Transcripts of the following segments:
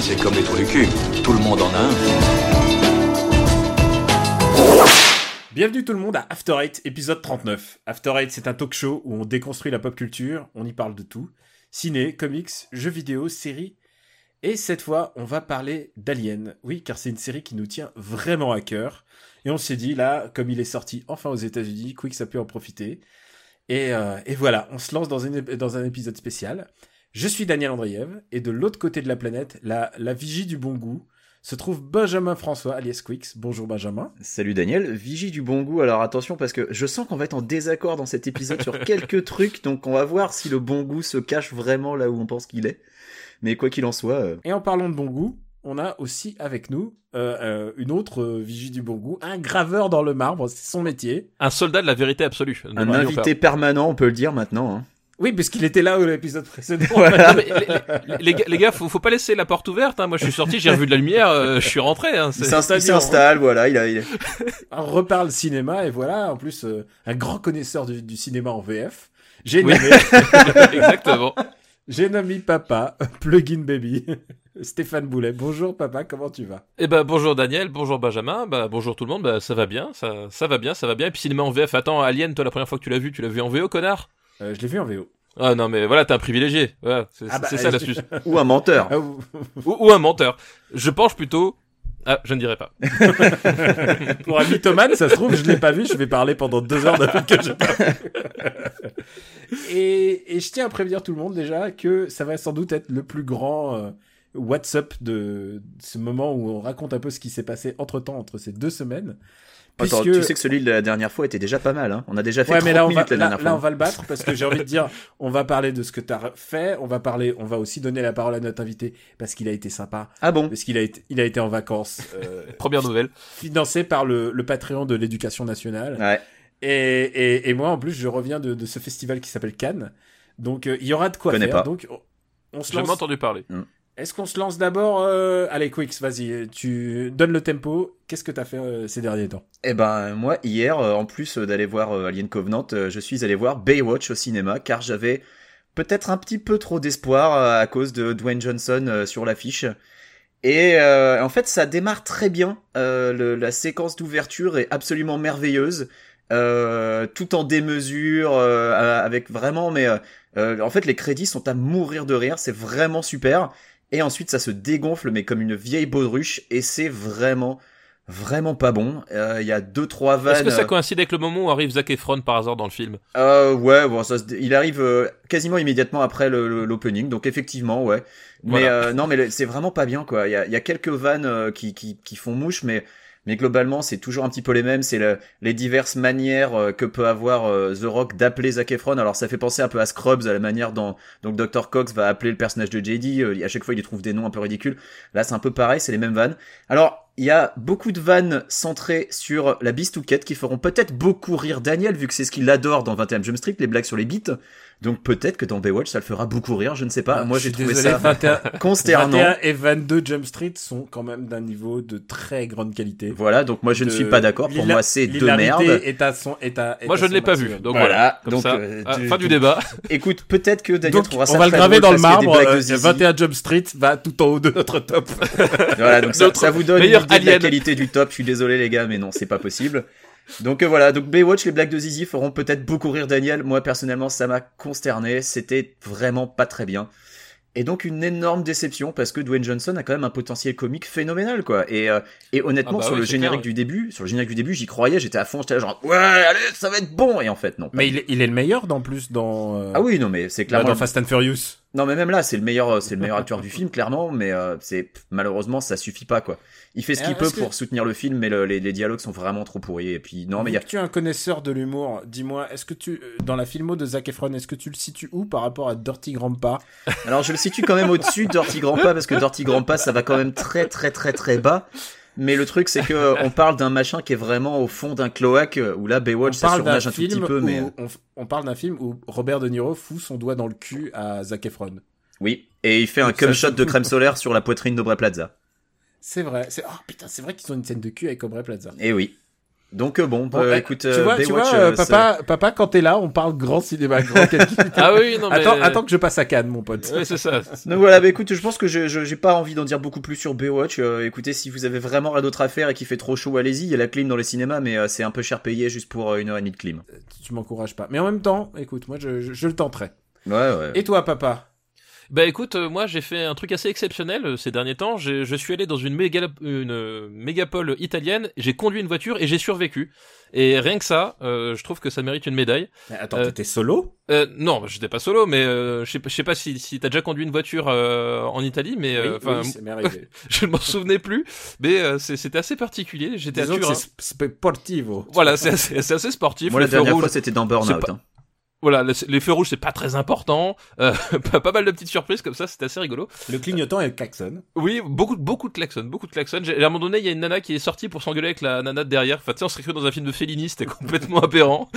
c'est comme les trous du. Tout le monde en a un. Bienvenue tout le monde à After Eight, épisode 39. After Eight, c'est un talk show où on déconstruit la pop culture, on y parle de tout. Ciné, comics, jeux vidéo, séries. Et cette fois, on va parler d'Alien. Oui, car c'est une série qui nous tient vraiment à cœur. Et on s'est dit, là, comme il est sorti enfin aux États-Unis, Quick, ça peut en profiter. Et, euh, et voilà, on se lance dans un épisode spécial. Je suis Daniel Andreev, et de l'autre côté de la planète, la, la vigie du bon goût, se trouve Benjamin François, alias Quix. Bonjour Benjamin. Salut Daniel, vigie du bon goût. Alors attention parce que je sens qu'on va être en désaccord dans cet épisode sur quelques trucs, donc on va voir si le bon goût se cache vraiment là où on pense qu'il est. Mais quoi qu'il en soit. euh, Et en parlant de bon goût, on a aussi avec nous euh, euh, une autre euh, vigie du bon goût, un graveur dans le marbre, c'est son métier. Un soldat de la vérité absolue. Un invité permanent, on peut le dire maintenant. hein. Oui, parce qu'il était là à l'épisode précédent. Non, mais les, les- les gars, les gars, faut, faut pas laisser la porte ouverte. Hein. Moi, je suis sorti, j'ai revu de la lumière, euh, je suis rentré. Hein. Il C'est- s'installe, il c'est-à-dire- s'installe, voilà, il a, il on reparle cinéma et voilà, en plus, euh, un grand connaisseur du, du cinéma en VF. J'ai nommé, Exactement. j'ai nommé papa, plugin baby, Stéphane Boulet. Bonjour papa, comment tu vas? Eh ben, bonjour Daniel, bonjour Benjamin, bah, bonjour tout le monde. Bah, ça va bien, ça, ça va bien, ça va bien. Et puis cinéma en VF. Attends, Alien, toi, la première fois que tu l'as vu, tu l'as vu en VO, connard? Je l'ai vu en VO. Ah non, mais voilà, t'es un privilégié. Voilà, c'est Ah bah, c'est ça euh, l'astuce. ou un menteur. Ah, ou- ou, ou un menteur. Je penche plutôt. Ah, je ne dirais pas. Pour un mythomane, ça se trouve, je l'ai pas vu, je vais parler pendant deux heures d'un film que j'ai pas vu. et, et je tiens à prévenir tout le monde déjà que ça va sans doute être le plus grand euh, WhatsApp de ce moment où on raconte un peu ce qui s'est passé entre temps, entre ces deux semaines. Attends, Puisque- tu sais que celui de la dernière fois était déjà pas mal. Hein. On a déjà fait Ouais, 30 mais là on, va, la là, dernière là, on fois. va le battre parce que j'ai envie de dire, on va parler de ce que tu as fait, on va parler, on va aussi donner la parole à notre invité parce qu'il a été sympa, Ah bon parce qu'il a été, il a été en vacances, euh, Première nouvelle. financé par le, le Patreon de l'éducation nationale. Ouais. Et, et, et moi, en plus, je reviens de, de ce festival qui s'appelle Cannes. Donc, euh, il y aura de quoi Connais faire. pas. Donc, on- on se J'ai jamais lance. entendu parler. Est-ce qu'on se lance d'abord euh, Allez, Quix, vas-y. Tu donnes le tempo. Qu'est-ce que t'as fait euh, ces derniers temps? Eh ben moi hier, euh, en plus euh, d'aller voir Alien Covenant, je suis allé voir Baywatch au cinéma car j'avais peut-être un petit peu trop d'espoir à cause de Dwayne Johnson sur l'affiche. Et en fait, ça démarre très bien. La séquence d'ouverture est absolument merveilleuse, tout en démesure, avec vraiment. Mais en fait, les crédits sont à mourir de rire. C'est vraiment super. Et ensuite, ça se dégonfle, mais comme une vieille baudruche. Et c'est vraiment, vraiment pas bon. Euh, Il y a deux trois vannes. Est-ce que ça coïncide avec le moment où arrive Zac Efron par hasard dans le film? Euh, ouais, bon, ça, il arrive euh, quasiment immédiatement après l'opening, donc effectivement, ouais. Mais Voilà. euh, non, mais c'est vraiment pas bien, quoi. Il y a, y a quelques vannes euh, qui, qui, qui font mouche, mais mais globalement, c'est toujours un petit peu les mêmes. C'est le- les diverses manières euh, que peut avoir euh, The Rock d'appeler Zac Efron. Alors, ça fait penser un peu à Scrubs, à la manière dont donc Dr Cox va appeler le personnage de JD. Euh, à chaque fois, il trouve des noms un peu ridicules. Là, c'est un peu pareil, c'est les mêmes vannes. Alors, il y a beaucoup de vannes centrées sur la bistouquette qui feront peut-être beaucoup rire Daniel, vu que c'est ce qu'il adore dans 21 Jump Street, les blagues sur les beats. Donc peut-être que dans Baywatch, ça le fera beaucoup rire, je ne sais pas. Ah, Moi, Je j'ai suis trouvé désolé, ça 21, consternant. 21 et 22 Jump Street sont quand même d'un niveau de très grande qualité. Voilà, donc moi, je ne suis pas d'accord. Pour moi, c'est de l'hilarité merde. Est à son, est à, est Moi, à je ne l'ai pas vu. Donc Voilà. Comme donc, ça, euh, ah, tu- fin tu- du débat. Écoute, peut-être que Daniel Donc, trouvera ça on va le graver dans le marbre. des blagues euh, de zizi. 21 Jump Street va tout en haut de notre top. Voilà, donc ça, Notre ça vous donne une idée de la qualité du top. Je suis désolé les gars, mais non, c'est pas possible. Donc euh, voilà, donc Baywatch, les blagues de Zizi feront peut-être beaucoup rire Daniel. Moi personnellement, ça m'a consterné. C'était vraiment pas très bien. Et donc une énorme déception parce que Dwayne Johnson a quand même un potentiel comique phénoménal quoi. Et, euh, et honnêtement Ah bah sur oui, le générique clair, du début, sur le générique du début, j'y croyais, j'étais à fond, j'étais là genre ouais allez ça va être bon et en fait non. Mais il est, il est le meilleur dans plus dans. euh, Ah oui non mais c'est clairement dans Fast and Furious. non mais même là c'est le meilleur c'est le meilleur acteur du film clairement mais euh, c'est malheureusement ça suffit pas quoi. Il fait ce qu'il peut que- pour soutenir le film mais le- les, les dialogues sont vraiment trop pourris et puis non mais il y Vu a que tu es un connaisseur de l'humour, dis-moi, est-ce que tu, euh, dans la filmo de Zac Efron, est-ce que tu le situes où par rapport à Dirty Grandpa? Alors je le situe quand même au-dessus de Dirty Grandpa parce que Dirty Grandpa ça va quand même très très très très bas. Mais le truc c'est que euh, on parle d'un machin qui est vraiment au fond d'un cloaque euh, où là Baywatch ça surnage un tout petit peu mais on, on parle d'un film où Robert De Niro fout son doigt dans le cul à Zac Efron. oui et il fait un cum shot de crème solaire sur la poitrine d'Aubrey Plaza. C'est vrai. C'est oh putain, c'est vrai qu'ils ont une scène de cul avec Aubrey Plaza. Et oui. Donc euh, bon, Bon, bah, écoute, tu euh, vois, tu vois euh, euh, papa, papa, quand t'es là, on parle grand cinéma, grand. Ah oui, non mais. attends, attends que je passe à Cannes, mon pote. Ouais, c'est ça. Donc voilà, bah écoute, je pense que je je- j'ai pas envie d'en dire beaucoup plus sur Baywatch. Euh, écoutez, si vous avez vraiment rien d'autre à faire et qu'il fait trop chaud, allez-y. Il y a la clim dans les cinémas, mais euh, c'est un peu cher payé juste pour euh, une heure et demie de clim. Tu m'encourages pas. Mais en même temps, écoute, moi, je, je, je le tenterai. Ouais, ouais. Et toi, papa? Bah écoute, euh, moi j'ai fait un truc assez exceptionnel euh, ces derniers temps. J'ai- Je suis allé dans une, méga, une euh, mégapole italienne, j'ai conduit une voiture et j'ai survécu. Et rien que ça, euh, je trouve que ça mérite une médaille. Mais Attends, Euh, t'étais solo? Euh, non, j'étais pas solo, mais euh, je sais pas- je sais pas si, si t'as déjà conduit une voiture euh, en Italie, mais euh, Oui, enfin, oui, c'est m'est arrivé. je ne m'en souvenais plus. Mais euh, c'est- c'était assez particulier. J'étais à Disons que Turin. c'est sportivo. Voilà, c'est assez, c'est assez sportif. Moi, la dernière fois, c'était dans Burnout. pas- hein. Voilà, les, les feux rouges c'est pas très important. Euh, pas, pas mal de petites surprises comme ça, c'était assez rigolo. Le clignotant et le klaxon. Oui, beaucoup, beaucoup de klaxons, beaucoup de klaxons. J'ai- À un moment donné, il y a une nana qui est sortie pour s'engueuler avec la nana de derrière. Enfin, tu sais, on serait cru dans un film de Fellini, c'était complètement aberrant.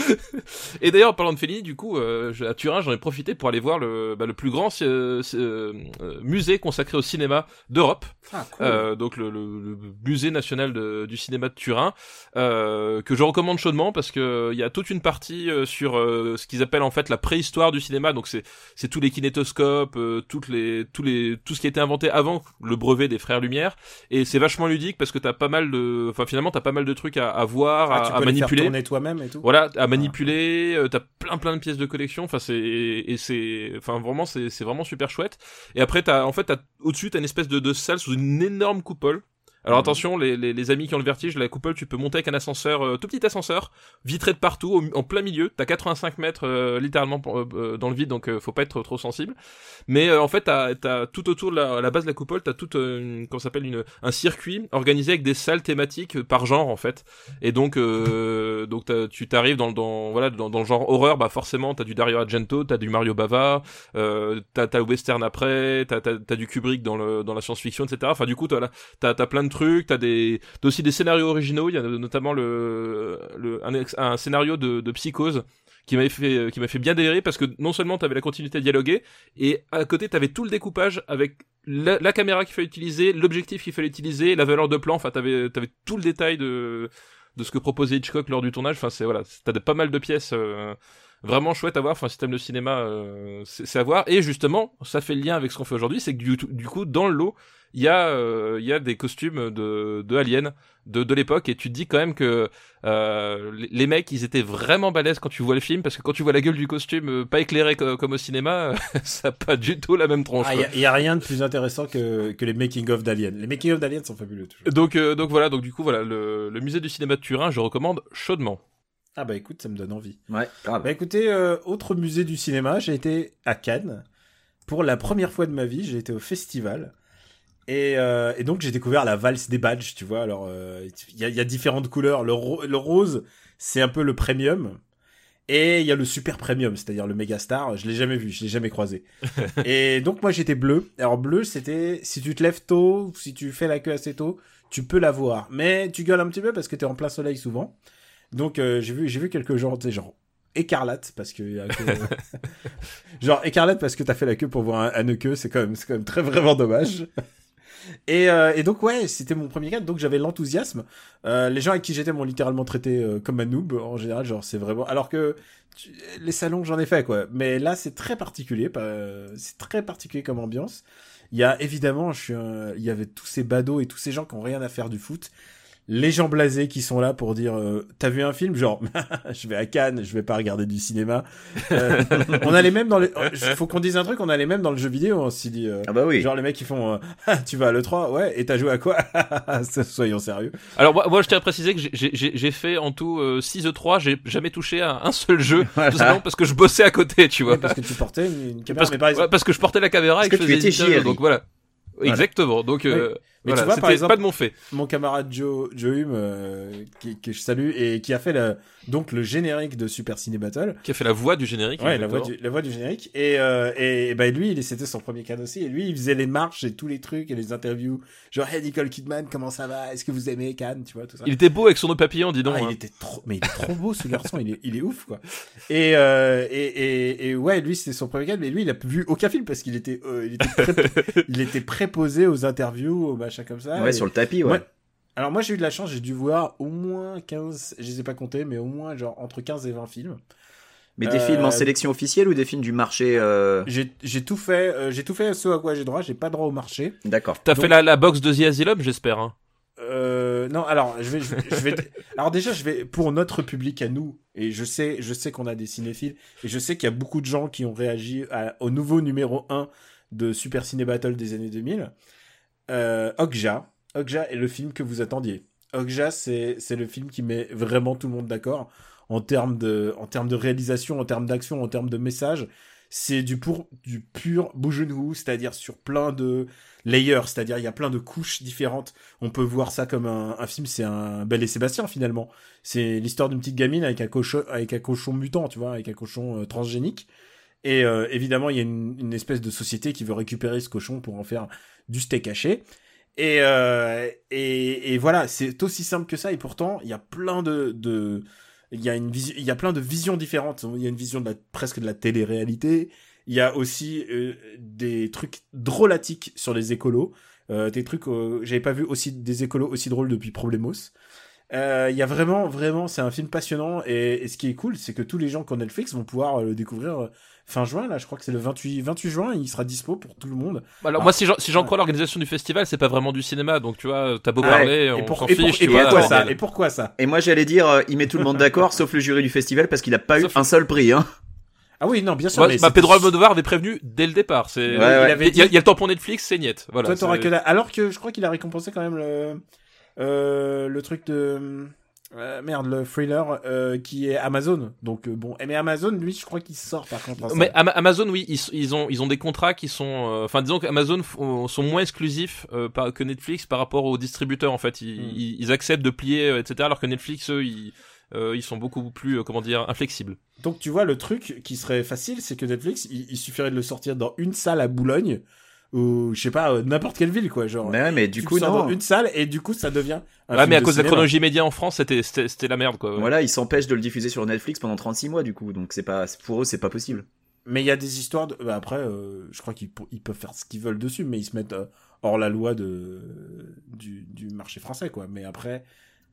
Et d'ailleurs, en parlant de Fellini, du coup, euh, à Turin, j'en ai profité pour aller voir le, bah, le plus grand euh, euh, euh, musée consacré au cinéma d'Europe. Ah, cool. Euh, donc le, le- le musée national de- du cinéma de Turin euh, que je recommande chaudement parce que il y a toute une partie euh, sur ce qu'ils appellent en fait la préhistoire du cinéma donc c'est c'est tous les kinétoscopes euh, toutes les tous les tout ce qui a été inventé avant le brevet des frères Lumière et c'est vachement ludique parce que t'as pas mal de enfin finalement t'as pas mal de trucs à, à voir Ah, à, tu faire manipuler tourner toi-même et tout. voilà, à manipuler, euh, t'as plein plein de pièces de collection, enfin c'est et c'est enfin vraiment c'est c'est vraiment super chouette. Et après t'as en fait t'as au-dessus t'as une espèce de, de salle sous une énorme coupole. Alors Mhm. attention, les, les, les amis qui ont le vertige, la coupole, tu peux monter avec un ascenseur, euh, tout petit ascenseur, vitré de partout, au- en plein milieu. T'as 85 mètres euh, littéralement euh, dans le vide, donc faut pas être trop sensible. Mais en fait, t'as as tout autour de la, la base de la coupole, t'as tout une, comment s'appelle une, un circuit organisé avec des salles thématiques par genre en fait. Et donc, donc tu t'arrives dans, le- dans voilà dans, dans le genre horreur, bah forcément t'as du Dario Argento, t'as du Mario Bava, euh, t'as t'as le western après, t'as t'as du Kubrick dans le dans la science-fiction, etc. Enfin du coup t'as t'as plein de trucs, t'as des t'as aussi des scénarios originaux. Il y a notamment le le un, scénario de, de Psychose qui m'avait fait qui m'a fait bien délirer parce que non seulement t'avais la continuité dialoguée et à côté t'avais tout le découpage avec la, la caméra qu'il fallait utiliser, l'objectif qu'il fallait utiliser, la valeur de plan. Enfin t'avais t'avais tout le détail de de ce que proposait Hitchcock lors du tournage. Enfin, c'est voilà, t'as pas mal de pièces euh, vraiment chouettes à voir. Enfin, si t'aimes le cinéma, euh, c'est à voir. Et justement, ça fait le lien avec ce qu'on fait aujourd'hui, c'est que du coup, dans le lot, il y a euh, il y a des costumes de de aliens de de l'époque, et tu te dis quand même que euh, les, mecs, ils étaient vraiment balèzes quand tu vois le film, parce que quand tu vois la gueule du costume euh, pas éclairé co- comme au cinéma, ça a pas du tout la même tronche. Ah, il y, a rien de plus intéressant que, que les making-of d'Alien. Les making-of d'Alien sont fabuleux, toujours. Donc, euh, donc voilà, donc du coup, voilà, le, le musée du cinéma de Turin, je recommande chaudement. Ah bah écoute, ça me donne envie. Ouais, grave. Bah écoutez, euh, autre musée du cinéma, j'ai été à Cannes. Pour la première fois de ma vie, j'ai été au festival. Et, euh, et donc j'ai découvert la valse des badges, tu vois. Alors, euh, il y, a, il y a différentes couleurs. Le, ro- le rose, c'est un peu le premium. Et il y a le super premium, c'est-à-dire le méga star. Je l'ai jamais vu, je l'ai jamais croisé. et donc moi j'étais bleu. Alors bleu, c'était si tu te lèves tôt, si tu fais la queue assez tôt, tu peux la voir. Mais tu gueules un petit peu parce que t'es en plein soleil souvent. Donc euh, j'ai vu j'ai vu quelques gens, tu sais, genre écarlate parce que y a que- genre écarlate parce que t'as fait la queue pour voir un, un queue, c'est quand même c'est quand même très vraiment dommage. Et, euh, et donc ouais, c'était mon premier cas, donc j'avais l'enthousiasme. Euh, les gens avec qui j'étais m'ont littéralement traité euh, comme un noob en général, genre c'est vraiment. Alors que les salons j'en ai fait quoi, mais là c'est très particulier, c'est très particulier comme ambiance. Il y a évidemment, je suis un- il y avait tous ces badauds et tous ces gens qui ont rien à faire du foot. Les gens blasés qui sont là pour dire euh, t'as vu un film? Genre je vais à Cannes je vais pas regarder du cinéma Euh, on allait même dans les faut qu'on dise un truc on allait même dans le jeu vidéo on s'y dit euh, Ah bah oui. Genre les mecs qui font euh, tu vas à l'E3 ouais et t'as joué à quoi? Soyons sérieux. Alors moi, moi je tiens à préciser que j'ai- j'ai j'ai- j'ai fait en tout euh, 6 E3, j'ai jamais touché à un seul jeu, Voilà. tout simplement parce que je bossais à côté, tu vois. Ouais, parce que tu portais une, une caméra parce, mais que, par exemple. ouais, parce que je portais la caméra Parce et que, que je tu faisais étais des interviews, JRI. donc voilà. Voilà. Exactement. Donc euh, Mais tu voilà, vois, par c'était exemple- pas de mon fait. Mon camarade Joe, Joe Hume, euh, qui, que je salue et qui a fait la, donc le générique de Super Ciné Battle. Qui a fait la voix du générique. Ouais, la voix, du, la voix du générique. Et, euh, et, et bah, lui, c'était son premier cadre aussi. Et lui, il faisait les marches et tous les trucs et les interviews. Genre, hey Nicole Kidman, comment ça va? Est-ce que vous aimez Cannes? Tu vois, tout ça. Il était beau avec son nœud papillon, dis donc. Ah, hein. il était trop, mais il est trop beau ce garçon, il est, il est ouf quoi. Et, euh, et, et, et ouais, lui c'était son premier cadre, mais lui il a vu aucun film parce qu'il était, il était, pré- il était préposé aux interviews, aux machins comme ça. Ouais, Et- sur le tapis, ouais. Alors moi j'ai eu de la chance, j'ai dû voir au moins 15, je les ai pas comptés, mais au moins genre entre 15 et 20 films. Mais des Euh, films en sélection officielle ou des films du marché euh, J'ai j'ai tout fait, euh, j'ai tout fait ce à quoi j'ai droit, j'ai pas droit au marché. D'accord. T'as Donc- fait la, la box de The Asylum, j'espère. Hein. Euh, non, alors je vais, je vais, je vais- alors déjà je vais pour notre public à nous et je sais, je sais qu'on a des cinéphiles et je sais qu'il y a beaucoup de gens qui ont réagi à- au nouveau numéro 1 de Super Ciné Battle des années 2000. Euh, Okja, Okja est le film que vous attendiez. Okja c'est le film qui met vraiment tout le monde d'accord en termes de en termes de réalisation, en termes d'action, en termes de message. C'est du pour du pur c'est-à-dire sur plein de layers, c'est-à-dire il y a plein de couches différentes on peut voir ça comme un, un film, c'est un Belle et Sébastien finalement. C'est l'histoire d'une petite gamine avec un cochon, avec un cochon mutant, tu vois, avec un cochon euh, transgénique. Et euh, évidemment, il y a une, une espèce de société qui veut récupérer ce cochon pour en faire du steak haché. Et, euh, et, et voilà, c'est aussi simple que ça. Et pourtant, il y a plein de, de il y a une vision, il y a plein de visions différentes. Il y a une vision de la, presque de la télé-réalité. Il y a aussi euh, des trucs drôlatiques sur les écolos. Euh, des trucs, j'avais pas vu aussi des écolos aussi drôles depuis Problemos. Il y a vraiment, vraiment, c'est un film passionnant et, et ce qui est cool, c'est que tous les gens qui ont Netflix vont pouvoir le découvrir fin juin. Là, je crois que c'est le 28, 28 juin, il sera dispo pour tout le monde. Alors Ah. moi, si j'en si j'en Ouais. crois l'organisation du festival, c'est pas vraiment du cinéma, donc tu vois, t'as beau Ouais. parler, et, on pour, s'en et, pour- fiche, et tu vois. pourquoi ça. Et pourquoi ça Et moi j'allais dire, euh, il met tout le monde d'accord, sauf le jury du festival parce qu'il a pas eu un seul prix. Hein. Ah oui, non, bien sûr. Moi, mais bah, Pedro Almodovar avait prévenu dès le départ. C'est, Ouais, ouais. Il avait il y, a- dit- il y a le temps pour Netflix, c'est niet. Voilà. Toi, que dalle. Alors que je crois qu'il a récompensé quand même le, euh, le truc de, euh, merde, le thriller, euh, qui est Amazon. Donc, euh, bon. Mais Amazon, lui, je crois qu'il sort par contre. Mais Ama- Amazon, oui, ils, ils ont ils ont des contrats qui sont, euh, enfin disons qu'Amazon f- sont moins exclusifs euh, par- que Netflix par rapport aux distributeurs en fait. Ils, Mm. ils, ils acceptent de plier, euh, etc. Alors que Netflix, eux, ils euh, ils sont beaucoup plus, euh, comment dire, inflexibles. Donc, tu vois, le truc qui serait facile, c'est que Netflix, il, il suffirait de le sortir dans une salle à Boulogne, ou, je sais pas, euh, n'importe quelle ville, quoi, genre. Mais ouais, mais du tu coup non. dans une salle, et du coup, ça devient un ouais, film mais à cause de la chronologie média en France, c'était c'était c'était la merde quoi. Voilà, ils s'empêchent de le diffuser sur Netflix pendant 36 mois du coup, donc c'est pas pour eux c'est pas possible. Mais il y a des histoires de... bah, après, euh, je crois qu'ils ils peuvent faire ce qu'ils veulent dessus, mais ils se mettent euh, hors la loi de du, du marché français, quoi. Mais après,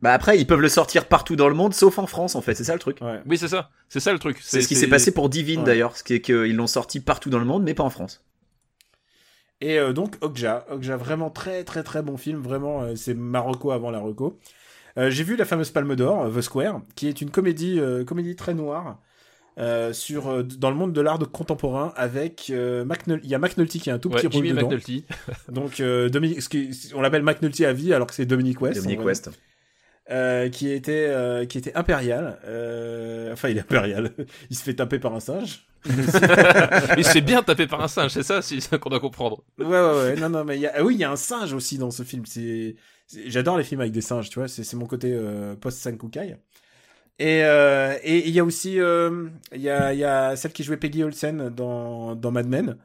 Bah après ils peuvent le sortir partout dans le monde sauf en France en fait, c'est ça le truc. ouais. Oui, c'est ça, c'est ça le truc. C'est ce qui s'est passé pour Divine Ouais. d'ailleurs, ce qui est qu'ils l'ont sorti partout dans le monde mais pas en France. Et euh, donc Okja, Okja, vraiment très très très bon film, vraiment euh, c'est Marocco avant la Reco. Euh, J'ai vu la fameuse Palme d'Or, The Square, qui est une comédie comédie très noire sur dans le monde de l'art contemporain avec il y a McNulty qui a un tout Ouais, petit rôle Jimmy dedans. McNulty. Donc Dominique, on l'appelle McNulty à vie alors que c'est Dominique West. Dominique vrai. Euh, qui était euh, qui était impérial. Euh, enfin, il est impérial. il se fait taper par un singe. Il se fait bien taper par un singe, c'est ça, c'est ça qu'on doit comprendre. Ouais, ouais, ouais. Non, non, mais il y a... ah oui, il y a un singe aussi dans ce film. C'est, j'adore les films avec des singes, tu vois. C'est, mon côté post Sankukai. Et et il y a aussi il y a il y a celle qui jouait Peggy Olsen dans dans Mad Men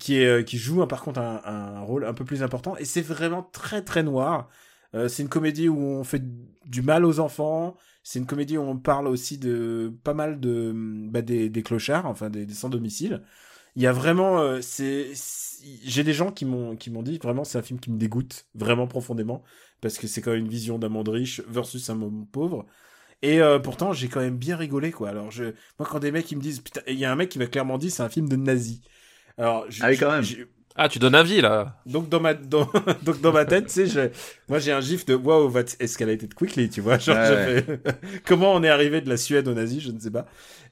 qui est qui joue hein, par contre un, un rôle un peu plus important et c'est vraiment très très noir. Euh, c'est une comédie où on fait du mal aux enfants. C'est une comédie où on parle aussi de pas mal de bah, des, des clochards, enfin des, des sans domicile. Il y a vraiment, euh, c'est, j'ai des gens qui m'ont qui m'ont dit vraiment c'est un film qui me dégoûte vraiment profondément parce que c'est quand même une vision d'un monde riche versus un monde pauvre. Et euh, pourtant j'ai quand même bien rigolé quoi. Alors je, moi quand des mecs ils me disent putain, il y a un mec qui m'a clairement dit c'est un film de nazi. Alors je- Ah oui, je- quand même. Ah, tu donnes avis là. donc dans ma dans, donc dans ma tête, tu sais, je, moi j'ai un gif de wow, that's escalated quickly, tu vois? Genre, Ouais, je fais, comment on est arrivé de la Suède aux nazis, je ne sais pas.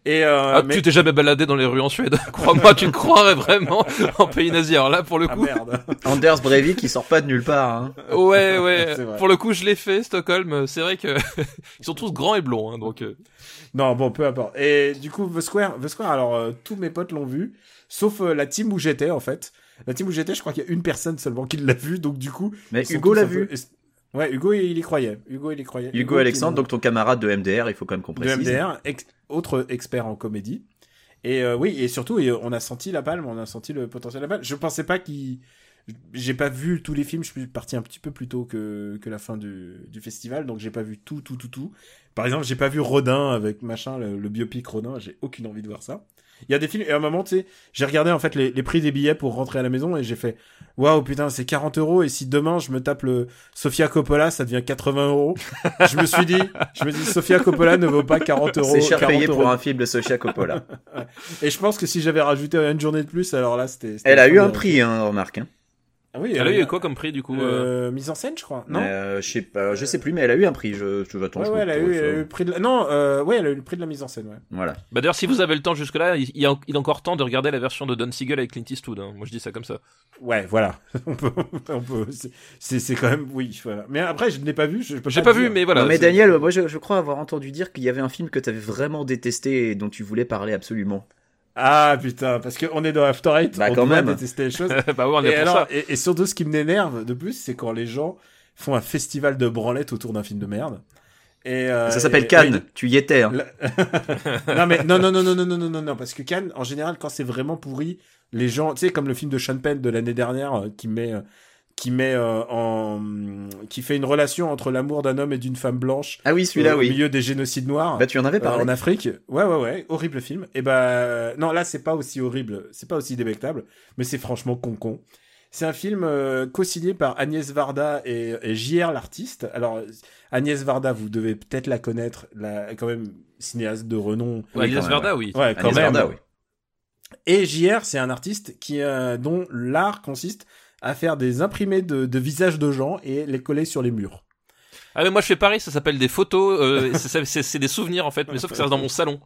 Et euh, Ah, mais- Tu t'es jamais baladé dans les rues en Suède? Crois-moi, tu te croirais vraiment en pays nazi. Alors là, pour le ah coup, merde. Anders Breivik qui sort pas de nulle part. Hein. ouais, ouais. Pour le coup, je l'ai fait, Stockholm. C'est vrai que ils sont tous grands et blonds, hein, donc. euh, Non, bon, peu importe. Et du coup, The Square, The Square, alors euh, tous mes potes l'ont vu, sauf euh, la team où j'étais en fait. La team où j'étais, je crois qu'il y a une personne seulement qui l'a vu, donc du coup. Mais Hugo l'a peu- vu. Ouais, Hugo il y croyait. Hugo il y croyait. Hugo Alexandre, donc ton camarade de MDR, il faut quand même qu'on de précise. MDR, ex- autre expert en comédie. Et euh, oui, et surtout, et, on a senti la palme, on a senti le potentiel de la palme. Je pensais pas qu'il. J'ai pas vu tous les films, je suis parti un petit peu plus tôt que, que la fin du, du festival, donc j'ai pas vu tout, tout, tout, tout. Par exemple, j'ai pas vu Rodin avec machin, le, le biopic Rodin, j'ai aucune envie de voir ça. Il y a des films, et à un moment, tu sais, j'ai regardé en fait les, les prix des billets pour rentrer à la maison et j'ai fait, waouh, putain, c'est 40 euros, et si demain je me tape le Sofia Coppola, ça devient 80 euros. je me suis dit, je me dis, Sofia Coppola ne vaut pas 40 euros. C'est cher 40 payé euros. pour un film de Sofia Coppola. Et je pense que si j'avais rajouté une journée de plus, alors là, c'était. Elle a eu un prix, hein, remarque. Hein. Ah oui, Elle a eu quoi comme prix du coup euh euh, Mise en scène, je crois. Non. Euh, je sais pas, je sais plus, mais elle a eu un prix. Je, je attends, ouais, je ouais, elle a, eu, ça. elle a eu le prix de la... Non, euh, ouais, elle a eu le prix de la mise en scène, ouais. Voilà. Bah d'ailleurs, si vous avez le temps jusque-là, il il y a, il est encore temps de regarder la version de Don Siegel avec Clint Eastwood. hein. Moi, je dis ça comme ça. Ouais, voilà. on peut, on peut, c'est- quand même, oui, voilà. Mais après, je ne l'ai pas vu, je J'ai pas pas vu, mais voilà. non, mais Daniel, moi je, je crois avoir entendu dire qu'il y avait un film que tu avais vraiment détesté et dont tu voulais parler absolument. Ah, putain, parce qu'on est dans After Eight, Bah, on quand doit même. détester les choses. bah ouais, on est et, pour alors, ça. et, et surtout, ce qui m'énerve de plus, c'est quand les gens font un festival de branlette autour d'un film de merde. Et, euh, ça s'appelle et- Cannes, tu y étais. Hein. La- non mais non non non non non non non non non parce que Cannes en général quand c'est vraiment pourri les gens tu sais comme le film de Sean Penn de l'année dernière euh, qui met euh, qui met euh, en qui fait une relation entre l'amour d'un homme et d'une femme blanche Ah oui, celui-là, euh, au oui. milieu des génocides noirs Bah tu en avais euh, parlé. en Afrique ouais ouais ouais horrible film et ben euh, non là c'est pas aussi horrible c'est pas aussi débectable mais c'est franchement con con c'est un film euh, co-signé par Agnès Varda et, et JR l'artiste. Alors Agnès Varda, vous devez peut-être la connaître, la, quand même cinéaste de renom. Ouais, Oui, Agnès Varda, oui. Ouais, quand Agnès même. Varda, oui. Et JR, c'est un artiste qui, euh, dont l'art consiste à faire des imprimés de, de visages de gens et les coller sur les murs. Ah mais moi je fais pareil, ça s'appelle des photos, euh, c'est- c'est c'est des souvenirs en fait, mais sauf que ça reste dans mon salon.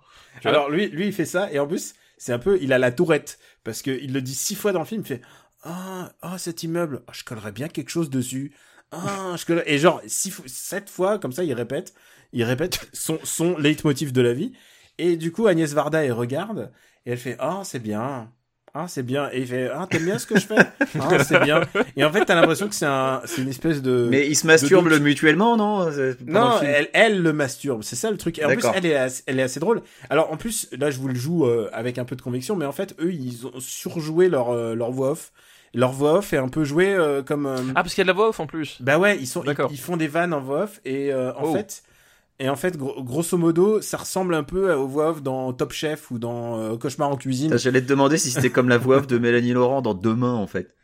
Alors lui, lui, il fait ça et en plus, c'est un peu, il a la tourette parce que il le dit six fois dans le film. Il fait ah ah cet immeuble, ah, je collerais bien quelque chose dessus. Ah je collerais... et genre six, sept fois comme ça, il répète, il répète son son leitmotiv de la vie. Et du coup, Agnès Varda elle regarde et elle fait ah c'est bien. Ah, c'est bien. Et il fait, ah, t'aimes bien ce que je fais? Ah, c'est bien. Et en fait, t'as l'impression que c'est un, c'est une espèce de... Mais ils se masturbent le mutuellement, non? Non, le elle, elle le masturbe, c'est ça le truc. Et en plus, elle est, assez, elle est assez drôle. Alors en plus, là, je vous le joue euh, avec un peu de conviction, mais en fait, eux, ils ont surjoué leur euh, leur voix off. Leur voix off est un peu jouée euh, comme. euh, Ah parce qu'il y a de la voix off en plus. Bah ouais, ils sont, ils, font des vannes en voix off et euh, en Oh. fait, et en fait, gro- grosso modo, ça ressemble un peu aux voix off dans Top Chef ou dans euh, Cauchemar en cuisine. J'allais te demander si c'était comme la voix off de Mélanie Laurent dans Demain, en fait.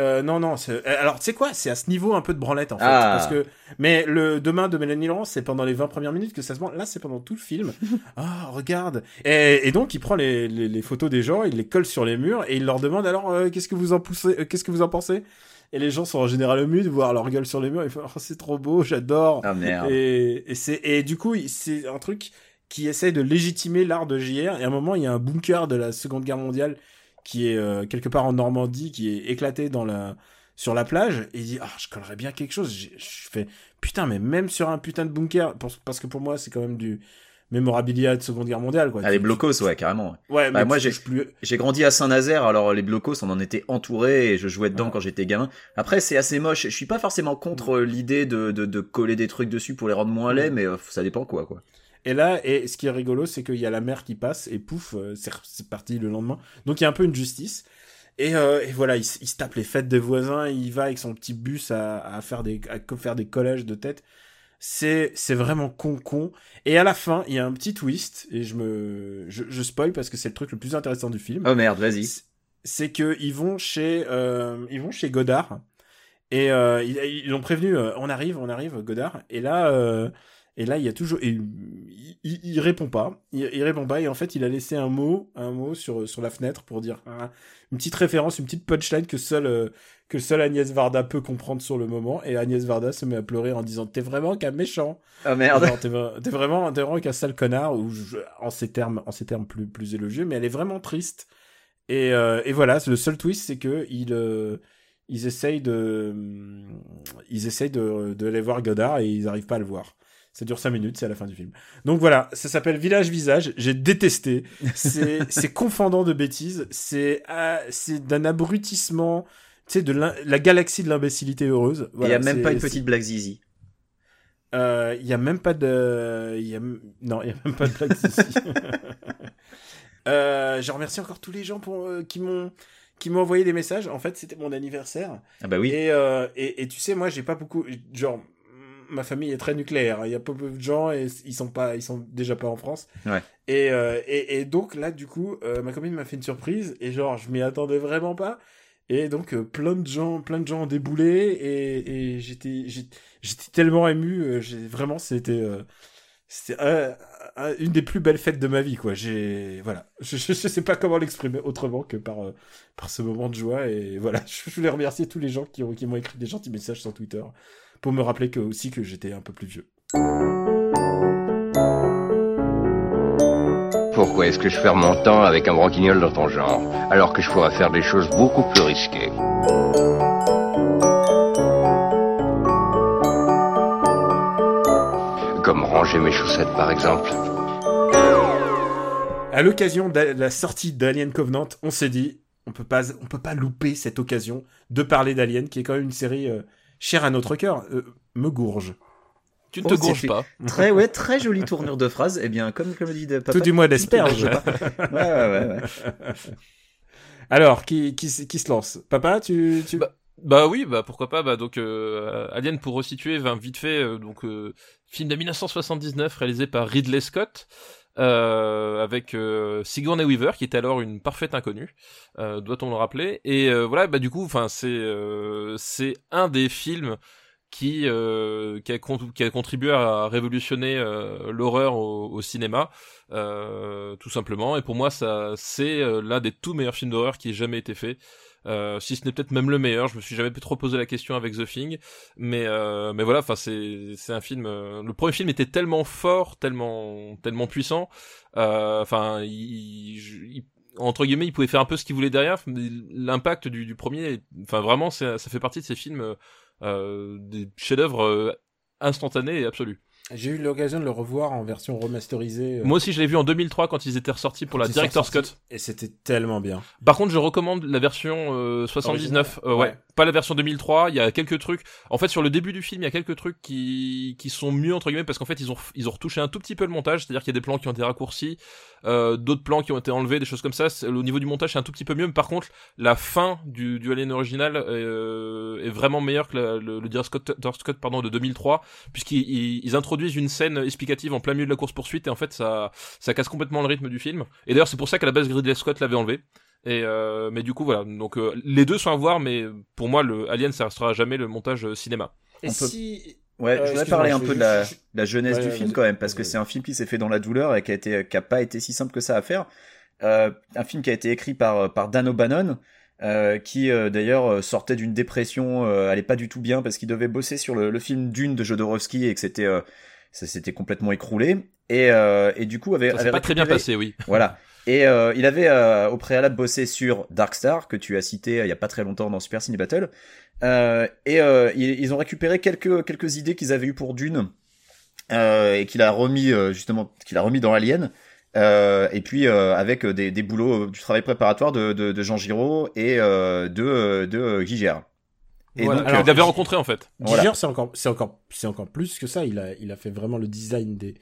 Euh, non, non. euh, Alors, tu sais quoi? C'est à ce niveau un peu de branlette, en fait. Ah. Parce que... Mais le demain de Mélanie Laurent, c'est pendant les 20 premières minutes que ça se branle. Là, c'est pendant tout le film. Ah, regarde. Et, et donc, il prend les, les, les photos des gens, il les colle sur les murs et il leur demande alors, euh, qu'est-ce que vous en poussez, euh, qu'est-ce que vous en pensez? Et les gens sont en général émus de voir leur gueule sur les murs. Ils font, oh, c'est trop beau, j'adore. Ah merde. Et, et, c'est, et du coup, c'est un truc qui essaye de légitimer l'art de JR. Et à un moment, il y a un bunker de la Seconde Guerre mondiale qui est euh, quelque part en Normandie, qui est éclaté dans la, sur la plage. Et il dit, ah, je collerais bien quelque chose. Je fais, putain, mais même sur un putain de bunker, parce que pour moi, c'est quand même du mémorabilia de Seconde Guerre mondiale, quoi. Ah, les blocos, ouais, carrément. Ouais, Bah, mais moi, tu j'ai- plus. Grandi à Saint-Nazaire, alors les blocos, on en était entouré et je jouais dedans Ouais. quand j'étais gamin. Après, c'est assez moche. Je suis pas forcément contre euh, l'idée de, de, de coller des trucs dessus pour les rendre moins laids, mais euh, ça dépend quoi, quoi. Et là, et ce qui est rigolo, c'est qu'il y a la mer qui passe et pouf, euh, c'est parti le lendemain. Donc il y a un peu une justice. Et, euh, et voilà, il, se tape les fêtes des voisins, il va avec son petit bus à, à faire des à faire des collages de tête. C'est c'est vraiment con con. Et à la fin, il y a un petit twist et je me je, je spoil parce que c'est le truc le plus intéressant du film. Oh merde, vas-y. C'est- que ils vont chez euh, ils vont chez Godard et euh, ils l'ont prévenu euh, on arrive on arrive Godard et là et là il y a toujours et il, il, il répond pas il, il répond pas et en fait il a laissé un mot un mot sur sur la fenêtre pour dire une petite référence une petite punchline que seul euh, que seule Agnès Varda peut comprendre sur le moment et Agnès Varda se met à pleurer en disant t'es vraiment qu'un méchant Oh merde. T'es vra- t'es vraiment, t'es vraiment qu'un sale connard, ou je- en ces termes, en ces termes plus, plus élogieux, mais elle est vraiment triste. Et, euh, et voilà, le seul twist, c'est que ils, euh, ils essayent de, ils essayent de, de aller voir Godard et ils arrivent pas à le voir. Ça dure 5 minutes, c'est à la fin du film. Donc voilà, ça s'appelle Village Visage. J'ai détesté. C'est, confondant de bêtises. C'est, ah, c'est d'un abrutissement. Tu sais, de la galaxie de l'imbécilité heureuse. Il Voilà, a même pas une petite blague zizi. euh, Il y a même pas de, y a non, il y a même pas de blague ici. euh, je remercie encore tous les gens pour euh, qui m'ont qui m'ont envoyé des messages. En fait, c'était mon anniversaire Ah bah oui. et, euh, et et tu sais, moi, j'ai pas beaucoup, genre, ma famille est très nucléaire. Il y a peu de gens et ils sont pas, ils sont déjà pas en France. Ouais. Et, euh, et, et donc là, du coup, euh, ma copine m'a fait une surprise et genre, je m'y attendais vraiment pas. Et donc euh, plein de gens, plein de gens ont déboulé et, et j'étais, j'étais tellement ému. j'ai vraiment, c'était, c'était une des plus belles fêtes de ma vie, quoi. J'ai, voilà, je, je, je sais pas comment l'exprimer autrement que par, par ce moment de joie. Et voilà, je voulais remercier tous les gens qui ont, qui m'ont écrit des gentils messages sur Twitter pour me rappeler que aussi que j'étais un peu plus vieux. Pourquoi est-ce que je perds mon temps avec un branquignol dans ton genre, alors que je pourrais faire des choses beaucoup plus risquées? Comme ranger mes chaussettes par exemple. À l'occasion de la sortie d'Alien Covenant, on s'est dit, on peut pas, on peut pas louper cette occasion de parler d'Alien, qui est quand même une série euh, chère à notre cœur. Euh, me gourge. Tu ne Oh, te gourges pas. Très, ouais, très jolie tournure de phrase. Eh bien, comme, comme dit de papa. Tout du moins d'asperge. Ouais, ouais, ouais, ouais. Alors, qui, qui, qui se lance? Papa, tu, tu... Bah, Bah oui, bah pourquoi pas. Bah donc euh, Alien pour resituer, vite fait, euh, donc euh, film de 1979 réalisé par Ridley Scott. Euh, avec euh, Sigourney Weaver qui était alors une parfaite inconnue, euh, doit-on le rappeler Et voilà, bah du coup, enfin c'est c'est un des films qui euh, qui, a contribué à révolutionner l'horreur au, au cinéma, euh, tout simplement. Et pour moi, ça c'est l'un des tout meilleurs films d'horreur qui ait jamais été fait. Euh, si ce n'est peut-être même le meilleur, je me suis jamais trop posé la question avec The Thing, mais euh, mais voilà, enfin c'est c'est un film. euh, le premier film était tellement fort, tellement tellement puissant, euh, enfin il, il- entre guillemets, il pouvait faire un peu ce qu'il voulait derrière. mais L'impact du, du premier, enfin vraiment, c'est- ça fait partie de ces films euh, des chefs-d'œuvre instantanés et absolus. J'ai eu l'occasion de le revoir en version remasterisée. euh, Moi aussi, je l'ai vu en 2003 quand ils étaient ressortis pour la Director's Cut. Et c'était tellement bien. Par contre, je recommande la version euh, 79. Euh, ouais. Ouais. pas la version 2003. Il y a quelques trucs. En fait, sur le début du film, il y a quelques trucs qui qui sont mieux entre guillemets parce qu'en fait, ils ont ils ont retouché un tout petit peu le montage, c'est-à-dire qu'il y a des plans qui ont été raccourcis, euh, d'autres plans qui ont été enlevés, des choses comme ça. C'est- Au niveau du montage, c'est un tout petit peu mieux. Mais par contre, la fin du du Alien original euh, est vraiment meilleure que la- le, le Director's Cut pardon de 2003 puisqu'ils ils, ils introduisent une scène explicative en plein milieu de la course poursuite et en fait ça ça casse complètement le rythme du film. Et d'ailleurs, c'est pour ça qu'à la base Ridley Scott l'avait enlevé. Et euh, mais du coup voilà, donc euh, les deux sont à voir, mais pour moi le Alien ça restera jamais le montage euh, cinéma. Et peut- si... Ouais, Euh, je voudrais parler un peu de la, je- la jeunesse Ouais, du ouais, film quand même, parce que c'est un film qui s'est fait dans la douleur et qui a été, qui a pas été si simple que ça à faire. Euh, un film qui a été écrit par par Dan O'Bannon, euh, qui euh, d'ailleurs euh, sortait d'une dépression, euh, allait pas du tout bien parce qu'il devait bosser sur le, le film Dune de Jodorowsky et que c'était euh, ça s'était complètement écroulé et euh, et du coup avait, Ça s'est avait pas très bien passé, oui. voilà. Et euh, il avait euh, au préalable bossé sur Dark Star que tu as cité euh, il y a pas très longtemps dans Super Ciné Battle. Euh, et euh, ils, ils ont récupéré quelques quelques idées qu'ils avaient eues pour Dune euh, et qu'il a remis euh, justement qu'il a remis dans Alien. Euh, et puis euh, avec des, des boulots du travail préparatoire de, de, de Jean Giraud et euh, de de Guy Gérard. Et Voilà. donc, Alors, euh, il l'avait rencontré en fait. Voilà. Giger, c'est encore, c'est encore, c'est encore plus que ça. Il a, il a fait vraiment le design des,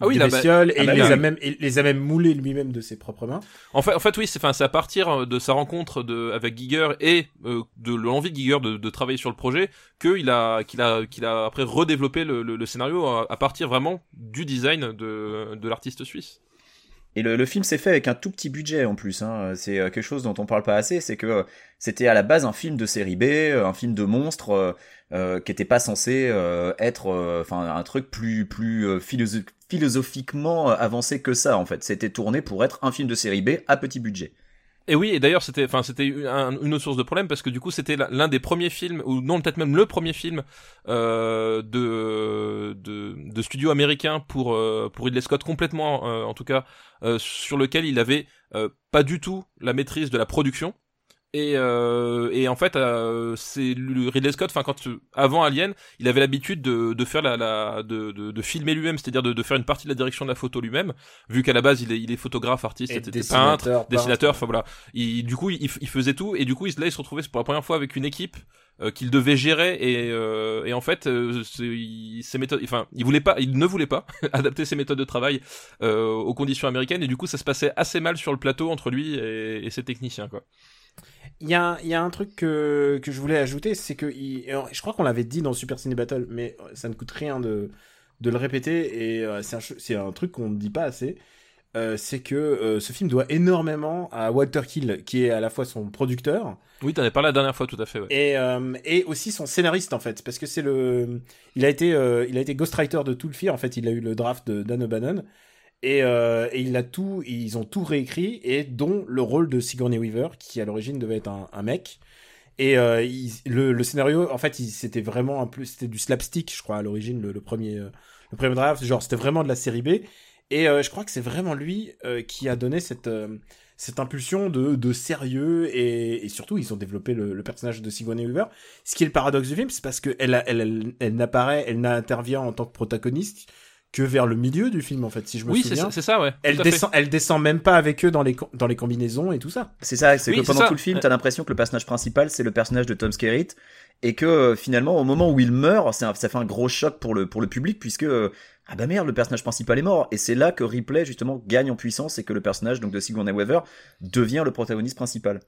Ah oui, des là, bah- et ah bah il les oui. a même, il les a même moulés lui-même de ses propres mains. En fait, en fait, oui, c'est enfin, c'est à partir de sa rencontre de avec Giger et euh, de l'envie de Giger de, de travailler sur le projet qu'il a qu'il a qu'il a après redéveloppé le, le, le scénario à, à partir vraiment du design de de l'artiste suisse. Et le, le film s'est fait avec un tout petit budget en plus. Hein. C'est euh, quelque chose dont on parle pas assez, c'est que euh, c'était à la base un film de série B, euh, un film de monstre euh, euh, qui était pas censé euh, être, euh, enfin, un truc plus plus euh, philosoph- philosophiquement euh, avancé que ça. En fait, c'était tourné pour être un film de série B à petit budget. Et oui, et d'ailleurs c'était, enfin c'était un- une autre source de problème parce que du coup c'était l'un des premiers films ou non peut-être même le premier film euh, de, studio américain pour euh, Ridley Scott complètement en tout cas sur lequel il avait pas du tout la maîtrise de la production. Et, euh, et en fait, euh, c'est le Ridley Scott. Enfin, quand avant Alien, il avait l'habitude de, de faire la, la de, de, de filmer lui-même, c'est-à-dire de, de faire une partie de la direction de la photo lui-même, vu qu'à la base il est, il est photographe, artiste, etc., peintre, dessinateur, enfin voilà. Il, du coup, il, il faisait tout et du coup, là, il se retrouvait pour la première fois avec une équipe euh, qu'il devait gérer et, euh, et en fait, euh, il- ses méthodes, enfin, il voulait pas, il ne voulait pas adapter ses méthodes de travail euh, aux conditions américaines et du coup, ça se passait assez mal sur le plateau entre lui et, et ses techniciens, quoi. Il y a, y a un truc que, que je voulais ajouter, c'est que il- alors, je crois qu'on l'avait dit dans Super Ciné Battle, mais ça ne coûte rien de, de le répéter et euh, c'est un, truc qu'on ne dit pas assez. Euh, c'est que euh, ce film doit énormément à Walter Kill, qui est à la fois son producteur Oui, t'en avais parlé la dernière fois, tout à fait. Ouais. et, euh, et aussi son scénariste en fait, parce que c'est le, il a été, euh, il a été ghostwriter de tout le film. En fait, il a eu le draft de Dan O'Bannon et, euh, et il a tout, ils ont tout réécrit et dont le rôle de Sigourney Weaver, qui à l'origine devait être un, mec. Et euh, le, scénario, en fait, c'était vraiment un peu, c'était du slapstick, je crois à l'origine le, premier, euh, le premier draft. Genre, c'était vraiment de la série B. Et euh, je crois que c'est vraiment lui euh, qui a donné cette euh, cette impulsion de, de sérieux et, et surtout ils ont développé le, personnage de Sigourney Weaver. Ce qui est le paradoxe du film, c'est parce que elle, a- elle, elle, elle n'apparaît, elle n'intervient en tant que protagoniste que vers le milieu du film en fait, si je me Oui, c'est souviens. ça, c'est ça, ouais. Elle fait. descend, elle descend même pas avec eux dans les dans les combinaisons et tout ça. C'est ça, c'est Oui, que pendant ça. tout le film, Ouais. t'as l'impression que le personnage principal, c'est le personnage de Tom Skerritt, et que euh, finalement, au moment où il meurt, c'est un- ça fait un gros choc pour le, pour le public, puisque, euh, ah bah merde, le personnage principal est mort. Et c'est là que Ripley, justement, gagne en puissance, et que le personnage donc de Sigourney Weaver devient le protagoniste principal.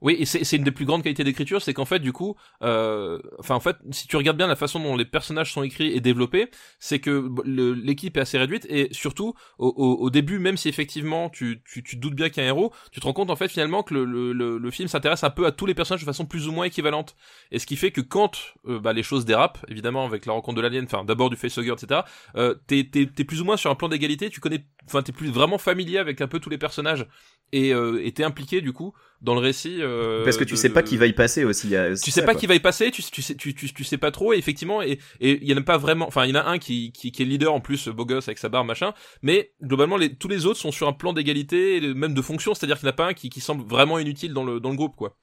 Oui, et c'est une des plus grandes qualités d'écriture, c'est qu'en fait, du coup, euh, enfin, en fait, si tu regardes bien la façon dont les personnages sont écrits et développés, c'est que l'équipe est assez réduite et surtout au, au, au début, même si effectivement tu, tu, tu te doutes bien qu'il y a un héros, tu te rends compte en fait finalement que le, le, le, film s'intéresse un peu à tous les personnages de façon plus ou moins équivalente. Et ce qui fait que quand euh, bah, les choses dérapent, évidemment avec la rencontre de l'alien, enfin d'abord du facehugger, etc., euh, t'es plus ou moins sur un plan d'égalité, tu connais, enfin t'es plus vraiment familier avec un peu tous les personnages et euh, et t'es impliqué du coup dans le récit. euh, Parce que tu de- sais pas de- qui va y passer aussi. il y a- tu sais ça, pas quoi. qui va y passer, tu, tu sais, tu, tu, tu sais pas trop, et effectivement, et et il y en a pas vraiment, enfin il y en a un qui, qui, qui est leader en plus, beau gosse avec sa barbe machin, mais globalement les, tous les autres sont sur un plan d'égalité, même de fonction, c'est-à-dire qu'il n'y en a pas un qui, qui semble vraiment inutile dans le dans le groupe quoi.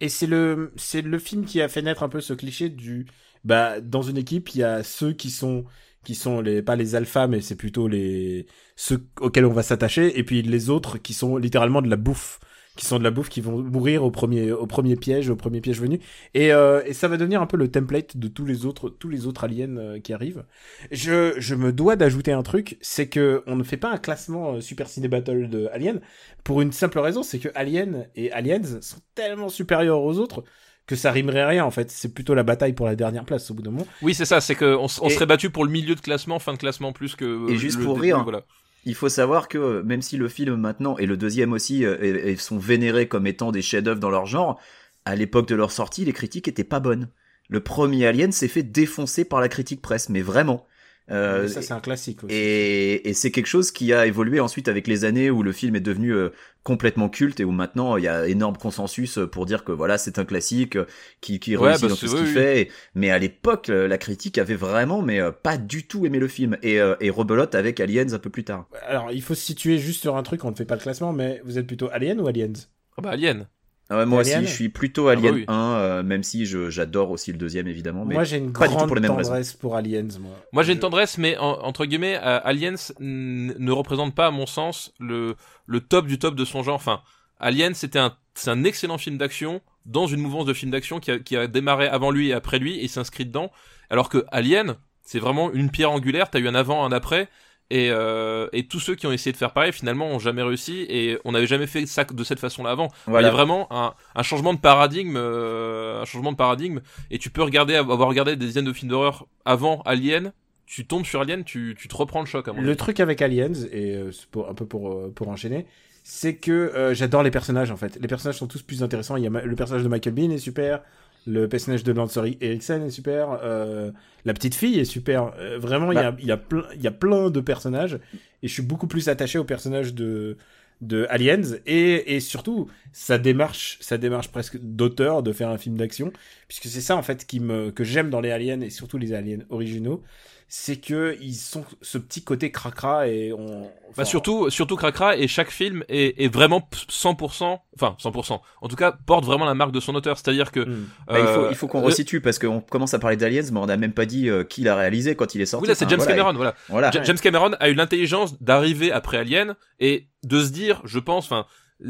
Et c'est le c'est le film qui a fait naître un peu ce cliché du bah dans une équipe il y a ceux qui sont qui sont les pas les alphas mais c'est plutôt les ceux auxquels on va s'attacher et puis les autres qui sont littéralement de la bouffe qui sont de la bouffe qui vont mourir au premier au premier piège au premier piège venu. Et, euh, et ça va devenir un peu le template de tous les autres tous les autres aliens euh, qui arrivent. Je je me dois d'ajouter un truc c'est que on ne fait pas un classement euh, Super Ciné Battle de Alien pour une simple raison c'est que Alien et Aliens sont tellement supérieurs aux autres que ça rimerait rien en fait c'est plutôt la bataille pour la dernière place au bout d'un moment Oui c'est ça, c'est que on, Et- serait battu pour le milieu de classement, fin de classement plus que. Et euh, juste le pour début, rire, voilà. Il faut savoir que euh, même si le film maintenant et le deuxième aussi euh, et- et sont vénérés comme étant des chefs-d'œuvre dans leur genre, à l'époque de leur sortie, les critiques étaient pas bonnes. Le premier Alien s'est fait défoncer par la critique presse, mais vraiment. Euh, ça c'est un classique aussi. et, et c'est quelque chose qui a évolué ensuite avec les années où le film est devenu euh, complètement culte et où maintenant il y a énorme consensus pour dire que voilà c'est un classique euh, qui, qui Ouais, réussit bah, dans tout ce qu'il oui. fait. Et- mais à l'époque euh, la critique avait vraiment mais euh, pas du tout aimé le film et, euh, et rebelote avec Aliens un peu plus tard. alors il faut se situer juste sur un truc on ne fait pas le classement mais vous êtes plutôt Alien ou Aliens? Ah bah Alien. Ah ouais, moi Alien aussi je suis plutôt Ah bah Alien oui. 1 euh, même si je j'adore aussi le deuxième évidemment. Mais moi j'ai une pas du tout grande pour les mêmes raisons. tendresse pour Aliens moi Moi j'ai une tendresse, mais en- entre guillemets, euh, Aliens ne représente pas, à mon sens, le, le top du top de son genre. Enfin, Aliens c'était un, c'est un excellent film d'action dans une mouvance de film d'action qui a, qui a démarré avant lui et après lui et s'inscrit dedans. Alors que Alien, c'est vraiment une pierre angulaire. T'as eu un avant, un après. Et, euh, et tous ceux qui ont essayé de faire pareil finalement ont jamais réussi et on n'avait jamais fait ça de cette façon-là avant. Il y a vraiment un, un changement de paradigme, euh, un changement de paradigme. Et tu peux regarder, avoir regardé des dizaines de films d'horreur avant Alien, tu tombes sur Alien, tu, tu te reprends le choc. À mon avis. Le truc avec Aliens, et euh, c'est pour, un peu pour, euh, pour enchaîner, c'est que euh, j'adore les personnages en fait. Les personnages sont tous plus intéressants. Il y a ma- le personnage de Michael Bean est super, le personnage de Lance Eriksen est super, euh, la petite fille est super. Euh, vraiment, il y, a, il y, a plein, il y a plein de personnages, et je suis beaucoup plus attaché au personnage de de Aliens et, et surtout sa démarche sa démarche presque d'auteur de faire un film d'action puisque c'est ça en fait qui me que j'aime dans les aliens et surtout les aliens originaux c'est que ils sont ce petit côté cracra et on Bah enfin, surtout, surtout Cracra et chaque film est, est vraiment 100%, enfin 100%, en tout cas porte vraiment la marque de son auteur. C'est-à-dire que. Bah, il faut, euh, il faut qu'on le- resitue parce qu'on commence à parler d'Aliens, mais on n'a même pas dit euh, qui l'a réalisé quand il est sorti. Oui là c'est James voilà, Cameron, voilà. Voilà. Ja- James Cameron a eu l'intelligence d'arriver après Alien et de se dire, je pense, enfin,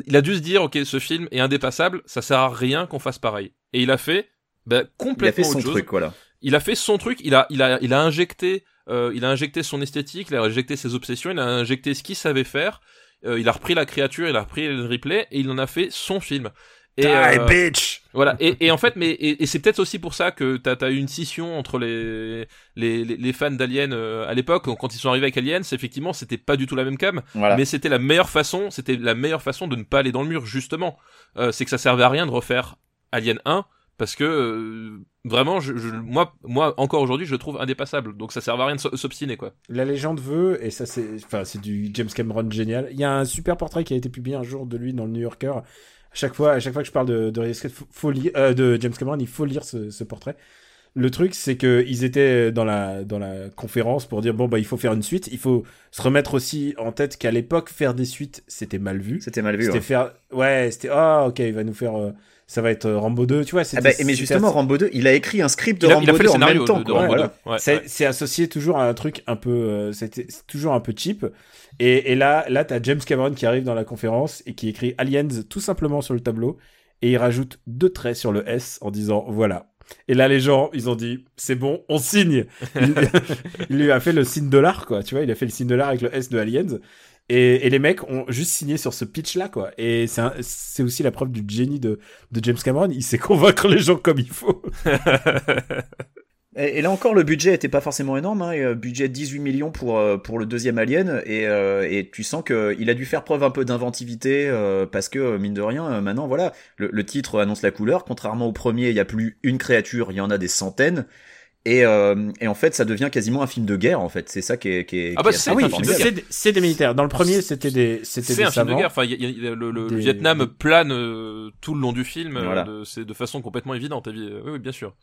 il a dû se dire, ok, ce film est indépassable, ça sert à rien qu'on fasse pareil. Et il a fait, bah, Il a complètement fait son autre chose. truc, voilà. Il a fait son truc, il a, il a, il a injecté, euh, il a injecté son esthétique, il a injecté ses obsessions, il a injecté ce qu'il savait faire. Euh, il a repris la créature, il a repris le replay et il en a fait son film. Et, Die, euh, bitch Voilà. Et, et, en fait, mais et, c'est peut-être aussi pour ça que t'as as eu une scission entre les les, les, fans d'Alien à l'époque quand ils sont arrivés avec Aliens. Effectivement, c'était pas du tout la même cam, mais c'était la meilleure façon. C'était la meilleure façon de ne pas aller dans le mur justement. Euh, c'est que ça servait à rien de refaire Alien 1 parce que vraiment je, moi moi encore aujourd'hui je le trouve indépassable donc ça sert à rien de s'obstiner quoi la légende veut et ça c'est enfin c'est du James Cameron génial il y a un super portrait qui a été publié un jour de lui dans le New Yorker à chaque fois à chaque fois que je parle de de, faut lire, euh, de James Cameron il faut lire ce, ce portrait le truc, c'est que ils étaient dans la dans la conférence pour dire bon bah il faut faire une suite. Il faut se remettre aussi en tête qu'à l'époque faire des suites c'était mal vu. C'était mal vu. C'était ouais. faire ouais c'était ah ok il va nous faire euh, ça va être euh, Rambo 2, tu vois. Ah bah, mais justement, Rambo 2, il a écrit un script de Rambo 2 en même temps. De, Rambo 2. c'est associé toujours à un truc un peu, euh, c'est toujours un peu cheap. Et, et là, là, t'as James Cameron qui arrive dans la conférence et qui écrit Aliens tout simplement sur le tableau et il rajoute deux traits sur le S en disant voilà. Et là, les gens, ils ont dit, c'est bon, on signe. il, il, lui a fait le signe dollar, quoi. Tu vois, il a fait le signe dollar avec le S de Aliens. Et, et, les mecs ont juste signé sur ce pitch-là, quoi. Et c'est aussi la preuve du génie de, de James Cameron. Il sait convaincre les gens comme il faut. et, là encore, le budget était pas forcément énorme. Hein, euh, budget 18 millions pour euh, pour le deuxième Alien. Et, euh, et tu sens qu'il a dû faire preuve un peu d'inventivité euh, parce que mine de rien, maintenant, voilà, le, le, titre annonce la couleur. Contrairement au premier, il y a plus une créature, il y en a des centaines. Et, euh, et, en fait, ça devient quasiment un film de guerre. En fait, c'est ça qui est. Qui est ah bah c'est ah oui, c'est des militaires. Dans le premier, c'était des, c'était des un film de guerre. Enfin, y y a, le, le, Vietnam plane euh, tout le long du film. Voilà. de, de façon complètement évidente. Oui, oui, bien sûr.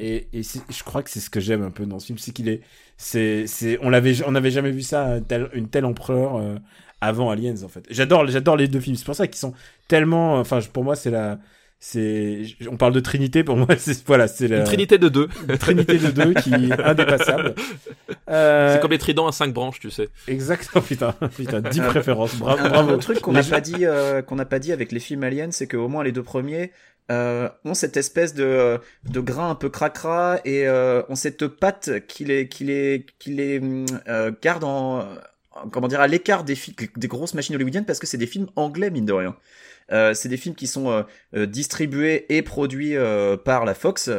Et, et je crois que c'est ce que j'aime un peu dans ce film, c'est qu'il est, c'est, c'est, on l'avait, on n'avait jamais vu ça, une telle empereur euh, avant Aliens en fait. J'adore, j'adore les deux films. C'est pour ça qu'ils sont tellement, enfin, pour moi, c'est la c'est on parle de trinité pour moi c'est voilà c'est la une trinité de deux. une trinité de deux qui est indépassable. Euh... c'est comme les tridents à cinq branches tu sais. Exactement putain. Putain dix préférences. Bravo bravo. un truc qu'on n'a pas dit euh, qu'on n'a pas dit avec les films aliens c'est qu'au moins les deux premiers euh, ont cette espèce de de grain un peu cracra et euh, ont cette patte qui les qui les qui les euh, garde en comment dire à l'écart des des grosses machines hollywoodiennes parce que c'est des films anglais mine de rien euh, c'est des films qui sont euh, euh, distribués et produits par la Fox,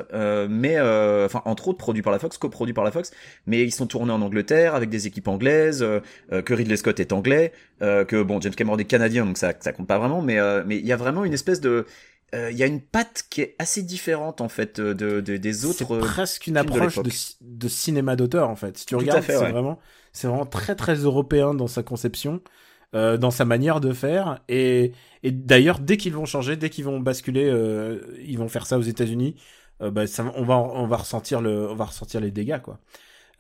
mais enfin entre autres produits par la Fox, coproduits par la Fox, mais ils sont tournés en Angleterre avec des équipes anglaises, que Ridley Scott est anglais, que bon James Cameron est canadien donc ça ça compte pas vraiment, mais mais il y a vraiment une espèce de il y a une patte qui est assez différente en fait de, de des autres. C'est presque une approche de, de, cinéma d'auteur en fait. Si tu regardes, c'est vraiment, c'est vraiment très très européen dans sa conception. Euh, dans sa manière de faire. Et, et d'ailleurs, dès qu'ils vont changer, dès qu'ils vont basculer, euh, ils vont faire ça aux États-Unis. Euh, bah, ça, on va on va ressentir le on va ressentir les dégâts quoi.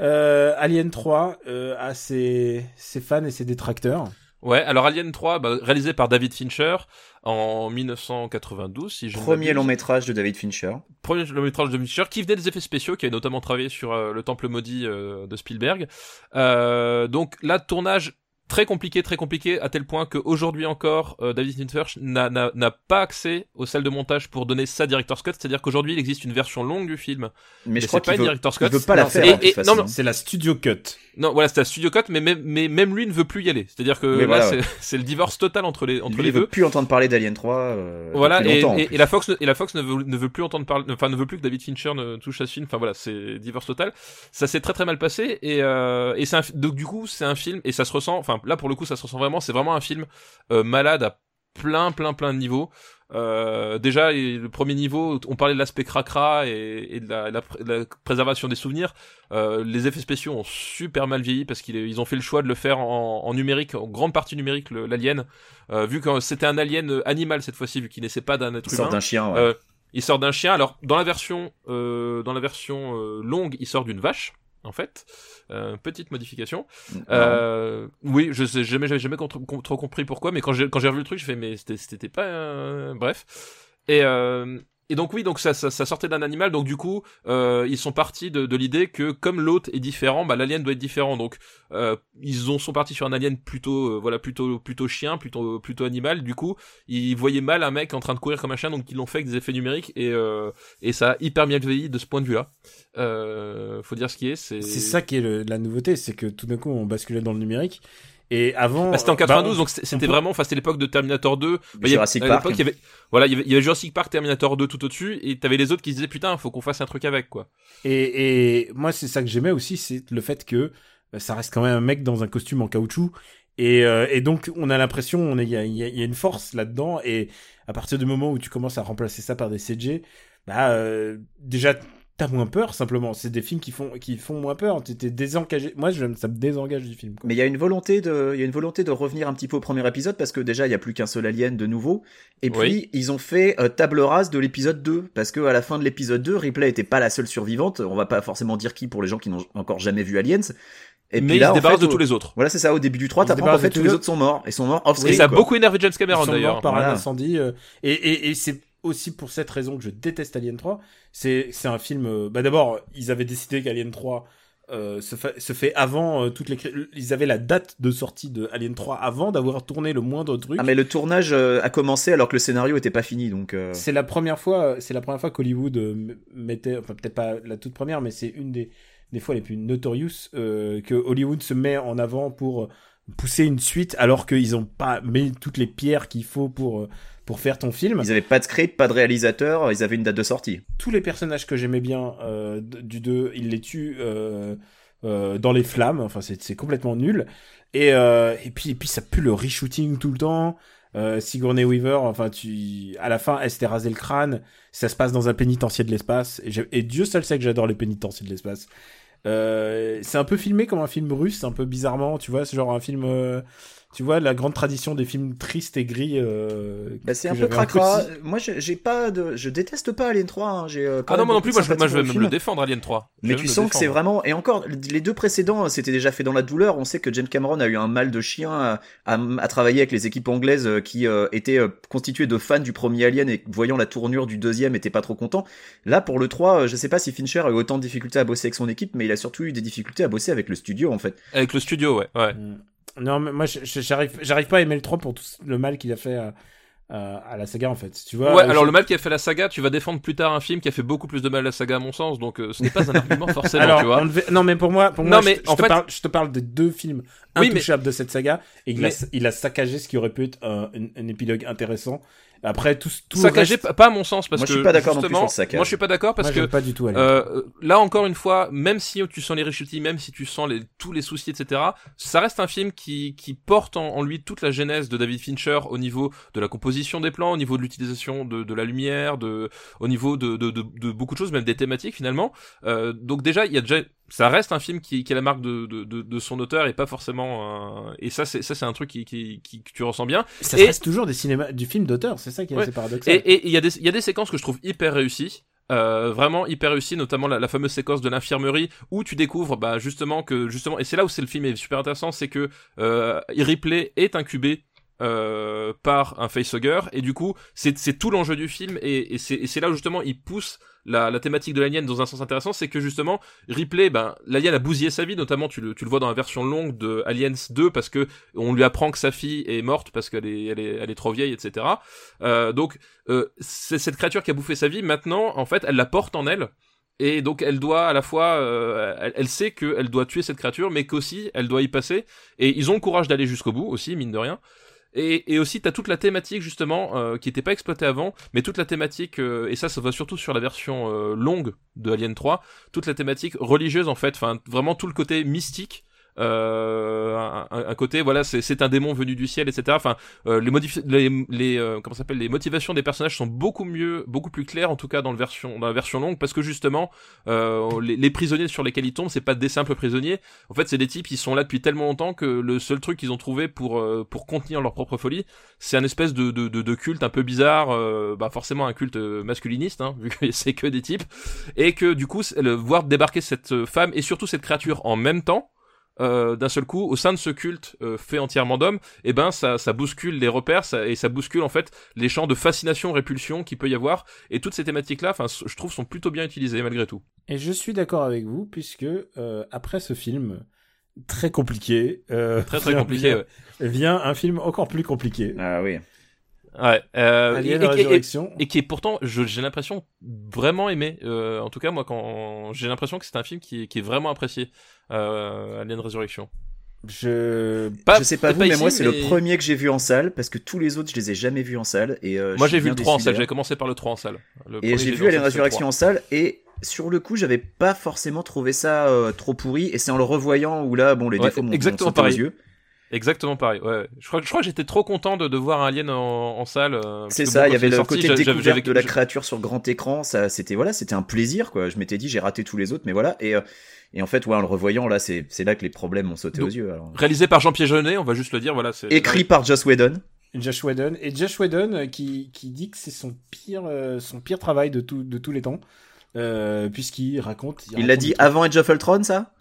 Euh, Alien 3 a ses, ses fans et ses détracteurs. Ouais, alors Alien 3, bah, réalisé par David Fincher en 1992, si je Premier long métrage de David Fincher. Premier long métrage de Fincher, qui venait des effets spéciaux, qui avait notamment travaillé sur Le Temple Maudit de Spielberg. donc là, tournage très compliqué, très compliqué, à tel point qu'aujourd'hui encore, euh, David Fincher n'a pas accès aux salles de montage pour donner sa director's cut. C'est-à-dire qu'aujourd'hui, il existe une version longue du film. Mais, je crois pas une director's cut. Il veut pas la faire. Et, non, non, c'est la studio cut. Non, voilà, c'est la studio cut, mais même, mais même lui ne veut plus y aller. C'est-à-dire que là, voilà, c'est le divorce total entre les entre lui, les il veut plus entendre parler d'Alien 3. Euh, voilà, et, et, la Fox et la Fox ne veut, ne veut plus entendre parler, enfin ne veut plus que David Fincher ne touche à ce film. Enfin voilà, c'est divorce total. Ça s'est très très mal passé et euh, et c'est donc du coup c'est un film et ça se ressent. Enfin là pour le coup ça se ressent vraiment. C'est vraiment un film euh, malade à plein plein plein de niveaux. Euh, déjà, le premier niveau, on parlait de l'aspect cracra et, et de, la, la, la, préservation des souvenirs. Euh, les effets spéciaux ont super mal vieilli parce qu'ils ont fait le choix de le faire en, en numérique, en grande partie numérique, l'alien. Euh, vu que c'était un alien animal cette fois-ci, vu qu'il naissait pas d'un être il humain. sort d'un chien. Ouais. Il sort d'un chien. Alors dans la version, dans la version longue, il sort d'une vache en fait. Euh, petite modification. Euh, oui, je sais jamais, j'avais jamais trop compris pourquoi, mais quand j'ai quand j'ai revu le truc, je fais mais c'était pas euh... bref. Et euh, et donc oui, donc ça, ça, ça sortait d'un animal, donc du coup, euh, ils sont partis de, de l'idée que comme l'autre est différent, bah l'alien doit être différent. Donc euh, ils ont, sont partis sur un alien plutôt, euh, voilà, plutôt plutôt chien, plutôt plutôt animal. Du coup, ils voyaient mal un mec en train de courir comme un chien, donc ils l'ont fait avec des effets numériques et euh, et ça a hyper bien vieilli de ce point de vue-là. Euh, faut dire ce qui est. C'est ça qui est le, la nouveauté, c'est que tout d'un coup on basculait dans le numérique Et avant, Bah, c'était en bah, 92, on- donc c'était peut- vraiment, enfin c'était l'époque de Terminator 2. Bah, il y avait- Jurassic à Park. il y avait, voilà, il y avait, il y avait Jurassic Park, Terminator 2 tout au-dessus, et t'avais les autres qui se disaient putain, faut qu'on fasse un truc avec quoi. Et, et moi, c'est ça que j'aimais aussi, c'est le fait que ça reste quand même un mec dans un costume en caoutchouc. Et, euh, et donc, on a l'impression, on est- il y a, il y a- il y a une force là-dedans. Et à partir du moment où tu commences à remplacer ça par des CG, bah, euh, déjà, t'as moins peur, simplement. C'est des films qui font, qui font moins peur. T'es désengagé. Moi, je, ça me désengage du film. quoi. Mais il y a une volonté de, il y a une volonté de revenir un petit peu au premier épisode parce que déjà il y a plus qu'un seul alien de nouveau. Et puis Oui. ils ont fait euh, table rase de l'épisode 2 parce que à la fin de l'épisode 2, Ripley était pas la seule survivante. On va pas forcément dire qui pour les gens qui n'ont encore jamais vu Aliens. Et mais puis il là, se en débarrasse fait, de au- tous les autres. Voilà, c'est ça. Au début du 3, Ils se t'apprends qu'en fait débarrassent tous les autres sont morts et sont morts off Et ça a quoi. beaucoup énervé James Cameron Ils d'ailleurs. par Voilà. un incendie. euh, et et, et c'est aussi pour cette raison que je déteste Alien 3. C'est c'est un film. euh, bah d'abord, ils avaient décidé qu'Alien 3 euh, se, fait, se fait avant euh, toutes les. Ils avaient la date de sortie de Alien 3 avant d'avoir tourné le moindre truc. Ah mais le tournage euh, a commencé alors que le scénario était pas fini donc. C'est la première fois. C'est la première fois qu'Hollywood mettait. Enfin peut-être pas la toute première, mais c'est une des des fois les plus notorious que Hollywood se met en avant pour pousser une suite alors qu'ils ont pas mis toutes les pierres qu'il faut pour pour faire ton film. Ils avaient pas de script, pas de réalisateur, ils avaient une date de sortie. tous les personnages que j'aimais bien euh, du 2, il les tue euh, euh, dans les flammes. Enfin, c'est complètement nul. Et, et, puis, et puis, ça pue le reshooting tout le temps. Sigourney Weaver, enfin, tu, à la fin, elle s'était rasé le crâne. Ça se passe dans un pénitencier de l'espace. Et, et Dieu seul sait que j'adore les pénitenciers de l'espace. C'est un peu filmé comme un film russe, un peu bizarrement, tu vois, c'est genre un film, tu vois, la grande tradition des films tristes et gris. Euh, Bah, c'est un peu cracra. aussi. Moi, j'ai pas de, je déteste pas Alien 3. hein. J'ai euh, Ah non, moi non plus, moi je, moi, je vais même le défendre Alien 3. Je Mais tu sens que c'est vraiment et encore les deux précédents c'était déjà fait dans la douleur. On sait que James Cameron a eu un mal de chien à, à, à travailler avec les équipes anglaises euh, qui euh, étaient euh, constituées de fans du premier Alien et voyant la tournure du deuxième étaient pas trop contents. Là pour le 3, euh, je sais pas si Fincher a eu autant de difficultés à bosser avec son équipe, mais il a surtout eu des difficultés à bosser avec le studio en fait. Avec le studio, ouais. ouais. Mm. Non, mais moi, j'arrive, j'arrive pas à aimer le 3 pour tout le mal qu'il a fait à, à, à la saga, en fait. Tu vois. Ouais, euh, alors je- le mal qui a fait la saga, tu vas défendre plus tard un film qui a fait beaucoup plus de mal à la saga à mon sens, donc euh, ce n'est pas un argument forcément, Alors, tu vois. devait- non, mais pour moi, pour Non, moi, mais je, te- je en te fait- parle, je te parle des deux films Oui, mais- de cette saga, et il, Mais- a, il a saccagé ce qui aurait pu être un épilogue intéressant. Après, tout, tout le Saccagé, reste, pas à mon sens, parce Moi, je que suis pas d'accord non plus sur saccage. moi je suis pas d'accord parce moi, que pas du tout. Euh, là encore une fois, même si tu sens les reshooting, même si tu sens les, tous les soucis, etc., ça reste un film qui, qui porte en, en lui toute la genèse de David Fincher au niveau de la composition des plans, au niveau de l'utilisation de, de la lumière, de, au niveau de, de, de, de beaucoup de choses, même des thématiques finalement. Euh, donc déjà, il y a déjà, ça reste un film qui, qui est la marque de, de, de, de son auteur et pas forcément. un- Et ça, c'est ça, c'est un truc qui, qui, qui que tu ressens bien. ça et- reste toujours des cinémas, du film d'auteur. C'est ça qui est Ouais. assez paradoxal. Et et il y a des il y a des séquences que je trouve hyper réussies. Euh, vraiment hyper réussies, notamment la, la fameuse séquence de l'infirmerie où tu découvres bah justement que justement et c'est là où c'est le film est super intéressant, c'est que euh, Ripley est incubé euh, par un facehugger et du coup c'est tout l'enjeu du film et, et c'est là où justement il pousse la, la thématique de l'alien dans un sens intéressant, c'est que justement Ripley, ben l'alien a bousillé sa vie, notamment tu le tu le vois dans la version longue de Aliens 2 parce que on lui apprend que sa fille est morte parce qu'elle est elle est elle est trop vieille, etc. Euh, donc euh, c'est cette créature qui a bouffé sa vie. Maintenant, en fait, elle la porte en elle. Et donc elle doit à la fois, euh, elle, elle sait qu'elle doit tuer cette créature, mais qu'aussi elle doit y passer. Et ils ont le courage d'aller jusqu'au bout aussi, mine de rien. Et, et aussi t'as toute la thématique justement euh, qui n'était pas exploitée avant, mais toute la thématique euh, et ça ça va surtout sur la version euh, longue de Alien 3, toute la thématique religieuse en fait, enfin vraiment tout le côté mystique. Euh, un, un- côté voilà c'est un démon venu du ciel etc enfin euh, les les, les euh, comment s'appelle les motivations des personnages sont beaucoup mieux beaucoup plus claires en tout cas dans le version dans la version longue parce que justement les, les prisonniers sur lesquels ils tombent c'est pas des simples prisonniers. En fait c'est des types qui sont là depuis tellement longtemps que le seul truc qu'ils ont trouvé pour pour contenir leur propre folie c'est un espèce de, de, de, de culte un peu bizarre bah forcément un culte masculiniste hein, vu que c'est que des types. Et que du coup le, voir débarquer cette femme et surtout cette créature en même temps euh, d'un seul coup au sein de ce culte euh, fait entièrement d'hommes et ben ça ça bouscule les repères ça, et ça bouscule en fait les champs de fascination répulsion qu'il peut y avoir et toutes ces thématiques là enfin je trouve sont plutôt bien utilisées malgré tout Et je suis d'accord avec vous, puisque euh, après ce film très compliqué, euh, très très vient- compliqué vient, ouais, vient un film encore plus compliqué. Ah oui. Ouais euh, et, Alien et- et- Résurrection. et qui est pourtant j'ai l'impression vraiment aimé euh, en tout cas moi quand j'ai l'impression que c'est un film qui est, qui est vraiment apprécié euh, Alien Résurrection Je. Pas- je sais pas vous, mais ici, moi c'est mais- le premier que j'ai vu en salle parce que tous les autres je les ai jamais vus en salle et euh, Moi j'ai vu le bien 3 en salle, j'ai commencé par le 3 en salle. Le Et j'ai vu Alien Résurrection en salle et sur le coup j'avais pas forcément trouvé ça euh, trop pourri et c'est en le revoyant où là bon les Ouais, défauts m'ont exactement sauté aux pareil. yeux. 3. Exactement pareil. Ouais. Je crois, je crois que j'étais trop content de, de voir un Alien en, en salle. euh, C'est ça, il y avait le sorti, côté découverte de la créature sur grand écran, ça c'était voilà, c'était un plaisir quoi. Je m'étais dit j'ai raté tous les autres mais voilà et euh, et en fait ouais en le revoyant là c'est c'est là que les problèmes m'ont sauté Donc, aux yeux alors. Réalisé par Jean-Pierre Jeunet, on va juste le dire. Voilà. c'est- Écrit par Joss Whedon. Josh Whedon et Josh Whedon euh, qui, qui dit que c'est son pire euh, son pire travail de tout de tous les temps euh, puisqu'il raconte Il l'a dit avant Age of Ultron ça?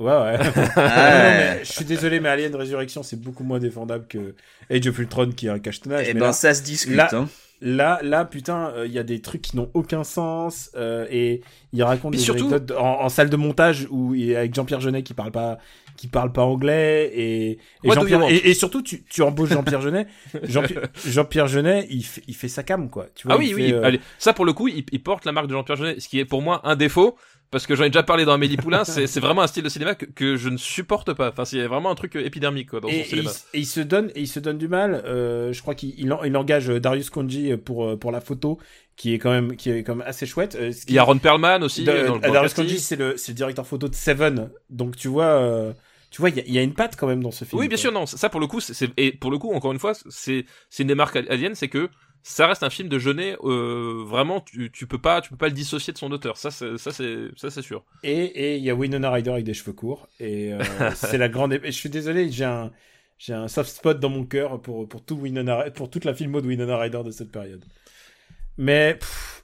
Ouais ouais Non, non, mais je suis désolé mais Alien Résurrection c'est beaucoup moins défendable que Age of Ultron qui est un cache-tonnage Eh ben là, ça se discute là- hein. là là putain euh, il y a des trucs qui n'ont aucun sens euh, et il raconte Mais des surtout- anecdotes en, en salle de montage où il est avec Jean-Pierre Jeunet qui parle pas qui parle pas anglais et, et What surtout tu, tu embauches Jean-Pierre Jeunet Jean-Pierre Jean-Pierre Jeunet il fait, il fait sa cam quoi tu vois Ah oui, oui. euh, Allez, ça pour le coup, il, il porte la marque de Jean-Pierre Jeunet, ce qui est pour moi un défaut. Parce que j'en ai déjà parlé dans Amélie Poulain, c'est vraiment un style de cinéma que, que je ne supporte pas. Enfin, c'est vraiment un truc euh, épidermique quoi, dans et, son et il, cinéma. et il se donne et il se donne du mal euh, je crois qu'il il, en- il engage Darius Konji pour euh, pour la photo qui est quand même qui est quand même assez chouette euh, Il y a Ron Perlman aussi. Da- euh, dans le- Darius. Konji, c'est le, c'est le directeur photo de Seven. Donc tu vois, euh, tu vois, il y, a- il y a une patte quand même dans ce film. Oui, bien quoi. sûr, non. Ça, pour le coup, c'est et pour le coup, encore une fois, c'est c'est une des marques aliens, c'est que ça reste un film de Jeunet. Euh, vraiment, tu, tu peux pas, tu peux pas le dissocier de son auteur. Ça, c'est ça, c'est ça, c'est sûr. Et et il y a Winona Ryder avec des cheveux courts. Et euh, c'est la grande. Je suis désolé, j'ai un j'ai un soft spot dans mon cœur pour pour tout Winona, pour toute la filmo de Winona Ryder de cette période. Mais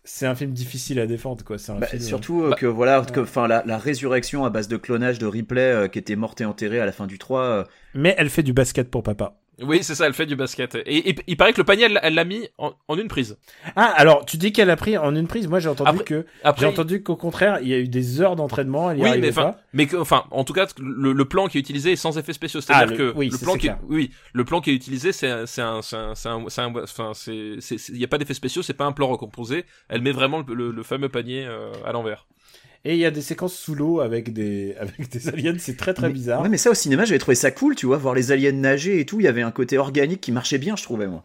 c'est un film difficile à défendre, quoi. C'est un Bah, film. surtout euh, Bah, que voilà, ouais. que enfin la, la résurrection à base de clonage de Ripley euh, qui était morte et enterrée à la fin du 3. euh, Mais elle fait du basket pour papa. Oui, c'est ça. Elle fait du basket. Et, et- il paraît que le panier, elle l'a mis en, en une prise. Ah, alors tu dis qu'elle a pris en une prise. Moi, j'ai entendu Après- que Après, j'ai entendu qu'au contraire, il y a eu des heures d'entraînement. Oui, mais enfin, mais que, enfin, en tout cas, le, le plan qui est utilisé est sans effets spéciaux. C'est-à-dire Ah, le- que oui, le plan qui, est, clair. oui, le plan qui est utilisé, c'est, un- c'est un, c'est enfin, c'est, il y a pas d'effets spéciaux, c'est pas un plan recomposé. Elle met vraiment le, le- le fameux panier euh, à l'envers. Et il y a des séquences sous l'eau avec des avec des aliens. C'est très très mais- bizarre. Ouais, mais ça au cinéma, j'avais trouvé ça cool, tu vois, voir les aliens nager et tout. Il y avait un côté organique qui marchait bien, je trouvais moi.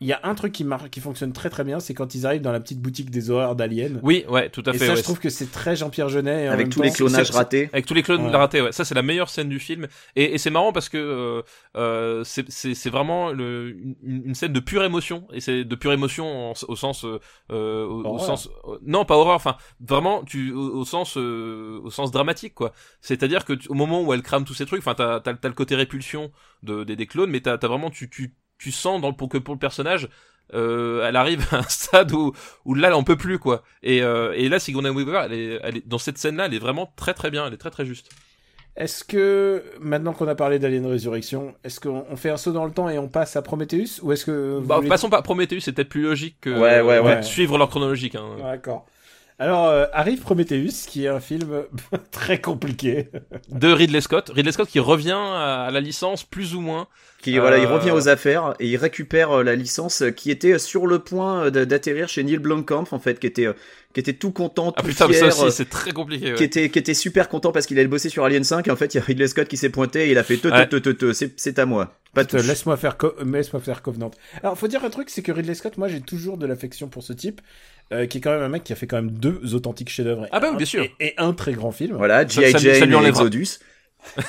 Il y a un truc qui marche, qui fonctionne très très bien, c'est quand ils arrivent dans la petite boutique des horreurs d'aliens. Oui, ouais, tout à Et fait. ça, ouais, je trouve que c'est très Jean-Pierre Jeunet. et Avec même tous les clonages ratés. Avec tous les clones Ouais. ratés, ouais. Ça, c'est la meilleure scène du film. Et, et c'est marrant parce que euh, euh, c'est- c'est c'est vraiment le, une, une scène de pure émotion. Et c'est de pure émotion en- au sens, euh, euh, au, sens, euh, non, pas horreur. Enfin, vraiment, tu au, au sens, euh, au sens dramatique, quoi. C'est-à-dire que tu- au moment où elle crame tous ces trucs, enfin, t'as t'as t'as le côté répulsion de des, des clones, mais t'as as vraiment, tu tu tu sens dans, pour que pour le personnage. Euh, elle arrive à un stade où, où là, elle en peut plus, quoi. Et, euh, et là, Sigourney Weaver, elle est, elle est, dans cette scène-là, elle est vraiment très très bien, elle est très très juste. Est-ce que maintenant qu'on a parlé d'Alien Résurrection, est-ce qu'on on fait un saut dans le temps et on passe à Prometheus ou est-ce que Bah, voulez- passons par Prometheus, c'est peut-être plus logique que Ouais, ouais, ouais. de suivre leur chronologique. Hein. D'accord. Alors euh, arrive Prometheus, qui est un film très compliqué. De Ridley Scott, Ridley Scott qui revient à, la licence plus ou moins. Qui voilà, il Euh, revient aux affaires et il récupère euh, la licence euh, qui était sur le point euh, d'atterrir chez Neil Blomkamp en fait, qui était euh, qui était tout content, Ah tout putain, mais fier, ça euh, aussi c'est très compliqué. ouais. qui était qui était super content parce qu'il allait bosser sur Alien 5 et en fait il y a Ridley Scott qui s'est pointé et il a fait te te te te te c'est c'est à moi. Pas de Putain, touche. Laisse-moi faire, Co- euh, laisse-moi faire Covenant. Alors, faut dire un truc, c'est que Ridley Scott, moi, j'ai toujours de l'affection pour ce type, euh, qui est quand même un mec qui a fait quand même deux authentiques chefs-d'œuvre. et Ah bah oui, un- bien sûr. Et, et un très grand film. Voilà, G.I. Jane et. Exodus.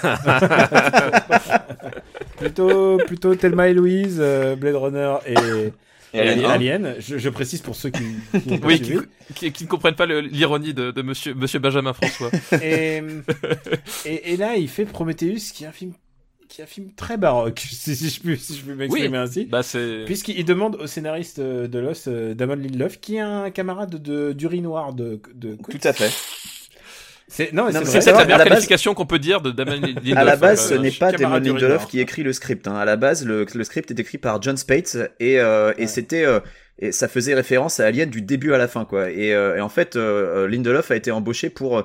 Plutôt, plutôt Thelma et Louise, euh, Blade Runner et, Et Alien et un. Alien. Je, je précise pour ceux qui, qui n'ont pas Oui, qui, suivi. qui, qui ne comprennent pas l'ironie de, de monsieur, monsieur Benjamin François. Et, et, et là, il fait Prometheus, qui est un film, qui est un film très baroque, si, si je puis, si je puis m'exprimer ainsi. bah. Puisqu'il demande au scénariste euh, de Lost, euh, Damon Lindelof, qui est un camarade de, d'urinoir de, de Tout à fait. C'est, non, Non, c'est la meilleure base- qualification qu'on peut dire de Damon Lindelof. À la base, euh, ce n'est pas Damon Lindelof qui écrit le script. hein. À la base, le, le script est écrit par John Spates et, euh, et Ouais. c'était euh, et ça faisait référence à Alien du début à la fin, quoi. Et, euh, et en fait, euh, euh, Lindelof a été embauché pour euh,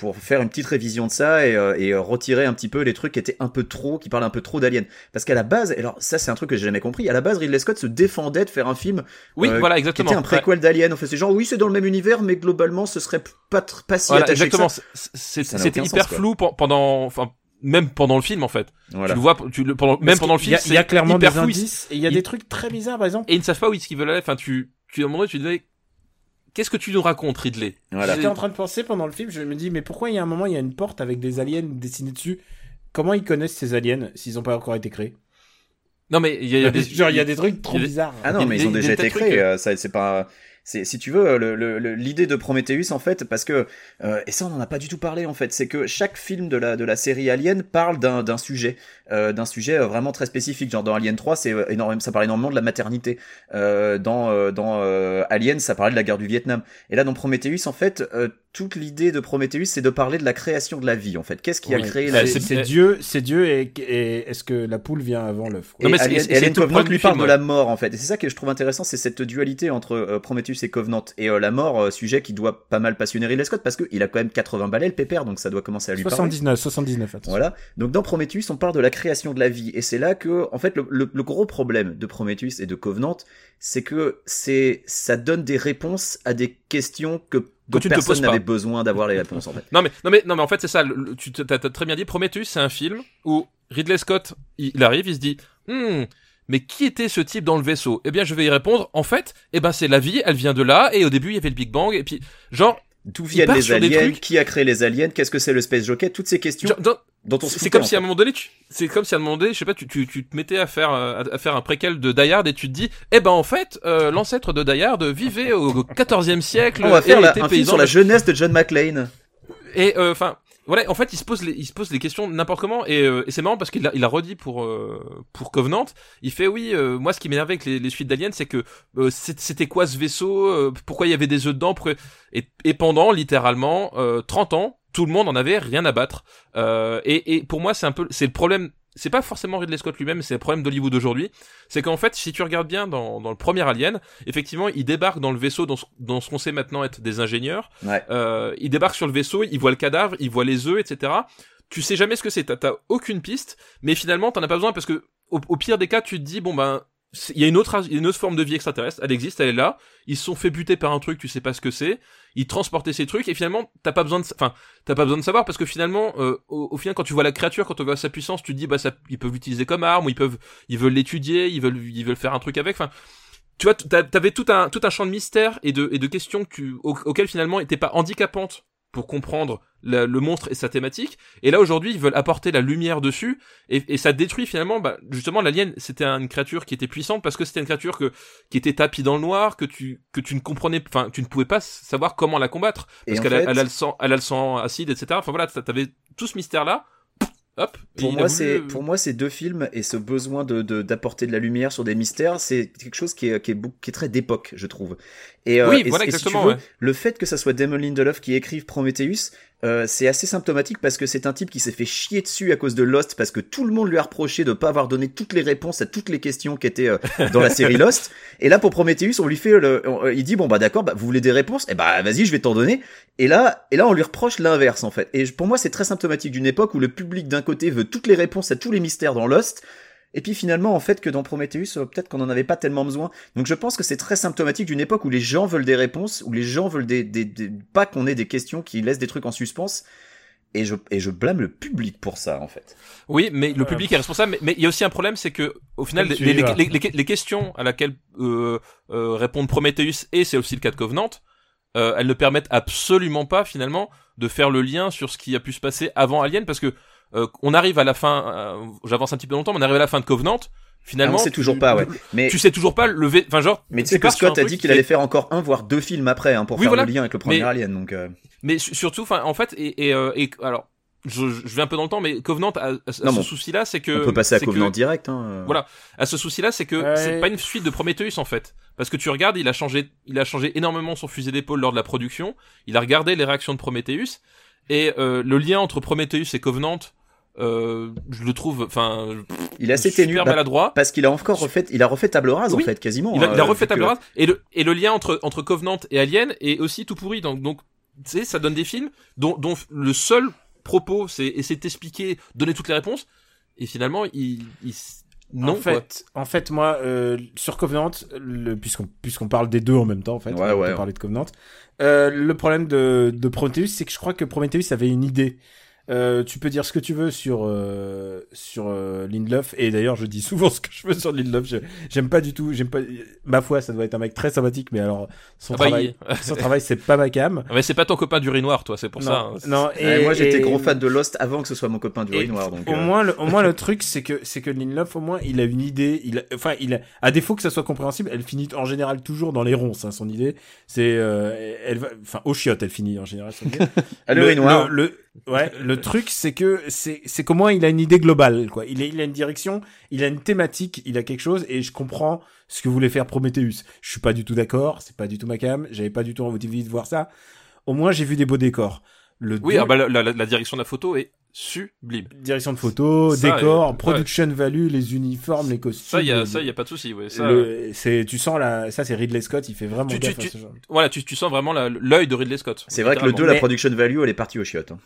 pour faire une petite révision de ça et, euh, et euh, retirer un petit peu les trucs qui étaient un peu trop, qui parlent un peu trop d'Alien. Parce qu'à la base, alors ça c'est un truc que j'ai jamais compris. À la base, Ridley Scott se défendait de faire un film Oui, euh, voilà, qui exactement. était un préquel d'Alien. En fait, c'est genre oui, c'est dans le même univers, mais globalement, ce serait pas pas si Voilà, attaché exactement. C'était hyper sens, flou pen- pendant, enfin, même pendant le film en fait. Voilà. Tu le vois, tu le, pendant, même pendant le y film, a- Il y a c'est clairement des indices et il y a Il- des trucs très bizarres, par exemple. Et ils ne savent pas où est-ce qu'ils veulent aller. Enfin, tu, tu à un moment donné, tu te dis, qu'est-ce que tu nous racontes, Ridley? Voilà. J'étais en train de penser pendant le film, je me dis, mais pourquoi il y a un moment, il y a une porte avec des aliens dessinés dessus? Comment ils connaissent ces aliens s'ils n'ont pas encore été créés? Non mais il y a, des, Genre, il y a des trucs trop bizarres. Ah non, mais ils ont déjà été créés. euh, Ça, c'est pas. C'est, si tu veux, le- l'idée de Prometheus en fait, parce que euh, et ça on en a pas du tout parlé en fait, c'est que chaque film de la série Alien parle d'un sujet, euh, d'un sujet euh, vraiment très spécifique. Genre dans Alien 3, c'est euh, énormément, ça parle énormément de la maternité. Euh, dans euh, dans euh, Alien, ça parlait de la guerre du Vietnam. Et là dans Prometheus, en fait, euh, toute l'idée de Prometheus, c'est de parler de la création de la vie en fait. Qu'est-ce qui a Ouais. créé C'est- la vie? c'est Dieu, c'est Dieu et, et est-ce que la poule vient avant l'œuf? Non, mais c'est- Alien, Alien Covenant lui parle de la mort en fait. Et c'est ça que je trouve intéressant, c'est cette dualité entre euh, Prometheus et Covenant. Et euh, la mort, euh, sujet qui doit pas mal passionner Ridley Scott parce qu'il a quand même 80 balais le pépère, donc ça doit commencer à lui parler. 79, 79, attention. Voilà. Donc dans Prometheus, on parle de la création de la vie, et c'est là que, en fait, le, le- le gros problème de Prometheus et de Covenant, c'est que c'est ça donne des réponses à des questions que, dont tu ne te personne poses n'avait besoin d'avoir les réponses en fait. Non mais non mais non mais en fait c'est ça. le- tu t'as très bien dit. Prometheus, c'est un film où Ridley Scott, il, il arrive, il se dit, Hmm, mais qui était ce type dans le vaisseau? Eh bien, je vais y répondre. En fait, eh ben c'est la vie. Elle vient de là. Et au début, il y avait le Big Bang. Et puis, genre, D'où viennent les aliens? Qui a créé les aliens? Qu'est-ce que c'est le Space Jockey? Toutes ces questions genre, dans- dont on se c'est comme si à un moment donné, tu, c'est comme si à un moment donné, je sais pas, tu, tu, tu te mettais à faire euh, à, faire un préquel de Die Hard et tu te dis, eh ben en fait, euh, l'ancêtre de Die Hard vivait au 14e siècle. On va faire et la- était un film sur la jeunesse de John McClane. Et euh, enfin, voilà, en fait, il se pose les, il se pose les questions n'importe comment et, euh, et c'est marrant parce qu'il a, il redit pour euh, pour Covenant, il fait oui, euh, moi ce qui m'énervait avec les, les suites d'Alien, c'est que euh, c'était quoi ce vaisseau, euh, pourquoi il y avait des œufs dedans, pourquoi- et, et pendant littéralement euh, 30 ans, tout le monde en avait rien à battre. Euh, et, et pour moi, c'est un peu, c'est le problème. C'est pas forcément Ridley Scott lui-même, c'est le problème d'Hollywood aujourd'hui. C'est qu'en fait, si tu regardes bien dans, dans le premier Alien, effectivement, il débarque dans le vaisseau, dans ce, dans ce qu'on sait maintenant être des ingénieurs. Ouais. Euh, il débarque sur le vaisseau, il voit le cadavre, il voit les œufs, etc. Tu sais jamais ce que c'est, t'as- aucune piste, mais finalement t'en as pas besoin parce que au, au pire des cas, tu te dis bon ben il y a une autre une autre forme de vie extraterrestre, elle existe, elle est là. Ils se sont fait buter par un truc, tu sais pas ce que c'est. Ils transportaient ces trucs et finalement t'as pas besoin de enfin t'as pas besoin de savoir parce que finalement euh, au, au final quand tu vois la créature, quand tu vois sa puissance, tu te dis bah ça ils peuvent l'utiliser comme arme, ou ils peuvent ils veulent l'étudier, ils veulent ils veulent faire un truc avec. Enfin tu vois, t'a- t'avais tout un tout un champ de mystère et de et de questions que tu, finalement n'étaient pas handicapantes pour comprendre la- le monstre et sa thématique. Et là aujourd'hui, ils veulent apporter la lumière dessus et, et ça détruit finalement. Bah, justement, l'alien, c'était une créature qui était puissante parce que c'était une créature que qui était tapie dans le noir, que tu que tu ne comprenais, enfin, tu ne pouvais pas savoir comment la combattre parce qu'elle a, fait- elle a le sang, elle a le sang acide, etc. Enfin voilà, t'avais tout ce mystère là. Hop. Pour moi, voulu, c'est euh, pour moi ces deux films et ce besoin de de- d'apporter de, la lumière sur des mystères, c'est quelque chose qui est qui est, qui est très d'époque, je trouve. Et, euh, Oui, et- voilà, et si tu exactement, veux, ouais. le fait que ça soit Damon Lindelof qui écrive Prometheus, euh, c'est assez symptomatique parce que c'est un type qui s'est fait chier dessus à cause de Lost parce que tout le monde lui a reproché de pas avoir donné toutes les réponses à toutes les questions qui étaient euh, dans la série Lost. Et là pour Prometheus, on lui fait le, on- euh, il dit bon bah d'accord, bah, vous voulez des réponses, et bah vas-y, je vais t'en donner. Et là, et là on lui reproche l'inverse en fait. Et pour moi, c'est très symptomatique d'une époque où le public d'un côté veut toutes les réponses à tous les mystères dans Lost. Et puis finalement, en fait, que dans Prometheus, euh, peut-être qu'on en avait pas tellement besoin. Donc je pense que c'est très symptomatique d'une époque où les gens veulent des réponses, où les gens veulent des, des, des- pas qu'on ait des questions qui laissent des trucs en suspens. Et je, et je blâme le public pour ça, en fait. Oui, mais le public est responsable. Mais- il y a aussi un problème, c'est que au final, les- les- les questions à laquelle euh, euh, répondent Prometheus et c'est aussi le cas de Covenant, euh, elles ne permettent absolument pas finalement de faire le lien sur ce qui a pu se passer avant Alien, parce que euh, on arrive à la fin. euh, J'avance un petit peu longtemps, mais on arrive à la fin de Covenant. Finalement, Ah, on sait toujours tu- pas, ouais. Mais, Tu sais toujours pas le V. Enfin, genre. mais tu sais que Scott a dit qui qu'il allait faire encore un, voire deux films après, hein, pour Oui, faire voilà. le lien avec le premier Mais- Alien, donc, euh, Mais su- surtout, enfin, en fait, et, et, euh, et alors, je, je vais un peu dans le temps, mais Covenant a, a- a Non, ce bon. souci-là, c'est que on peut passer à que- Covenant direct, hein. Voilà. à ce souci-là, c'est que Ouais. c'est pas une suite de Prometheus en fait, parce que tu regardes, il a changé, il a changé énormément son fusil d'épaule lors de la production. Il a regardé les réactions de Prometheus et euh, le lien entre Prometheus et Covenant, euh, je le trouve, enfin, Il est assez super ténu, bah, maladroit. parce qu'il a encore refait, il a refait table rase, Oui. en fait, quasiment. Il a, il a vu refait que- table rase et le et le lien entre entre Covenant et Alien est aussi tout pourri. Donc donc tu sais, ça donne des films dont dont le seul propos c'est essayer de t'expliquer, donner toutes les réponses et finalement il, il non en fait, en fait, moi, euh, sur Covenant, le, puisqu'on puisqu'on parle des deux en même temps, en fait, Ouais, on va ouais. parler de Covenant. Euh, le problème de, de Prometheus, c'est que je crois que Prometheus avait une idée Euh, tu peux dire ce que tu veux sur euh, sur euh, Lindelof et d'ailleurs je dis souvent ce que je veux sur Lindelof. J'aime pas du tout. J'aime pas. Ma foi, ça doit être un mec très sympathique, mais alors son Ah bah, travail, son travail, c'est pas ma cam. Ah, Mais c'est pas ton copain du riz noir, toi, c'est pour ça. non, hein. non. Ouais, moi j'étais et- gros fan de Lost avant que ce soit mon copain du et Riz Noir. Donc, au euh, moins, le, au moins le truc, c'est que c'est que Lindelof, au moins, il a une idée. Il, a, enfin, il a, à défaut que ça soit compréhensible, elle finit en général toujours dans les ronces. Hein, son idée, c'est, euh, elle va, enfin, au chiottes, elle finit en général. son idée. Ah, le. Le, le- ouais, le truc, c'est que c'est, c'est qu'au moins il a une idée globale, quoi. Il, est, il a une direction, il a une thématique, il a quelque chose, et je comprends ce que voulait faire Prometheus. Je suis pas du tout d'accord, c'est pas du tout ma cam, j'avais pas du tout envie de voir ça. Au moins, j'ai vu des beaux décors. Le Oui, deux- ah bah, la, la- la direction de la photo est sublime. direction de photo, Ça, décor, euh, production value, les uniformes, les costumes. Ça, y a, ça, y a pas de souci. Ouais. Ça, le- c'est, tu sens la, ça c'est Ridley Scott, il fait vraiment Tu- tu- gaffe à tu- ce genre. voilà, tu, tu sens vraiment la- l'œil de Ridley Scott. C'est vrai que le 2, littéralement. la production value, elle est partie au chiottes. hein.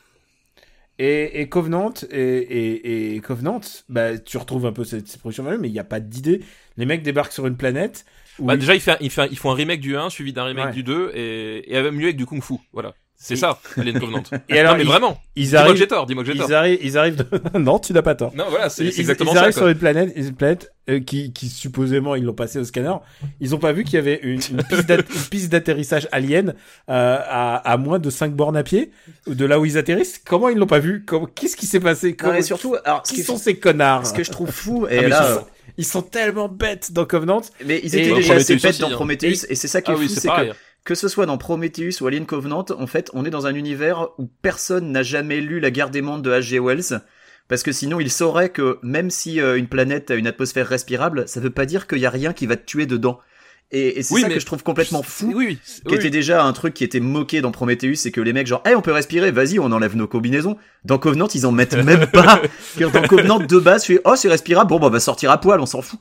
Et, et Covenant, et, et, et Covenant, bah, tu retrouves un peu cette, cette production value, mais il n'y a pas d'idée. Les mecs débarquent sur une planète où Bah, déjà, il fait, un- il fait, un- ils font un remake du 1 suivi d'un remake Ouais. du 2 et, et mieux avec du kung fu. Voilà. C'est ça, Alien Covenant. et alors non, mais ils, vraiment. ils Dis-moi que arrivent, j'ai tort, dis-moi que j'ai tort. ils arrivent, ils arrivent. de- non, tu n'as pas tort. Non, voilà, c'est Ils, c'est exactement ils ça. arrivent quoi. sur une planète, une planète euh, qui, qui supposément ils l'ont passé au scanner. Ils ont pas vu qu'il y avait une, une piste d'at- une piste d'atterrissage alien euh, à, à moins de 5 bornes à pied de là où ils atterrissent. Comment ils l'ont pas vu? Comment- Qu'est-ce qui s'est passé? Non, Comment- et surtout, alors, Qui sont ces connards? ce que je trouve fou, Ah, et là, ils, sont, ils sont tellement bêtes dans Covenant. mais ils étaient déjà assez Prometheus bêtes dans hein. Prometheus, et c'est ça qui est Ah fou, c'est que pareil. Que ce soit dans Prometheus ou Alien Covenant, en fait, on est dans un univers où personne n'a jamais lu La guerre des mondes de H.G. Wells. Parce que sinon, il saurait que même si euh, une planète a une atmosphère respirable, ça veut pas dire qu'il y a rien qui va te tuer dedans. Et, et c'est Oui, ça que je trouve complètement fou. Oui, oui. Qui était déjà un truc qui était moqué dans Prometheus, c'est que les mecs genre, hey, on peut respirer, vas-y, on enlève nos combinaisons. Dans Covenant, ils en mettent même pas. Que dans Covenant, de base, tu fais, oh, c'est respirable, bon, bah, on va sortir à poil, on s'en fout.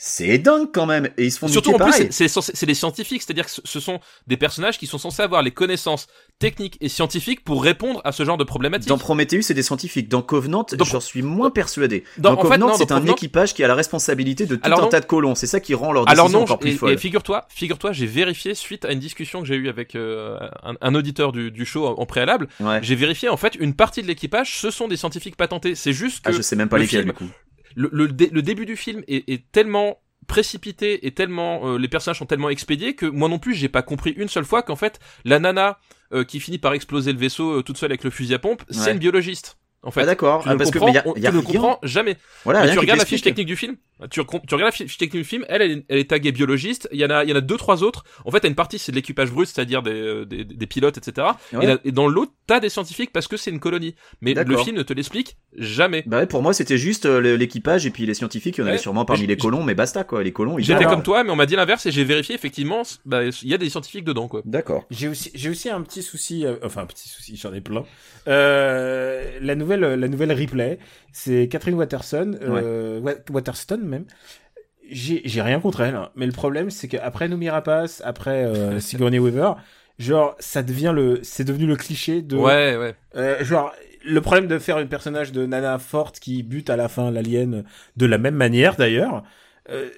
C'est dingue quand même. Et ils se font Surtout en plus, pareil. c'est- c'est censé- c'est des scientifiques, c'est-à-dire que ce- sont des personnages qui sont censés avoir les connaissances techniques et scientifiques pour répondre à ce genre de problématiques. Dans Prometheus, c'est des scientifiques. Dans Covenant, j'en suis moins persuadé. Dans- Covenant, c'est un Covenant- équipage qui a la responsabilité de tout Alors un non. tas de colons. C'est ça qui rend leur décision Alors non, encore plus et, folle. et figure-toi, figure-toi, j'ai vérifié suite à une discussion que j'ai eue avec euh, un, un auditeur du, du show en, en préalable. Ouais. J'ai vérifié en fait une partie de l'équipage, ce sont des scientifiques patentés. C'est juste que Ah, je sais même pas le lesquels, du coup. Le, le, dé- le début du film est, est tellement précipité et tellement euh, les personnages sont tellement expédiés que moi non plus j'ai pas compris une seule fois qu'en fait la nana euh, qui finit par exploser le vaisseau euh, toute seule avec le fusil à pompe c'est une biologiste en fait Ah, d'accord. tu Ah, ne parce que, comprends, mais y a, on- y a tu ne comprends jamais Voilà, rien tu regardes la fiche technique du film, tu, regardes la fiche technique du film, elle, elle, est- elle est taguée biologiste, il y en a, il y en a deux, trois autres. En fait, t'as une partie, c'est de l'équipage brut, c'est-à-dire des, euh, des, des pilotes, etc. Ouais. Et, là- et dans l'autre, t'as des scientifiques parce que c'est une colonie. Mais le film ne te l'explique jamais. Bah ouais, pour moi, c'était juste euh, l'équipage et puis les scientifiques, il y en avait Ouais. sûrement parmi les colons, mais basta, quoi. Les colons, ils J'étais comme toi, mais on m'a dit l'inverse et j'ai vérifié, effectivement, bah, il y a des scientifiques dedans, quoi. D'accord. J'ai aussi, j'ai aussi un petit souci, euh, enfin un petit souci, j'en ai plein. Euh, la nouvelle, la nouvelle replay, c'est Catherine Waterson, euh, Wa- Waterston même. J'ai, rien contre elle, hein. mais le problème c'est qu'après Noomi Rapace, après euh, Sigourney Weaver, genre ça devient le, c'est devenu le cliché de, Ouais, ouais. euh, genre le problème de faire un personnage de nana forte qui bute à la fin l'alien de la même manière d'ailleurs, euh,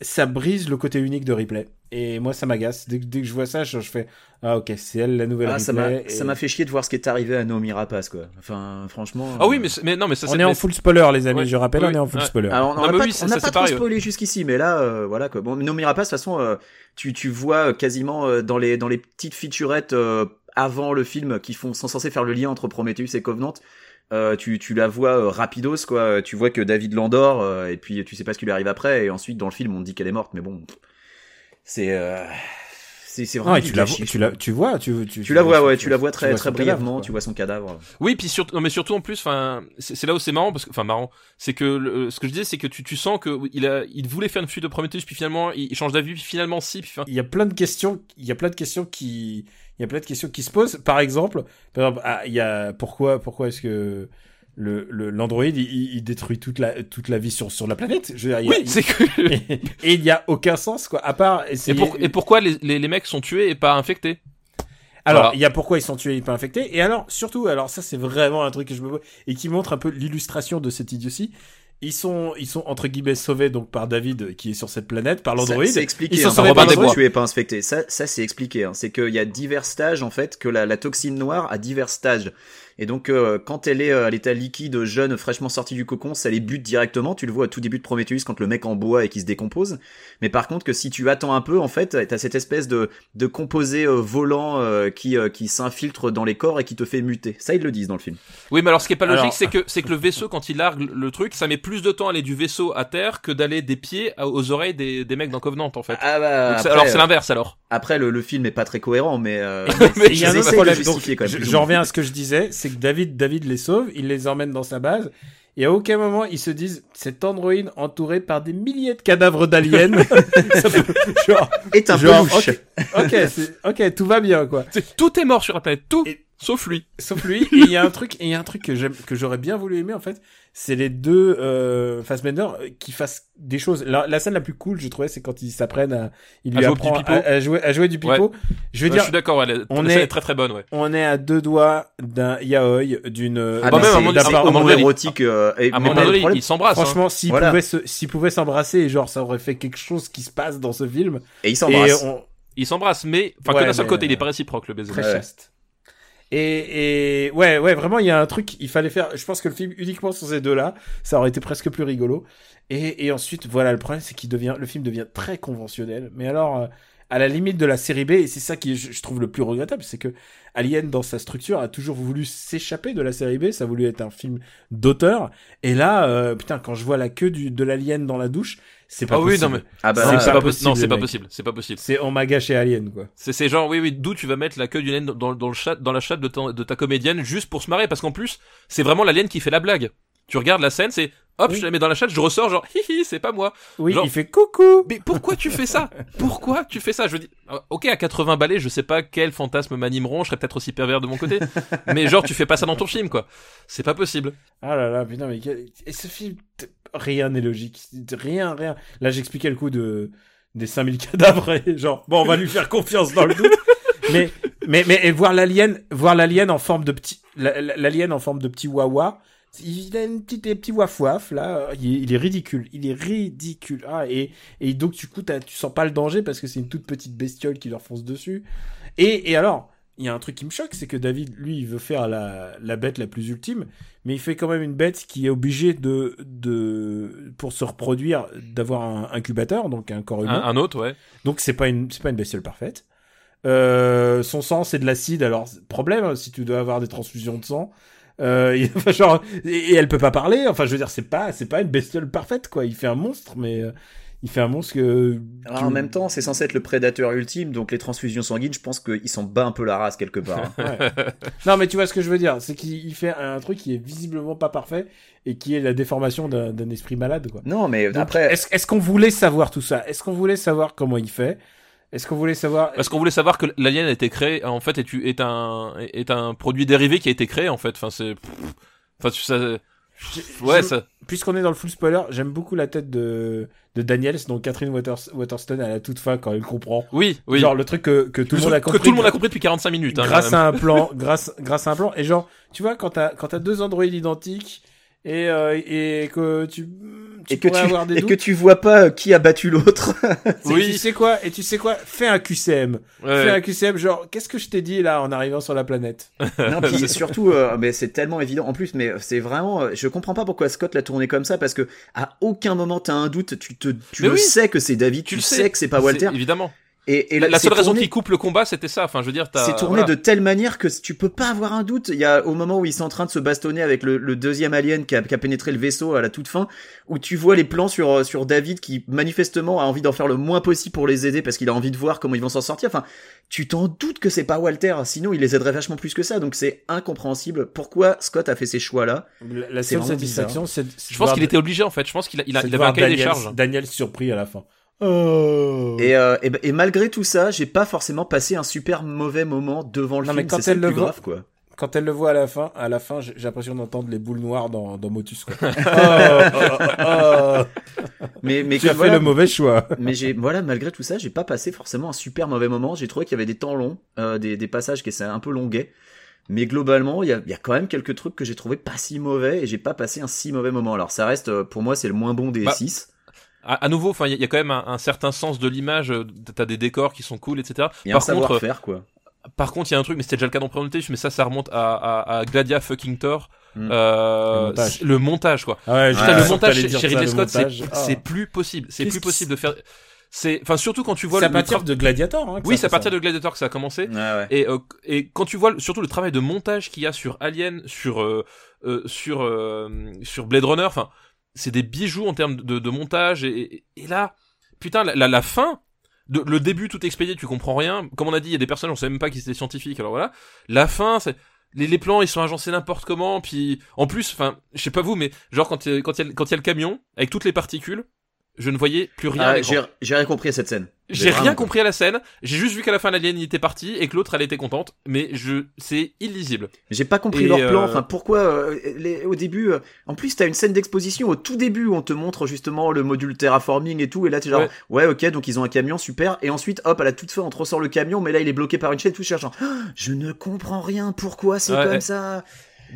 ça brise le côté unique de Ripley. Et moi ça m'agace. Dès, que- dès que je vois ça, je, je fais ah ok c'est elle la nouvelle Ah, ça m'a, et- m'a fait chier de voir ce qui est arrivé à Naomi Rapace, quoi. Enfin, franchement. Ah oui, mais, mais non, mais ça, On c'est- est en full spoiler les amis, Ouais. je rappelle, Oui, on est en full ouais. spoiler. Alors, on n'a pas, oui, on ça, pas trop spoilé jusqu'ici, mais là, euh, voilà quoi. Bon, Naomi Rapace, de toute façon, euh, tu, tu vois euh, quasiment euh, dans les dans les petites featurettes euh, avant le film qui font sont censés faire le lien entre Prometheus et Covenant. Euh, tu, tu la vois euh, rapidos quoi. Tu vois que David l'endort euh, et puis tu sais pas ce qui lui arrive après. Et ensuite dans le film on te dit qu'elle est morte, mais bon, c'est c'est vraiment Ah, tu la, vois- tu la, tu vois, tu, tu, Tu la vois, ouais, tu la vois très très cadavre, brièvement. quoi. Tu vois son cadavre. Oui, puis surtout, non, mais surtout en plus, enfin, c'est là où c'est marrant parce que, enfin, marrant, c'est que le- ce que je disais, c'est que tu, tu sens que il a, il voulait faire une fuite de Prometheus, puis finalement, il, il change d'avis, puis finalement, si, puis, enfin, Il y a plein de questions, il y a plein de questions qui, il y a plein de questions qui se posent. Par exemple, par exemple, ah, il y a pourquoi, pourquoi est-ce que le le- l'android il, il- il détruit toute la toute la vie sur sur la planète Je veux dire, il y a- oui, c'est que. et, il y a aucun sens quoi. À part Et, pour- et pourquoi les, les, les mecs sont tués et pas infectés? Alors, Voilà. il y a pourquoi ils sont tués et pas infectés. Et alors, surtout, alors ça, c'est vraiment un truc que je me vois et qui montre un peu l'illustration de cette idiotie. Ils sont, ils sont entre guillemets sauvés donc par David qui est sur cette planète, par l'android. Ça, C'est expliqué. Ils sont hein, sauvés par des tu es pas inspecté. Ça, ça c'est expliqué. hein. C'est qu'il y a divers stages en fait, que la, la toxine noire a divers stages. Et donc, euh, quand elle est euh, à l'état liquide, jeune, fraîchement sortie du cocon, ça les bute directement. Tu le vois au tout début de Prometheus quand le mec en bois et qui se décompose. Mais par contre, que si tu attends un peu, en fait, t'as cette espèce de, de composé euh, volant euh, qui, euh, qui s'infiltre dans les corps et qui te fait muter. Ça, ils le disent dans le film. Oui, mais alors ce qui est pas logique, Alors- c'est que c'est que le vaisseau quand il largue le truc, ça met plus de temps à aller du vaisseau à terre que d'aller des pieds à- aux oreilles des, des mecs dans Covenant en fait. Ah bah, après, alors c'est l'inverse alors. après le, le film est pas très cohérent, mais, euh, Mais il y a un autre problème. Donc, quand même, je- reviens à ce que je disais, c'est que David, David les sauve, il les emmène dans sa base, et à aucun moment ils se disent cet androïde entouré par des milliers de cadavres d'aliens. Est un genre, peu louche. ok, ok, c'est- ok, tout va bien quoi. Tout est mort sur la planète, tout, Et- sauf lui. Sauf lui, et il y a un truc, et il y a un truc que j'aime, que j'aurais bien voulu aimer en fait, c'est les deux euh, Fassbender euh, qui fassent des choses. La, la scène la plus cool, je trouvais, c'est quand ils s'apprennent à, il À lui jouer apprend à, à jouer, à jouer du pipeau. Je veux Ouais, dire, je suis d'accord, ouais, on est- est très très bonne, ouais. on est à deux doigts d'un yaoi, d'une. Ah, Bah, même, à un c'est moment d'un à moment érotique. euh, et- À un moment donné, ils s'embrassent. hein. Franchement, s'ils Voilà. pouvaient se, s'ils pouvaient s'embrasser, genre, ça aurait fait quelque chose qui se passe dans ce film. et ils s'embrassent. Ils s'embrassent, mais enfin Ouais, que d'un seul côté, il est euh, pas réciproque le baiser. très Ouais. chaste. Et, et ouais, ouais, vraiment, il y a un truc, il fallait faire. Je pense que le film uniquement sur ces deux-là, ça aurait été presque plus rigolo. Et, et ensuite, voilà, le problème, c'est qu'il devient, le film devient très conventionnel. Mais alors, euh, à la limite de la série B, et c'est ça qui, je, trouve le plus regrettable, c'est que Alien, dans sa structure, a toujours voulu s'échapper de la série B. Ça a voulu être un film d'auteur. Et là, euh, putain, quand je vois la queue de l'alien dans la douche, c'est pas Ah oui, possible. non mais Ah bah C'est pas pas possible. Non, c'est pas possible. C'est pas possible. C'est on m'a gâché Alien, quoi. C'est c'est genre oui oui d'où tu vas mettre la queue d'une laine dans, dans le chat dans la chatte de ta, de ta comédienne juste pour se marrer parce qu'en plus c'est vraiment l'alien qui fait la blague. Tu regardes la scène c'est hop Oui. je la mets dans la chatte je ressors genre hi hi c'est pas moi. Oui, Genre- il fait coucou. Mais pourquoi tu fais ça? Pourquoi tu fais ça? Je veux dire euh, ok à 80 balais je sais pas quels fantasmes m'animeront je serais peut-être aussi pervers de mon côté mais genre tu fais pas ça dans ton film quoi. C'est pas possible. Ah là là, putain, mais quel- et ce film, rien n'est logique. Rien, rien. Là, j'expliquais le coup de des 5000 cadavres et genre, bon, on va lui faire confiance dans le doute. mais, mais, mais, et voir l'alien, voir l'alien en forme de petit, la- la- l'alien en forme de petit wawa. Il a une petite, des petits waf waf, là. Il est, il est ridicule. Il est ridicule. Ah, et, et donc, du coup, tu sens pas le danger parce que c'est une toute petite bestiole qui leur fonce dessus. Et, et alors, il y a un truc qui me choque, c'est que David, lui, il veut faire la, la bête la plus ultime, mais il fait quand même une bête qui est obligée de, de pour se reproduire, d'avoir un incubateur, donc un corps humain. un autre ouais. Donc c'est pas une, c'est pas une bestiole parfaite. Euh, son sang, c'est de l'acide, alors problème si tu dois avoir des transfusions de sang. Euh, enfin, genre, et, et elle peut pas parler. Enfin, je veux dire, c'est pas, c'est pas une bestiole parfaite, quoi. Il fait un monstre, mais euh, il fait un monstre que. Alors, en même temps, c'est censé être le prédateur ultime, donc les transfusions sanguines, je pense qu'il s'en bat un peu la race quelque part. hein. Ouais. non, mais tu vois ce que je veux dire, c'est qu'il il fait un truc qui est visiblement pas parfait et qui est la déformation d'un esprit malade, quoi. non, mais Donc, après, est-ce est-ce qu'on voulait savoir tout ça? Est-ce qu'on voulait savoir comment il fait? Est-ce qu'on voulait savoir Parce qu'on voulait savoir que l'alien a été créé en fait est, est un est un produit dérivé qui a été créé en fait? Enfin c'est enfin ça ouais ça Puisqu'on est dans le full spoiler, j'aime beaucoup la tête de de Daniels, donc Catherine Waters- Waterston à la toute fin quand elle comprend. oui oui. Genre le truc que, que tout le monde a que compris. tout le monde a compris depuis 45 minutes. hein, grâce à un plan, grâce, grâce à un plan. Et genre, tu vois, quand t'as, quand t'as deux androïdes identiques et, euh, et que tu, tu et que tu, avoir des et doutes. que tu vois pas euh, qui a battu l'autre. Oui. Tu sais quoi Et tu sais quoi Fais un QCM. Ouais. Fais un QCM. Genre, qu'est-ce que je t'ai dit là en arrivant sur la planète? Non, puis surtout, euh, mais c'est tellement évident. En plus, mais c'est vraiment, euh, je comprends pas pourquoi Scott l'a tourné comme ça, parce que à aucun moment t'as un doute. Tu te, tu Mais le oui. sais que c'est David, tu, le sais. que c'est pas Walter. Évidemment. Et, et la, seule raison tourné- qui coupe le combat, c'était ça. Enfin, je veux dire, t'as. C'est tourné voilà. de telle manière que tu peux pas avoir un doute. Il y a au moment où ils sont en train de se bastonner avec le, le deuxième alien qui a, qui a pénétré le vaisseau à la toute fin, où tu vois les plans sur euh, sur David qui manifestement a envie d'en faire le moins possible pour les aider parce qu'il a envie de voir comment ils vont s'en sortir. Enfin, tu t'en doutes que c'est pas Walter, sinon il les aiderait vachement plus que ça. Donc c'est incompréhensible. Pourquoi Scott a fait ces choix là La, la seule satisfaction, c'est. Je pense qu'il était obligé en fait. Je pense qu'il a, il il avait un cahier des Daniel- charges. Daniel surpris à la fin. Oh. et, euh, et, et malgré tout ça, j'ai pas forcément passé un super mauvais moment devant le Non, mais film. quand C'est ça elle le plus voit- grave quoi. Quand elle le voit à la fin, à la fin, j'ai l'impression d'entendre les boules noires dans, dans Motus. Quoi. Oh, oh, oh, oh. Mais mais tu as fait voilà, le mauvais choix. mais j'ai voilà malgré tout ça j'ai pas passé forcément un super mauvais moment j'ai trouvé qu'il y avait des temps longs euh, des, des passages qui étaient un peu longuets mais globalement il y a, il y a quand même quelques trucs que j'ai trouvé pas si mauvais et j'ai pas passé un si mauvais moment alors ça reste euh, pour moi c'est le moins bon des Bah, 6 À, à nouveau, enfin, il y, y a quand même un, un certain sens de l'image. euh, T'as des décors qui sont cool, etc. il y a un Par contre, savoir-faire quoi Par contre, il y a un truc, mais c'était déjà le cas dans Prometheus, mais ça, ça remonte à, à, à Gladia fucking Thor. Mm. Euh, Le montage. le quoi. Ah ouais, Putain, j'étais le montage t'allais chez, ça, Ridley le Scott, c'est. Ah. c'est plus possible. C'est plus possible de faire. C'est, enfin, surtout quand tu vois à le, partir tra- de Gladiator. Hein, Oui, ça c'est à partir ça. de Gladiator que ça a commencé. Ouais, ouais. Et, euh, et quand tu vois le- surtout le travail de montage qu'il y a sur Alien, sur euh, euh, sur euh, sur Blade Runner, enfin, c'est des bijoux en termes de, de montage. Et, et- là, putain, la, la, la fin, de, le début tout expédié, tu comprends rien. Comme on a dit, il y a des personnes, on savait même pas qu'ils étaient scientifiques. Alors voilà, la fin, c'est les, les plans, ils sont agencés n'importe comment. Puis en plus, enfin, je sais pas vous, mais genre quand il y a- quand il y a, quand il y a le camion avec toutes les particules, je ne voyais plus rien. Ah, j'ai rien compris à cette scène. J'ai rien compris à la scène. J'ai juste vu qu'à la fin l'alien il était parti et que l'autre elle était contente, mais je c'est illisible. J'ai pas compris Et, leur plan. euh, Enfin, pourquoi euh, les, au début. euh, en plus, t'as une scène d'exposition au tout début où on te montre justement le module terraforming et tout. Et là, t'es genre, ouais. ok, donc ils ont un camion, super. Et ensuite, hop, à la toute fin, on te ressort le camion, mais là, il est bloqué par une chaîne. Tout cherchant. je ne comprends rien. Pourquoi c'est Ouais, comme ouais. ça?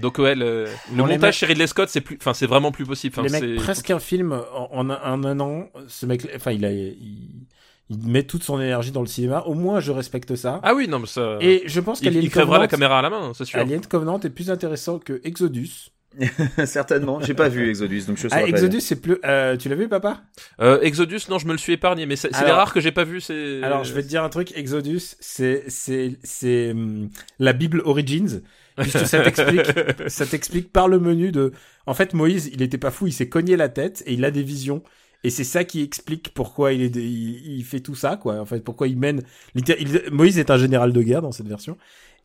Donc ouais, le, le montage mecs- chez Ridley Scott c'est plus, enfin c'est vraiment plus possible. Enfin, les mecs, c'est- presque un film en, en un, en un an. Ce mec, enfin, il a, il, il met toute son énergie dans le cinéma. Au moins, je respecte ça. Ah oui non mais ça. Et je pense il, qu'Alien il crèvera la Covenant- caméra à la main, c'est sûr. Alien Covenant est plus intéressant que Exodus. Certainement. J'ai pas vu Exodus, donc je sais Ah, pas. Exodus, c'est plus. euh, tu l'as vu, papa? Euh, Exodus non je me le suis épargné, mais c'est les rares que j'ai pas vu. C'est. Alors, je vais te dire un truc. Exodus, c'est c'est c'est hum, la Bible Origins. Puisque ça t'explique, ça t'explique par le menu de. En fait, Moïse, il était pas fou, il s'est cogné la tête et il a des visions. Et c'est ça qui explique pourquoi il est, il, il fait tout ça, quoi. En fait, pourquoi il mène. il- Moïse est un général de guerre dans cette version.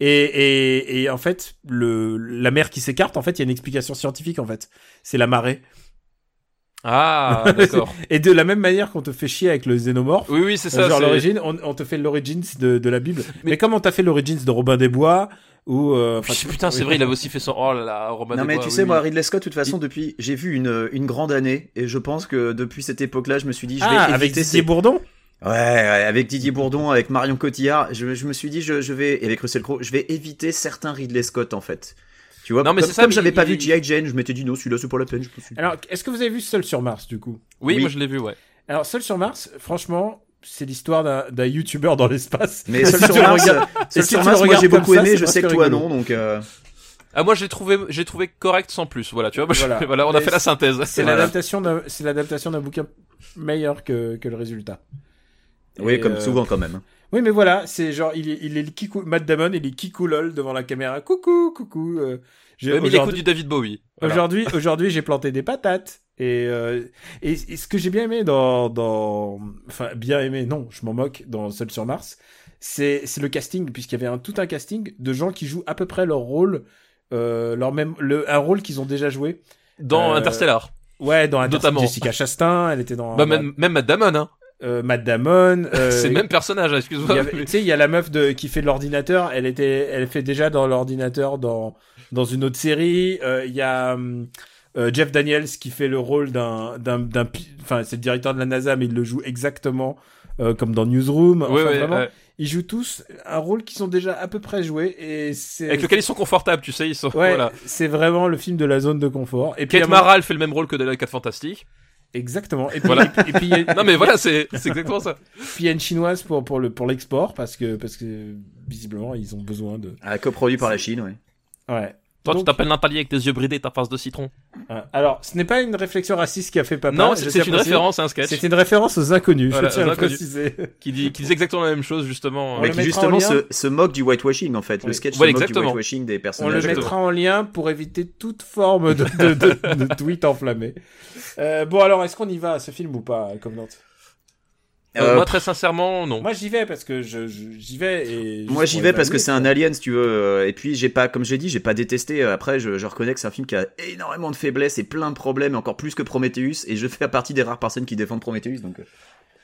Et, et, et en fait, le, la mer qui s'écarte, en fait, il y a une explication scientifique, en fait. C'est la marée. Ah d'accord. Et de la même manière qu'on te fait chier avec le xénomorphe, oui oui c'est ça. genre l'origine, on, on te fait l'origins de, de la Bible. Mais, Mais- comme on t'a fait l'origins de Robin des Bois, ou... euh, Puis, putain c'est vrai il avait aussi fait son. Oh là là Romain Non mais tu oui, sais oui. moi Ridley Scott de toute façon depuis j'ai vu une une grande année et je pense que depuis cette époque-là je me suis dit je vais Ah, éviter avec ces- Didier Bourdon Ouais, ouais, avec Didier Bourdon, avec Marion Cotillard, je, je me suis dit, je, je vais, et avec Russell Crowe, je vais éviter certains Ridley Scott, en fait. Tu vois, Non, mais comme, c'est ça, comme j'avais pas il- vu G.I. Jane, je m'étais dit, non, celui-là, c'est pas la peine, je. Alors, est-ce que vous avez vu Seul sur Mars, du coup? Oui, Oui. moi je l'ai vu ouais. Alors, Seul sur Mars, franchement, c'est l'histoire d'un d'un YouTuber dans l'espace. Mais seul Si sur Mars, regardes- seul si sur tu Mars, moi j'ai beaucoup ça, aimé, je sais que toi rigolo. non, donc, euh, Ah moi j'ai trouvé j'ai trouvé correct sans plus. Voilà tu vois. moi, je- Voilà. voilà on a Mais fait la synthèse. C'est Voilà. l'adaptation d'un, c'est l'adaptation d'un bouquin meilleur que, que le résultat. oui, Et, comme euh, souvent quand même. Oui, mais voilà, c'est genre, il est, il est le kikou, Matt Damon, il est kikou lol devant la caméra. Coucou, coucou. euh, j'ai- Ouais, mais il écoute du David Bowie. Voilà. Aujourd'hui, aujourd'hui, j'ai planté des patates. Et, euh, et, et ce que j'ai bien aimé dans, dans, enfin, bien aimé, non, je m'en moque, dans Seul sur Mars, c'est, c'est le casting, puisqu'il y avait un, tout un casting de gens qui jouent à peu près leur rôle, euh, leur même, le, un rôle qu'ils ont déjà joué. Dans Euh, Interstellar. Ouais, dans Interstellar, Notamment. Jessica Chastain, elle était dans, Bah, même, même Matt Damon, hein. euh, Matt Damon, euh, c'est le même personnage, excuse-moi. Tu sais, il y a la meuf de, qui fait de l'ordinateur. Elle était, elle fait déjà dans l'ordinateur dans, dans une autre série. Euh, Il y a hum, euh, Jeff Daniels qui fait le rôle d'un, d'un, enfin, c'est le directeur de la NASA, mais il le joue exactement euh, comme dans Newsroom. Enfin, Ouais, ouais, vraiment, ouais. ils jouent tous un rôle qui sont déjà à peu près joués et c'est. Avec lequel ils sont confortables, tu sais, ils sont, Ouais, voilà. c'est vraiment le film de la zone de confort. Et puis, Kate un moment- Mara, elle fait le même rôle que dans les 4 Fantastiques. Exactement. Et puis, Voilà. et puis, et puis, a- Non, mais voilà, c'est, c'est exactement ça. puis il y a une chinoise pour, pour le, pour l'export parce que, parce que, visiblement, ils ont besoin de, Ah, coproduit par la Chine, ouais. ouais. Toi, Donc- tu t'appelles Nathalie avec tes yeux bridés et ta face de citron. Ah, Alors, ce n'est pas une réflexion raciste qui a fait papa. non, c'est, une préciser. référence à un sketch C'est une référence aux inconnus, Voilà, je tiens à préciser. qui dit, qui disent exactement la même chose, justement. On Mais le qui mettra justement en lien. se, se moque du whitewashing, en fait. Oui. Le sketch Ouais, se moque du whitewashing des On le personnages. Mettra en lien pour éviter toute forme de, de, de, de tweet enflammé. Euh, bon, alors, est-ce qu'on y va à ce film ou pas, Covenant? Euh, Euh, moi, très sincèrement, non. Moi, j'y vais parce que je, je- j'y vais et. Moi j'y vais parce que c'est un alien si tu veux euh, et puis j'ai pas comme j'ai dit j'ai pas détesté Euh, après je, je reconnais que c'est un film qui a énormément de faiblesses et plein de problèmes encore plus que Prometheus et je fais partie des rares personnes qui défendent Prometheus donc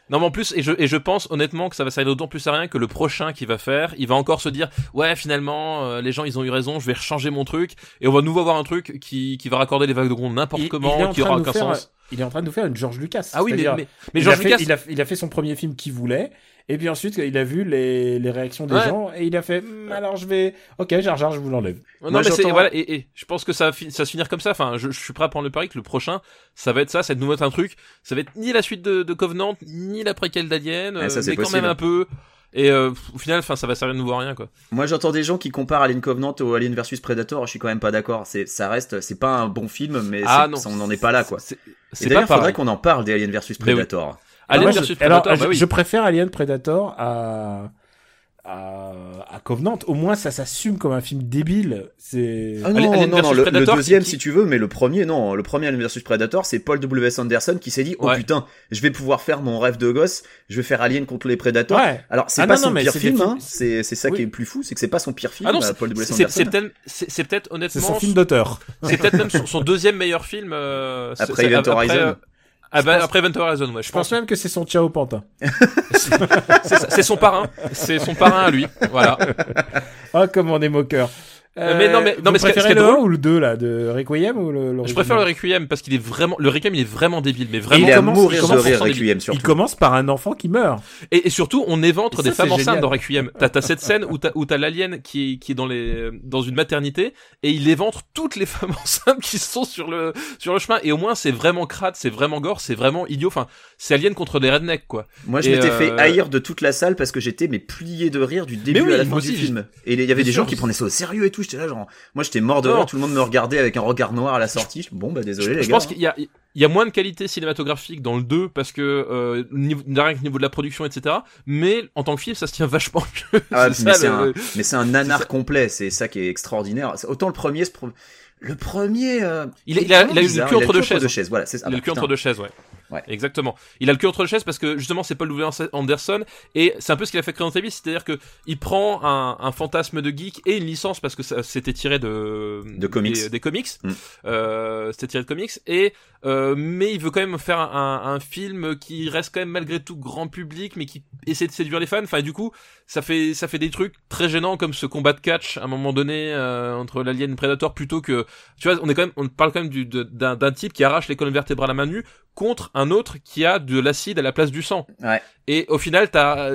Non, mais en plus, et je, et je pense honnêtement que ça va servir d'autant plus à rien que le prochain qu'il va faire, il va encore se dire, ouais, finalement, euh, les gens, ils ont eu raison, je vais rechanger mon truc, et on va nouveau avoir un truc qui, qui va raccorder les vagues de gronde n'importe Il- il est comment, en qui train aura nous aucun faire- sens. Il est en train de nous faire une George Lucas. Ah oui, mais, mais, George a fait, Lucas, il, a, il a fait son premier film qu'il voulait, et puis ensuite il a vu les, les réactions des Ouais. gens, et il a fait, Hmm, alors je vais, ok, Jar Jar, je vous l'enlève. non, Moi, mais c'est, voilà, et, et je pense que ça va, ça va se finir comme ça, enfin, je, je suis prêt à prendre le pari que le prochain, ça va être ça, c'est de nous mettre un truc, ça va être ni la suite de, de Covenant, ni la préquelle d'Alien, Ouais, ça, c'est mais quand possible. même un peu, Et euh, au final, enfin, ça va servir de nouveau à rien, quoi. Moi, j'entends des gens qui comparent Alien Covenant au Alien versus Predator. Je suis quand même pas d'accord. C'est, ça reste, c'est pas un bon film, mais Ah, non. on n'en est pas là, quoi. C'est d'ailleurs, pas faudrait qu'on en parle des Alien versus oui. Predator. Alien Moi, je- versus alors, Predator, bah je, oui. je préfère Alien Predator à, à, à Covenant. Au moins, ça s'assume comme un film débile. C'est. Ah non, Alien- Alien non, non, le, deuxième, qui- si tu veux, mais le premier, non. Le premier Alien versus Predator, c'est Paul W.S. Anderson qui s'est dit, oh Ouais. putain, je vais pouvoir faire mon rêve de gosse, je vais faire Alien contre les Predators. Ouais. Alors, c'est Ah pas non, son non, pire film, hein. C'est, c'est ça Oui. qui est le plus fou, c'est que c'est pas son pire film, Ah non, euh, c'est- Paul W.S. c'est Anderson. c'est peut-être c'est- c'est peut-être C'est honnêtement son film d'auteur. c'est peut-être même son, son deuxième meilleur film euh, c'est- Après Event après, Horizon. euh, ah bah, pense- après Event Horizon, ouais, je Je pense pense. même que c'est son Ciao Pantin. C'est son parrain, c'est son parrain à lui. Voilà. Ah, comme on est moqueur. Euh, mais non, mais- non, mais ce qui- ce préférez le 1 drôle- ou le 2, là, de Requiem ou le, Je préfère le Requiem? Parce qu'il est vraiment le Requiem il est vraiment débile mais vraiment il est à commence- mourir il de commence rire. Requiem, Il surtout. commence par un enfant qui meurt. Et, et surtout, on éventre Et des femmes enceintes dans Requiem. T'as t'as cette scène où t'as où t'as l'alien qui est qui est dans les dans une maternité et il éventre toutes les femmes enceintes qui sont sur le sur le chemin. Et au moins, c'est vraiment crade, c'est vraiment gore, c'est vraiment idiot. Enfin, c'est Alien contre les rednecks quoi. Moi, je Et, m'étais euh, fait haïr de toute la salle parce que j'étais mais plié de rire du début oui, à la fin du film. Et il y avait des gens qui prenaient ça au sérieux et tout. J'étais là, genre, moi, j'étais mort de rire. Tout le monde me regardait avec un regard noir à la sortie. Je- Bon, bah, désolé, je les je gars. pense qu'il y a il y a moins de qualité cinématographique dans le 2 parce que euh, niveau, rien que niveau de la production etc. Mais en tant que film, ça se tient vachement mieux. Ah, mais c'est un, un nanar complet. C'est ça qui est extraordinaire. Autant le premier, le premier, euh, Il a- il a- vraiment il a eu le cul entre deux chaises. Voilà. Il a Ah, le cul entre deux chaises, ouais. Ouais. Exactement. Il a le cul entre deux chaises parce que justement c'est Paul W. Anderson et c'est un peu ce qu'il a fait créer dans Davis, c'est-à-dire que il prend un, un fantasme de geek et une licence parce que ça c'était tiré de De comics. des, des comics, Mm. euh, c'était tiré de comics et euh, mais il veut quand même faire un, un film qui reste quand même malgré tout grand public mais qui essaie de séduire les fans. Enfin du coup ça fait ça fait des trucs très gênants comme ce combat de catch à un moment donné euh, entre l'alien et Predator plutôt que tu vois on est quand même on parle quand même d'un d'un type qui arrache les colonnes vertébrales à main nue contre un autre qui a de l'acide à la place du sang. Ouais. Et au final, t'as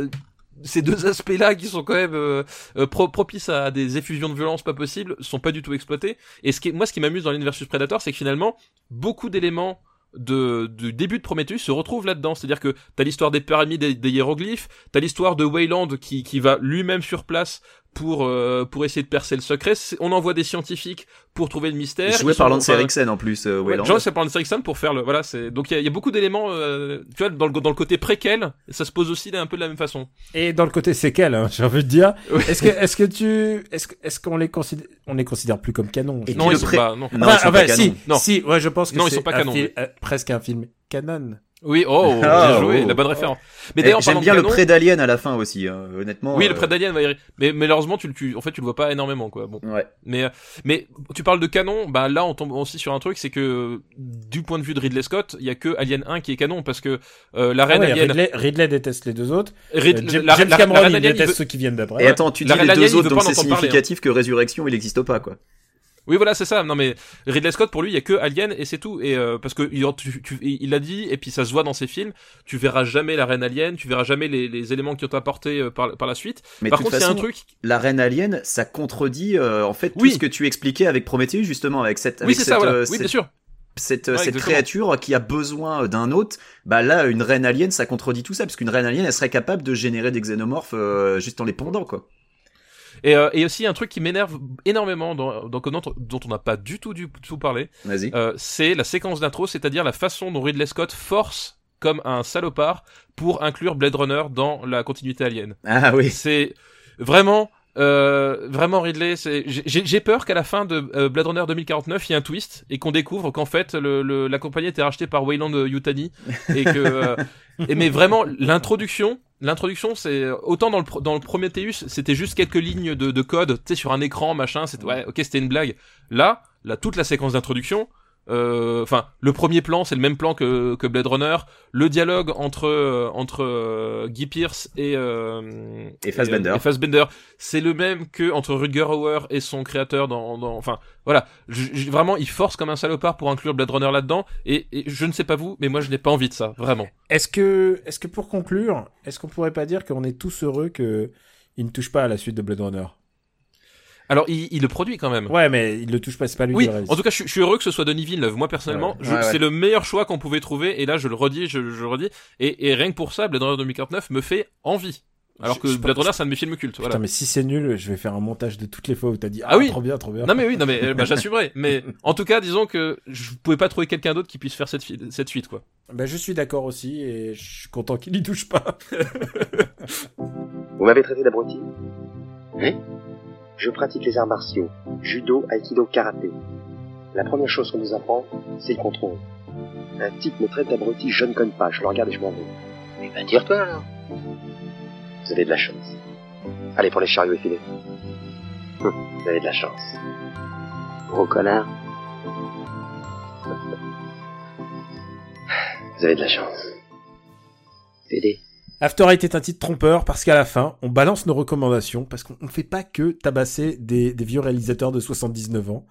ces deux aspects-là qui sont quand même euh, euh, pro- propices à des effusions de violence pas possibles, sont pas du tout exploités. Et ce qui, moi, ce qui m'amuse dans Alien vs Predator, c'est que finalement, beaucoup d'éléments de, du début de Prometheus se retrouvent là-dedans. C'est-à-dire que t'as l'histoire des pyramides et des hiéroglyphes, t'as l'histoire de Wayland qui, qui va lui-même sur place pour euh, pour essayer de percer le secret. On envoie des scientifiques pour trouver le mystère. Joué par sont- Lance Eriksen en plus, euh, Ouais, Wayland. Genre c'est par Lance Erickson pour faire le voilà c'est donc il y a, il y a beaucoup d'éléments euh, tu vois dans le dans le côté préquel ça se pose aussi un peu de la même façon Et dans le côté séquel, hein, j'ai envie de dire. Oui. Est-ce que, est-ce que tu, est-ce est-ce qu'on les considère, on les considère plus comme canon non ils sont pré- pas non Non, ils sont enfin, pas canons. si, Non. si, ouais, je pense que Non, ils c'est sont pas oui. euh, presque un film canon. Oui oh Ah, bien joué oh. la bonne référence mais Eh, d'ailleurs J'aime bien le pré d'Alien à la fin aussi, hein, honnêtement. oui euh, le prêt d'Alien mais mais malheureusement tu le tu en fait tu le vois pas énormément quoi bon Ouais. mais euh, mais tu parles de canon bah là on tombe aussi sur un truc c'est que du point de vue de Ridley Scott il y a que Alien 1 qui est canon parce que euh, la Ah reine ouais, Alien Ridley, Ridley déteste les deux autres. Rid- Euh, James, la- James la- la Cameron, il il déteste veut- ceux qui viennent d'après. Et attends, tu dis La les deux autres, donc c'est parler, significatif que Résurrection, il n'existe pas, quoi. Oui, voilà, c'est ça. Non, mais Ridley Scott, pour lui, il y a que Alien et c'est tout. Et euh, parce que il, tu- tu- il l'a dit, et puis ça se voit dans ses films. Tu verras jamais la reine Alien, tu verras jamais les, les éléments qui ont apporté euh, par, par la suite. Mais par toute contre, il y a un façon, truc. la reine alien, ça contredit euh, en fait tout ce que tu expliquais avec Prometheus justement, avec cette, Oui, avec c'est cette, ça. Voilà. euh, Oui, bien cette, sûr. cette, Ouais, cette exactement. créature qui a besoin d'un hôte. Bah là, une reine alien, ça contredit tout ça, parce qu'une reine alien, elle serait capable de générer des xénomorphes euh, juste en les pondant, quoi. Et, euh, et aussi un truc qui m'énerve énormément dans, dans Covenant, dont on n'a pas du tout du tout parlé, Vas-y. euh, c'est la séquence d'intro, c'est-à-dire la façon dont Ridley Scott force comme un salopard pour inclure Blade Runner dans la continuité Alien. Ah oui. C'est vraiment, euh, vraiment Ridley. J'ai peur qu'à la fin de euh, Blade Runner 2049, il y ait un twist et qu'on découvre qu'en fait le, le- la compagnie était rachetée par Wayland Yutani et que. euh, mais vraiment l'introduction. L'introduction, c'est autant dans le dans le Prometheus, c'était juste quelques lignes de, de code, tu sais, sur un écran, machin. C'était ouais, ok, c'était une blague. Là, là, toute la séquence d'introduction, euh, enfin, le premier plan, c'est le même plan que, que Blade Runner. Le dialogue entre euh, entre euh, Guy Pearce et euh, Et Fassbender. et, Fassbender, c'est le même que entre Rutger Hauer et son créateur dans, dans enfin voilà, je- vraiment il force comme un salopard pour inclure Blade Runner là-dedans et, et je ne sais pas vous, mais moi je n'ai pas envie de ça, vraiment. Est-ce que, est-ce que pour conclure, est-ce qu'on pourrait pas dire qu'on est tous heureux que il ne touche pas à la suite de Blade Runner? Alors il, il le produit quand même. Ouais, mais il le touche pas, c'est pas lui Oui, qui le réalise. en tout cas, je, suis- je suis heureux que ce soit Denis Villeneuve. Moi, personnellement, Ouais. je- Ouais, ouais. c'est le meilleur choix qu'on pouvait trouver. Et là, je le redis, je, je le redis. Et, et rien que pour ça, Blade Runner 2049 me fait envie. Alors Je- que je Blade Runner, c'est un de mes films cultes. Putain, Voilà. mais si c'est nul, je vais faire un montage de toutes les fois où t'as dit ah, Ah oui. trop bien, trop bien. Non mais oui, non mais euh, bah, j'assumerai. Mais en tout cas, disons que je pouvais pas trouver quelqu'un d'autre qui puisse faire cette, suite quoi. Bah, je suis d'accord aussi et je suis content qu'il y touche pas. Vous m'avez traité d'abruti? Oui. Je pratique les arts martiaux, judo, aikido, karaté. La première chose qu'on nous apprend, c'est le contrôle. Un type me traite d'abruti, je ne cogne pas, je le regarde et je m'en vais. Eh ben tire-toi alors. Vous avez de la chance. Allez pour les chariots effilés. Hum, Vous avez de la chance. Gros connard. Vous avez de la chance. Fédé. After Eight est un titre trompeur parce qu'à la fin, on balance nos recommandations parce qu'on ne fait pas que tabasser des, vieux réalisateurs de 79 ans.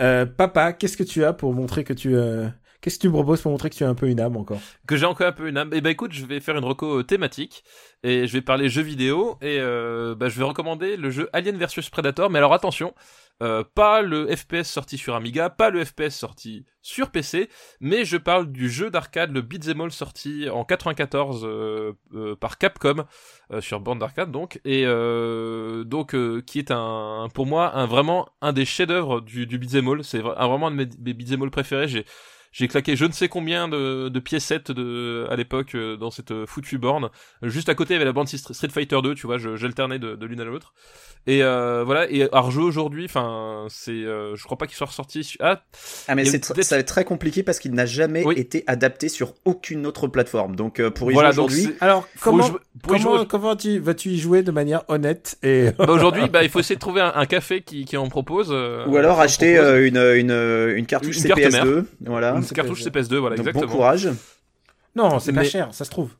Euh, papa, qu'est-ce que tu as pour montrer que tu... euh, Qu'est-ce que tu me proposes pour montrer que tu as un peu une âme encore? Que j'ai encore un peu une âme. Et bah écoute, je vais faire une reco thématique et je vais parler jeux vidéo et euh, bah, je vais recommander le jeu Alien vs Predator. Mais alors attention, euh, pas le FPS sorti sur Amiga, pas le FPS sorti sur PC, mais je parle du jeu d'arcade, le Beat'em All sorti en 94 euh, par Capcom sur bande d'arcade donc et donc qui est un pour moi un vraiment un des chefs-d'œuvre du, du Beat'em. C'est vraiment un de mes, mes Beat'em préférés. J'ai j'ai claqué je ne sais combien de, de piécettes de, à l'époque euh, dans cette euh, foutue borne. Juste à côté, il y avait la bande Street Fighter 2, tu vois, j'alternais de, de l'une à l'autre. Et euh, voilà, et à rejouer aujourd'hui, enfin, c'est, euh, je crois pas qu'il soit ressorti. Ah, Ah mais c'est tr- ça va être très compliqué parce qu'il n'a jamais Oui. été adapté sur aucune autre plateforme. Donc euh, pour y voilà, jouer aujourd'hui, Alors, comment, comment, jouer- comment tu, vas-tu y jouer de manière honnête et... bah, aujourd'hui, bah, il faut essayer de trouver un, un café qui, qui en propose. euh, ou alors acheter propose. euh, une, une une cartouche Une carte CPS2, voilà. une cartouche CPS2, voilà, Donc, exactement. bon courage. Non, c'est pas Mais- cher, ça se trouve.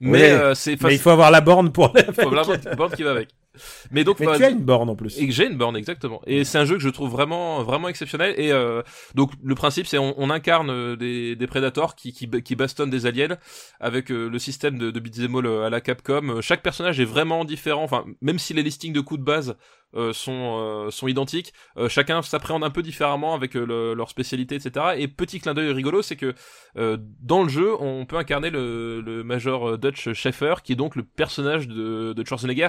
Mais euh, c'est Mais il faut avoir la borne pour une borne qui va avec. Mais donc, Mais bah, tu as une borne en plus. Et que j'ai une borne exactement. Et c'est un jeu que je trouve vraiment vraiment exceptionnel. Et euh, donc le principe c'est on, on incarne euh, des, des prédateurs qui, qui qui bastonnent des aliens avec euh, le système de, de beat'em all à la Capcom. Chaque personnage est vraiment différent. Enfin même si les listings de coups de base euh, sont sont identiques, chacun s'appréhende un peu différemment avec le- leur spécialité etc. Et petit clin d'œil rigolo c'est que dans le jeu on peut incarner le, le major Dutch Schaeffer qui est donc le personnage de, de Schwarzenegger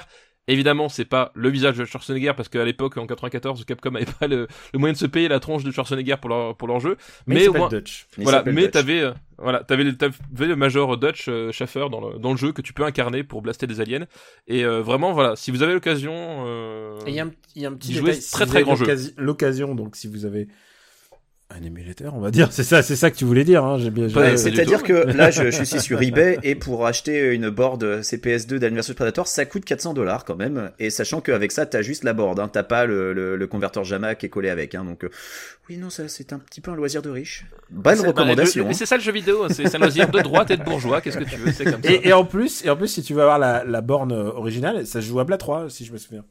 Évidemment, c'est pas le visage de Schwarzenegger parce qu'à l'époque, en 94, Capcom avait pas le, le moyen de se payer la tronche de Schwarzenegger pour leur pour leur jeu. Mais, Mais il au s'appelle moins- Dutch. Il voilà, mais t'avais euh, voilà, t'avais le, t'avais le major Dutch euh, Schaffer dans le dans le jeu que tu peux incarner pour blaster des aliens. Et euh, vraiment, voilà, si vous avez l'occasion, euh, il y a un, il y a un petit détail, très, très grand jeu. l'occasi- L'occasion, donc si vous avez un émulateur, on va dire, c'est ça, c'est ça que tu voulais dire, hein, du C'est-à-dire que là, je, je suis sur eBay et pour acheter une board CPS2 d'Alien vs Predator, ça coûte 400 dollars quand même. Et sachant qu'avec ça, t'as juste la board, hein, t'as pas le, le, le converteur JAMA qui est collé avec. Hein, donc, euh, oui, non, ça c'est un petit peu un loisir de riche. Bonne bah, recommandation. Mais c'est ça le jeu vidéo, hein, c'est un loisir de droite et de bourgeois. Qu'est-ce que tu veux, c'est comme ça. Et, et en plus, et en plus, si tu veux avoir la, la borne originale, ça se joue à Bla 3, si je me souviens.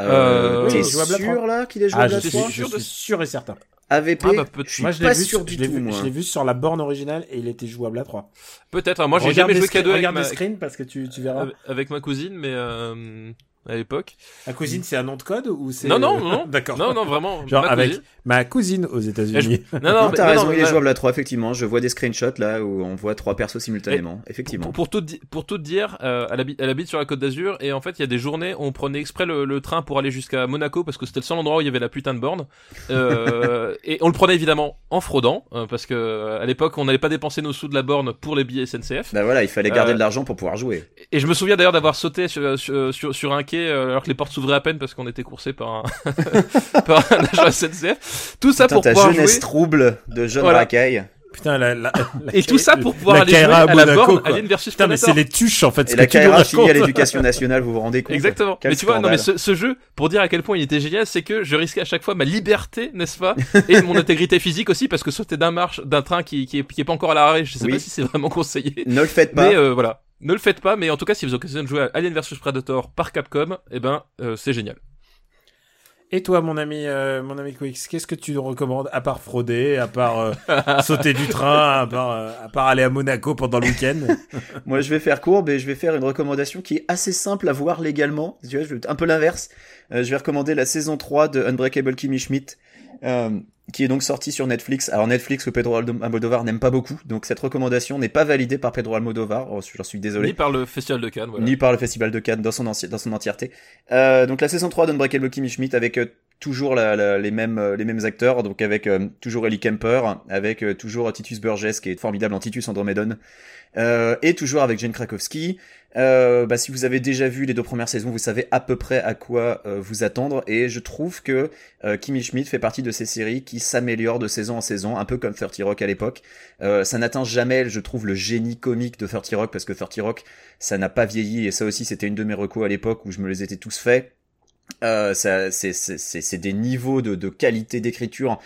Euh, T'es sûr là qu'il est Ah, jouable je à suis, suis 3 je sûr de- suis sûr et certain. AVP, Ah, bah, je suis Moi, je l'ai pas vu, sûr du tout, vu, moi. je l'ai vu sur la borne originale et il était jouable à 3. Peut-être. hein, Moi, j'ai Regarde jamais joué screens- K2 avec Regarde ma, les screens parce que tu, tu verras. avec- avec ma cousine, mais euh, à l'époque. La cousine, c'est un nom de code ou c'est Non, non, non, D'accord. Non, non, vraiment. Genre ma avec cousine. ma cousine aux États-Unis. Non, Non, non, mais- t'as non, raison, non, il est jouable à 3, effectivement. Je vois des screenshots là où on voit trois persos simultanément. Effectivement. Pour, pour tout pour tout dire, euh, elle, habite, elle habite sur la Côte d'Azur et en fait il y a des journées où on prenait exprès le, le train pour aller jusqu'à Monaco parce que c'était le seul endroit où il y avait la putain de borne. Euh, et on le prenait évidemment en fraudant euh, parce que euh, à l'époque on n'allait pas dépenser nos sous de la borne pour les billets SNCF. Bah voilà, il fallait garder Euh, de l'argent pour pouvoir jouer. Et je me souviens d'ailleurs d'avoir sauté sur, sur, sur, sur un quai euh, alors que les portes s'ouvraient à peine parce qu'on était coursé par un, par un agent SNCF. Tout ça Putain, pour ta pouvoir jeunesse jouer. trouble de jeune Voilà. racaille. Putain, la, la, la- Et tout ça pour pouvoir aller jouer à la Monaco, borne quoi. Alien versus Putain, mais c'est les tuches en fait. Et la KRA finie à l'éducation nationale, vous vous rendez compte Exactement. Quel mais tu vois, non mais ce, ce jeu, pour dire à quel point il était génial, c'est que je risquais à chaque fois ma liberté, n'est-ce pas, et mon intégrité physique aussi, parce que sauter d'un marche, d'un train qui, qui est, qui est pas encore à l'arrêt, je sais Oui. pas si c'est vraiment conseillé. Ne le faites pas. Mais euh, voilà, ne le faites pas. Mais en tout cas, si vous avez l'occasion de jouer à Alien vs Predator par Capcom, eh ben euh, c'est génial. Et toi, mon ami, euh, mon ami Quix, qu'est-ce que tu nous recommandes à part frauder, à part euh, sauter du train, à part, euh, à part aller à Monaco pendant le week-end? Moi, je vais faire courbe et je vais faire une recommandation qui est assez simple à voir légalement. Tu vois, je vais un peu l'inverse. Euh, je vais recommander la saison 3 de Unbreakable Kimmy Schmidt. Qui est donc sorti sur Netflix. Alors Netflix que Pedro Almodovar n'aime pas beaucoup, donc cette recommandation n'est pas validée par Pedro Almodovar. Oh, j'en suis désolé. Ni par le Festival de Cannes. Voilà. Ni par le Festival de Cannes dans son, dans son entièreté. Euh, donc la saison 3 d'Unbreakable Kimmy Schmidt avec euh, toujours les mêmes euh, les mêmes acteurs, donc avec euh, toujours Ellie Kemper, avec toujours Titus Burgess qui est formidable en Titus Andromedon, et toujours avec Jane Krakowski. Euh, bah, si vous avez déjà vu les deux premières saisons, vous savez à peu près à quoi euh, vous attendre. Et je trouve que euh, Kimmy Schmidt fait partie de ces séries qui s'améliorent de saison en saison, un peu comme 30 Rock à l'époque. ça n'atteint jamais, je trouve, le génie comique de 30 Rock, parce que 30 Rock, ça n'a pas vieilli. Et ça aussi, c'était une de mes recos à l'époque où je me les étais tous faits. Euh, c'est des niveaux de, de qualité d'écriture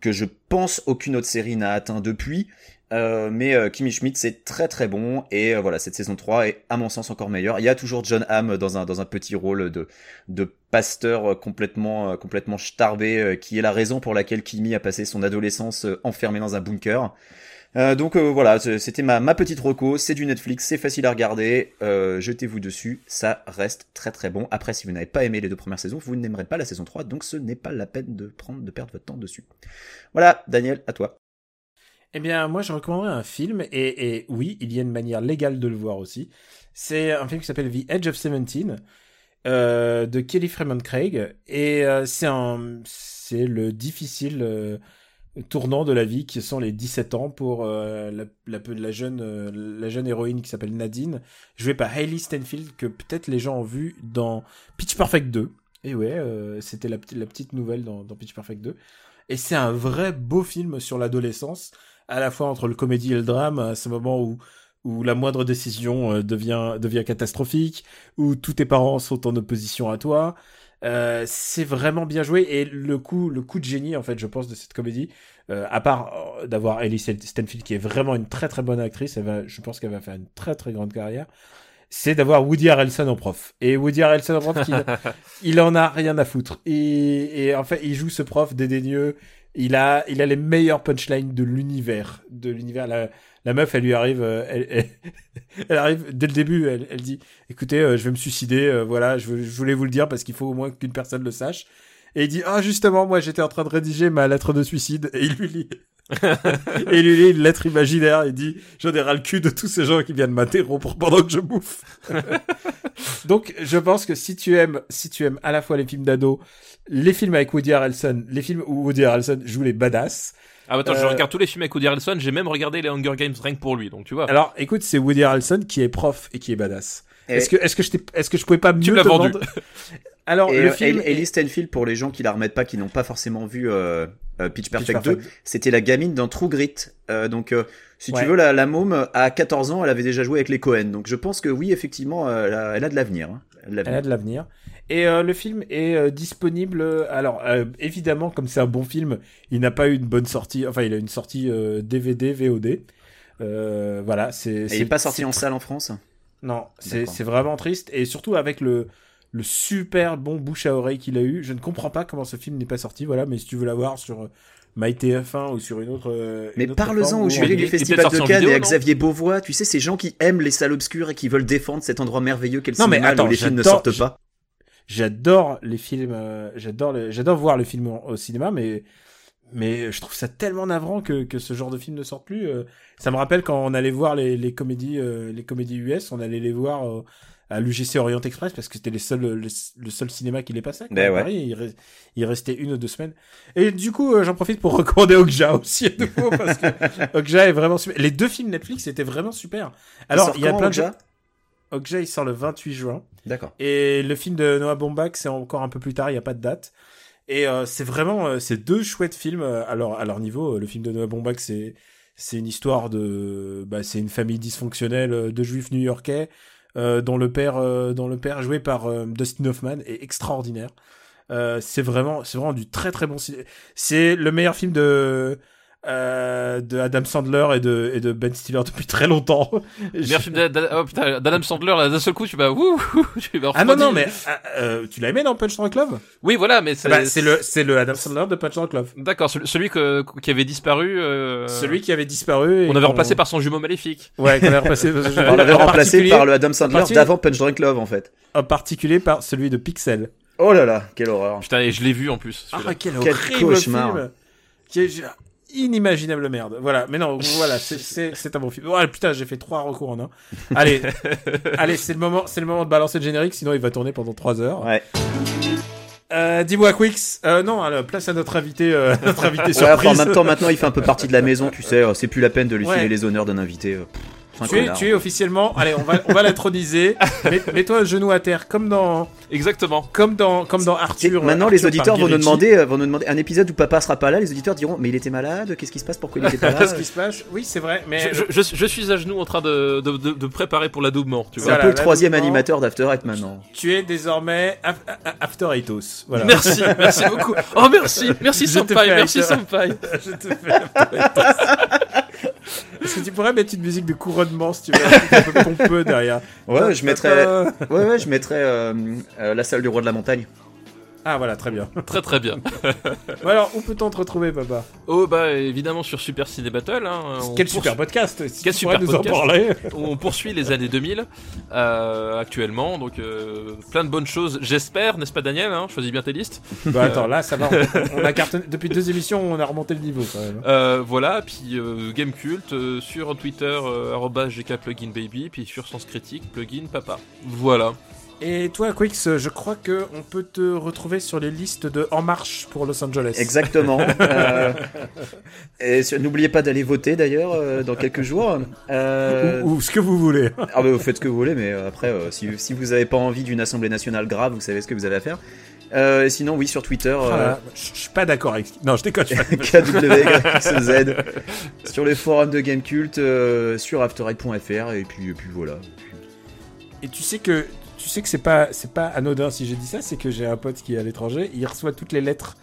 que je pense aucune autre série n'a atteint depuis. Euh, mais euh, Kimmy Schmidt c'est très très bon et euh, voilà cette saison 3 est à mon sens encore meilleure. Il y a toujours John Hamm dans un dans un petit rôle de de pasteur complètement complètement starbé qui est la raison pour laquelle Kimmy a passé son adolescence enfermée dans un bunker. Donc voilà, c'était ma, petite reco, c'est du Netflix, c'est facile à regarder, jetez-vous dessus, ça reste très très bon. Après si vous n'avez pas aimé les deux premières saisons, vous n'aimerez pas la saison 3, donc ce n'est pas la peine de prendre de perdre votre temps dessus. Voilà, Daniel, à toi. Eh bien, moi, je recommanderais un film, et, oui, il y a une manière légale de le voir aussi. C'est un film qui s'appelle The Edge of Seventeen, euh, de Kelly Fremont Craig, et euh, c'est un, c'est le difficile euh, tournant de la vie qui sont les 17 ans pour euh, la, jeune, euh, la jeune héroïne qui s'appelle Nadine, jouée par Hailey Stenfield, que peut-être les gens ont vu dans Pitch Perfect 2. Et ouais, c'était la, la, petite nouvelle dans, dans Pitch Perfect 2. Et c'est un vrai beau film sur l'adolescence à la fois entre le comédie et le drame, à ce moment où où la moindre décision euh, devient devient catastrophique, où tous tes parents sont en opposition à toi. Euh, c'est vraiment bien joué et le coup le coup de génie en fait je pense de cette comédie euh, à part euh, d'avoir Ellie Stanfield qui est vraiment une très très bonne actrice elle va je pense qu'elle va faire une très très grande carrière c'est d'avoir Woody Harrelson en prof et Woody Harrelson en prof il, il en a rien à foutre et, et en fait il joue ce prof dédaigneux il a, il a les meilleurs punchlines de l'univers, de l'univers. La, la meuf, elle lui arrive, euh, elle, elle, arrive dès le début. Elle, elle dit, écoutez, euh, je vais me suicider. Euh, voilà, je, je, voulais vous le dire parce qu'il faut au moins qu'une personne le sache. Et il dit, ah justement, moi j'étais en train de rédiger ma lettre de suicide. Et il lui lit. et il lui lit une lettre imaginaire. Il dit, j'en ai ras le cul de tous ces gens qui viennent m'interrompre pendant que je bouffe. Donc, je pense que si tu aimes, si tu aimes à la fois les films d'ado, les films avec Woody Harrelson, les films où Woody Harrelson joue les badass. Ah attends, je regarde tous les films avec Woody Harrelson, j'ai même regardé les Hunger Games rien que pour lui, donc tu vois. Alors, écoute, c'est Woody Harrelson qui est prof et qui est badass. Est-ce que, est-ce que je est-ce que je pouvais pas mieux tu me vendu. Alors, et le film. Ellie Stanfield, pour les gens qui la remettent pas, qui n'ont pas forcément vu euh, Pitch Perfect 2, c'était la gamine dans True Grit. Euh, donc, euh, si tu veux, la, la môme, à 14 ans, elle avait déjà joué avec les Cohen. Donc, je pense que oui, effectivement, elle a, elle a de l'avenir. Hein. Elle, a de l'avenir. Et euh, le film est euh, disponible. Alors, euh, évidemment, comme c'est un bon film, il n'a pas eu une bonne sortie. Enfin, il a une sortie DVD, VOD. voilà, c'est. il n'est pas sorti en salle en France? Non, c'est vraiment triste. Et surtout avec le le super bon bouche à oreille qu'il a eu. Je ne comprends pas comment ce film n'est pas sorti. Voilà, mais si tu veux l'avoir sur MyTF1 ou sur une autre. mais parle-en au jury du Festival de Cannes et à Xavier Beauvois. Tu sais, ces gens qui aiment les salles obscures et qui veulent défendre cet endroit merveilleux qu'est le cinéma mais attends, où les films ne sortent pas. J'adore les films, euh, j'adore j'adore voir le film au, cinéma, mais mais je trouve ça tellement navrant que, que ce genre de film ne sorte plus. Euh. ça me rappelle quand on allait voir les, les comédies euh, les comédies US, on allait les voir à l'UGC Orient Express parce que c'était les seuls le, seul cinéma qui les passait. Ben ouais. Paris, il, restait une ou deux semaines. Et du coup, j'en profite pour recommander Okja aussi à nouveau parce que Okja est vraiment super. Les deux films Netflix étaient vraiment super. Alors, il y a plein de gens. Okja, il sort le 28 juin. D'accord. Et le film de Noah Baumbach, c'est encore un peu plus tard, il n'y a pas de date. Et euh, c'est vraiment, euh, c'est deux chouettes films euh, à leur, à leur niveau. Le film de Noah Baumbach, c'est, c'est une histoire de, bah, c'est une famille dysfonctionnelle de juifs new-yorkais, dont le père, dont le père joué par Dustin Hoffman est extraordinaire. c'est vraiment, c'est vraiment du très très bon cinéma. C'est le meilleur film de, euh, de Adam Sandler et de, et de Ben Stiller depuis très longtemps. Merci oh, d'Adam Sandler, là, d'un seul coup, tu vas, ouh, tu vas Ah non, non, mais, euh, euh, tu l'as aimé dans Punch Drunk Love? Oui, voilà, mais c'est, bah, c'est le, c'est le Adam Sandler de Punch Drunk Love. D'accord, celui que, qui avait disparu, euh... Celui qui avait disparu. on avait remplacé par son jumeau maléfique. Ouais, qu'on avait remplacé, on l'avait remplacé par le Adam Sandler d'avant Punch Drunk Love, en fait. En particulier par celui de Pixel. Oh là là, quelle horreur. Putain, et je l'ai vu en plus. Ah, quel, quel cauchemar. Film. Inimaginable merde. Voilà, mais non, voilà, c'est- un bon film. Oh, putain, j'ai fait trois recours en un. Allez, allez, c'est le moment, c'est le moment de balancer le générique, sinon il va tourner pendant trois heures. Ouais. Euh, dis-moi Quix. Euh, non, alors, place à notre invité, euh, notre invité Ouais, surprise. enfin, en même temps, maintenant, il fait un peu partie de la maison, tu sais. euh, C'est plus la peine de lui Ouais. filer les honneurs d'un invité. euh, pff, tu es, connard. tu es officiellement. Allez, on va, on va l'introniser. Mets- Mets-toi genou à terre, comme dans, Exactement. comme dans, comme dans Arthur. maintenant, Arthur les auditeurs vont nous, demander, euh, vont nous demander un épisode où papa sera pas là. Les auditeurs diront Mais il était malade, qu'est-ce qui se passe Pourquoi il était pas là Qu'est-ce qui se passe? Oui, c'est vrai, mais Je, je- je suis à genoux en train de, de, de, de préparer pour l'adoubement, tu C'est vois. un Voilà, peu le troisième animateur d'After Eight maintenant. tu es désormais af- After Eightos. Voilà. Merci, merci beaucoup. Oh merci, merci Je te Senpai, fais merci Senpai. Je te fais After. Est-ce que tu pourrais mettre une musique de couronnement si tu veux, un truc un peu pompeux derrière Ouais, je mettrais, ouais, ouais, je mettrais euh, euh, la salle du roi de la montagne. Ah voilà, très bien. Très très bien. Alors, où peut-on te retrouver, papa Oh bah évidemment sur Super Ciné Battle. Hein, Quel poursuit- super podcast si Quel tu super nous podcast. en parler On poursuit les années 2000 euh, actuellement, donc euh, plein de bonnes choses, j'espère, n'est-ce pas Daniel hein? Choisis bien tes listes. Bah attends, là ça va, on, on a cartonné, depuis deux émissions on a remonté le niveau quand même. Euh, voilà, puis euh, Game Cult euh, sur Twitter, euh, arobase @gkpluginbaby, puis sur Sens Critique, plugin papa. Voilà. Et toi Quix, je crois que on peut te retrouver sur les listes de En Marche pour Los Angeles. Exactement. Euh, et n'oubliez pas d'aller voter d'ailleurs euh, dans quelques jours. Euh, Ou, ou ce que vous voulez. Ah bah vous faites ce que vous voulez, mais après, si, si vous avez pas envie d'une assemblée nationale grave, vous savez ce que vous avez à faire. Euh, sinon, oui, sur Twitter, euh, Voilà. Je suis pas d'accord avec. Non, je déconne. KWXZ, sur les forums de Gamecult, euh, sur afterite.fr, et puis, et puis voilà. Et tu sais que tu sais que c'est pas c'est pas anodin si j'ai dit ça, c'est que j'ai un pote qui est à l'étranger, il reçoit toutes les lettres.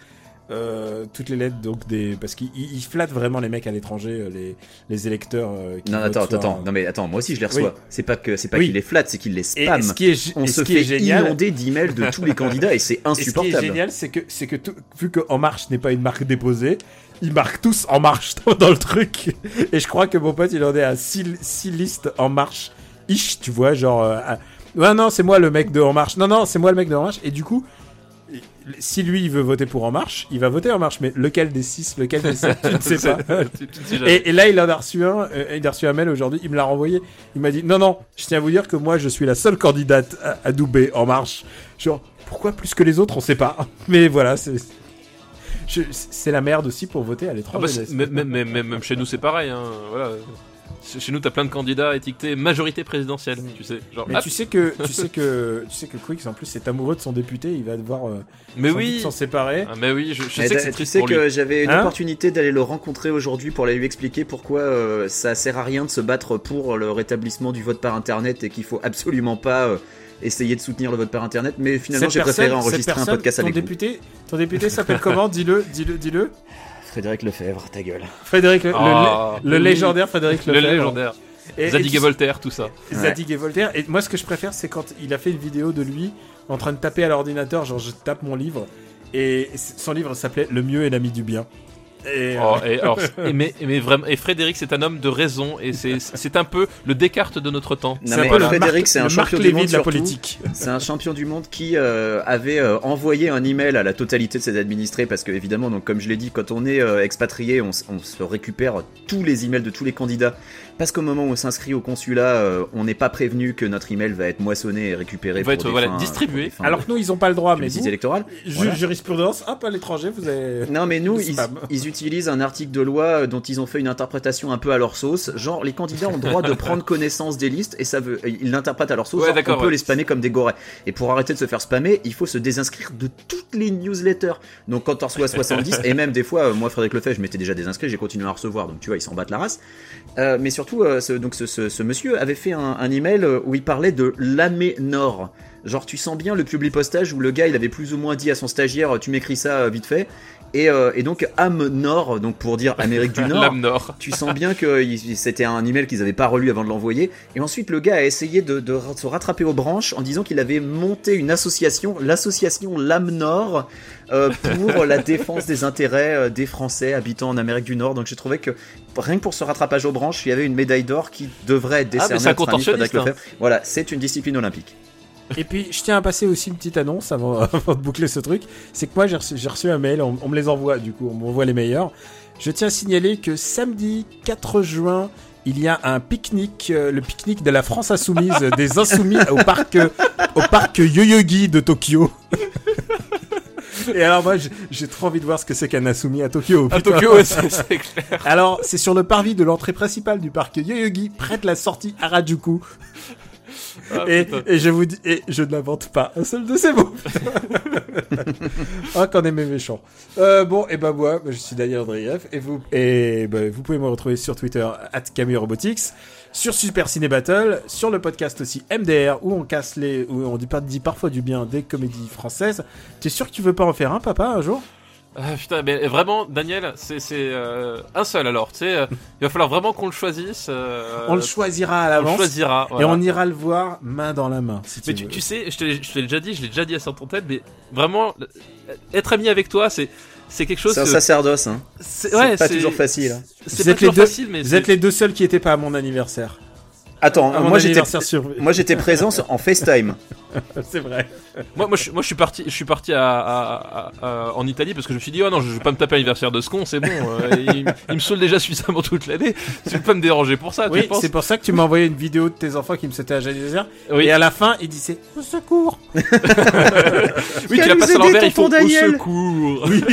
euh, toutes les lettres donc des parce qu'il il- il flatte vraiment les mecs à l'étranger euh, les, les électeurs euh, qui Non, attends, attends, un- Non, mais attends, moi aussi je les reçois. Oui. C'est pas que c'est pas Oui. qu'il les flatte, c'est qu'il les et spam. ce qui est On se fait est génial inonder d'emails de tous les candidats et c'est Et ce qui est insupportable. génial, c'est que, c'est que tout- vu que En Marche n'est pas une marque déposée, ils marquent tous En Marche dans, dans le truc. Et je crois que mon pote, il en est à 6 listes En Marche. Ish, tu vois, genre. euh, à- Ouais, non, c'est moi le mec de En Marche. Non, non, c'est moi le mec de En Marche. Et du coup, si lui, il veut voter pour En Marche, il va voter En Marche. Mais lequel des 6, lequel des 7, tu ne sais pas. Tu- tu. Et, et là, il en a reçu un, euh, il a reçu un mail aujourd'hui, il me l'a renvoyé. Il m'a dit Non, non, je tiens à vous dire que moi, je suis la seule candidate à, à doubler en marche. Genre, pourquoi plus que les autres On sait pas. Mais voilà, c'est. C'est la merde aussi pour voter à Ah bah, l'étranger. c'est- même, même- même- même chez nous c'est pareil, hein, voilà. Chez nous t'as plein de candidats étiquetés majorité présidentielle, tu sais. Genre, mais hop, tu sais que tu sais que tu sais que Quicks en plus est amoureux de son député, il va devoir euh, mais sans doute oui. s'en séparer. Ah, mais oui, je, je Mais sais que c'est tu sais pour que j'avais une Hein opportunité d'aller le rencontrer aujourd'hui pour aller lui expliquer pourquoi euh, ça sert à rien de se battre pour le rétablissement du vote par internet et qu'il faut absolument pas euh, essayer de soutenir le vote par internet. Mais finalement, j'ai préféré enregistrer un podcast ton avec vous. député, ton député s'appelle comment? Dis-le, dis-le, dis-le. Frédéric Lefebvre, ta gueule. Frédéric, le, Ah, le- le oui. légendaire Frédéric Le Lefebvre. légendaire. Et- Zadig et Voltaire, tout ça. Zadig et Voltaire. Et moi, ce que je préfère, c'est quand il a fait une vidéo de lui en train de taper à l'ordinateur, genre je tape mon livre. Et son livre s'appelait Le mieux est l'ami du bien. Et, Oh, et, alors, et mais, et mais vraiment, et Frédéric, c'est un homme de raison, et c'est un peu le Descartes de notre temps. Non, c'est mais un peu le Frédéric, c'est un champion du monde de la surtout. politique. C'est un champion du monde qui euh, avait euh, envoyé un email à la totalité de ses administrés parce que évidemment, donc comme je l'ai dit, quand on est euh, expatrié, on se récupère tous les emails de tous les candidats parce qu'au moment où on s'inscrit au consulat, euh, on n'est pas prévenu que notre email va être moissonné et récupéré Va pour être, voilà, fins- distribué. Alors que nous, ils ont pas le droit, mais vous, électorale. ju- Voilà. jurisprudence, hop, à l'étranger, vous avez. Non mais nous, ils, utilisent un article de loi euh, dont ils ont fait une interprétation un peu à leur sauce. Genre, les candidats ont le droit de prendre connaissance des listes et ça veut, ils l'interprètent à leur sauce. Ouais, genre, on peut ouais. les spammer comme des gorées. Et pour arrêter de se faire spammer, il faut se désinscrire de toutes les newsletters. Donc quand t'en reçois 70, et même des fois, euh, moi Frédéric Lefebvre, je m'étais déjà désinscrit, j'ai continué à recevoir. Donc tu vois, ils s'en battent la race. Euh, mais surtout, euh, ce, donc ce, monsieur avait fait un, email euh, où il parlait de l'aménor. Genre, tu sens bien le public postage où le gars il avait plus ou moins dit à son stagiaire, tu m'écris ça euh, vite fait. Et, euh, et donc Am Nord, donc pour dire Amérique du Nord. Nord. Tu sens bien que c'était un email qu'ils n'avaient pas relu avant de l'envoyer. Et ensuite, le gars a essayé de, se rattraper aux branches en disant qu'il avait monté une association, l'association Lame Nord, euh, pour la défense des intérêts euh, des Français habitant en Amérique du Nord. Donc j'ai trouvé que rien que pour ce rattrapage aux branches, il y avait une médaille d'or qui devrait être Ah, mais décernée c'est un à notre ami Frédéric contorsionniste, hein. Lefebvre. Voilà, c'est une discipline olympique. Et puis, je tiens à passer aussi une petite annonce avant, avant de boucler ce truc. C'est que moi, j'ai reçu, un mail, on, on me les envoie, du coup, on m'envoie les meilleurs. Je tiens à signaler que samedi 4 juin, il y a un pique-nique, euh, le pique-nique de la France Insoumise, des Insoumis au parc, euh, au parc Yoyogi de Tokyo. Et alors moi, j'ai- trop envie de voir ce que c'est qu'un Insoumis à Tokyo. À. Tokyo, c'est clair. Alors, c'est sur le parvis de l'entrée principale du parc Yoyogi, près de la sortie Harajuku. Ah, Et, je vous dis, et je n'invente pas un seul de ces mots. ah, qu'on est mes méchants. Euh, bon, et ben moi, je suis Daniel Andreev, et vous, et ben, vous pouvez me retrouver sur Twitter at sur Super Ciné Battle, sur le podcast aussi MDR où on casse les, où on dit parfois du bien des comédies françaises. T'es sûr que tu veux pas en faire un, papa, un jour? Ah, putain, mais vraiment, Daniel, c'est c'est, euh, un seul alors. Tu sais, euh, il va falloir vraiment qu'on le choisisse. euh, On le choisira à on le l'avance. choisira. Et on ira le voir main dans la main. Si Mais tu tu, sais, je te l'ai je te l'ai déjà dit, je l'ai déjà dit à ton tête, mais vraiment, euh, être ami avec toi, c'est c'est quelque chose. C'est un que- sacerdoce, hein. c'est ouais, pas toujours facile. hein. C'est Vous pas êtes les toujours deux- facile, mais Vous êtes les deux seuls qui étaient pas à mon anniversaire. Attends, À moi j'étais, sur. moi j'étais présent en FaceTime. C'est vrai. Moi, moi, je, moi, je suis parti, je suis parti à, à- à- à- en Italie parce que je me suis dit, oh non, je vais pas me taper l'anniversaire de ce con, c'est bon. euh, il, il me saoule déjà suffisamment toute l'année. Tu veux pas me déranger pour ça, Oui, tu penses c'est pour ça que tu m'as envoyé une vidéo de tes enfants qui me souhaitaient un anniversaire. Oui, Et à la fin, il disait au secours. oui, tu nous passé à l'envers, il faut tonton au Daniel. secours. Oui.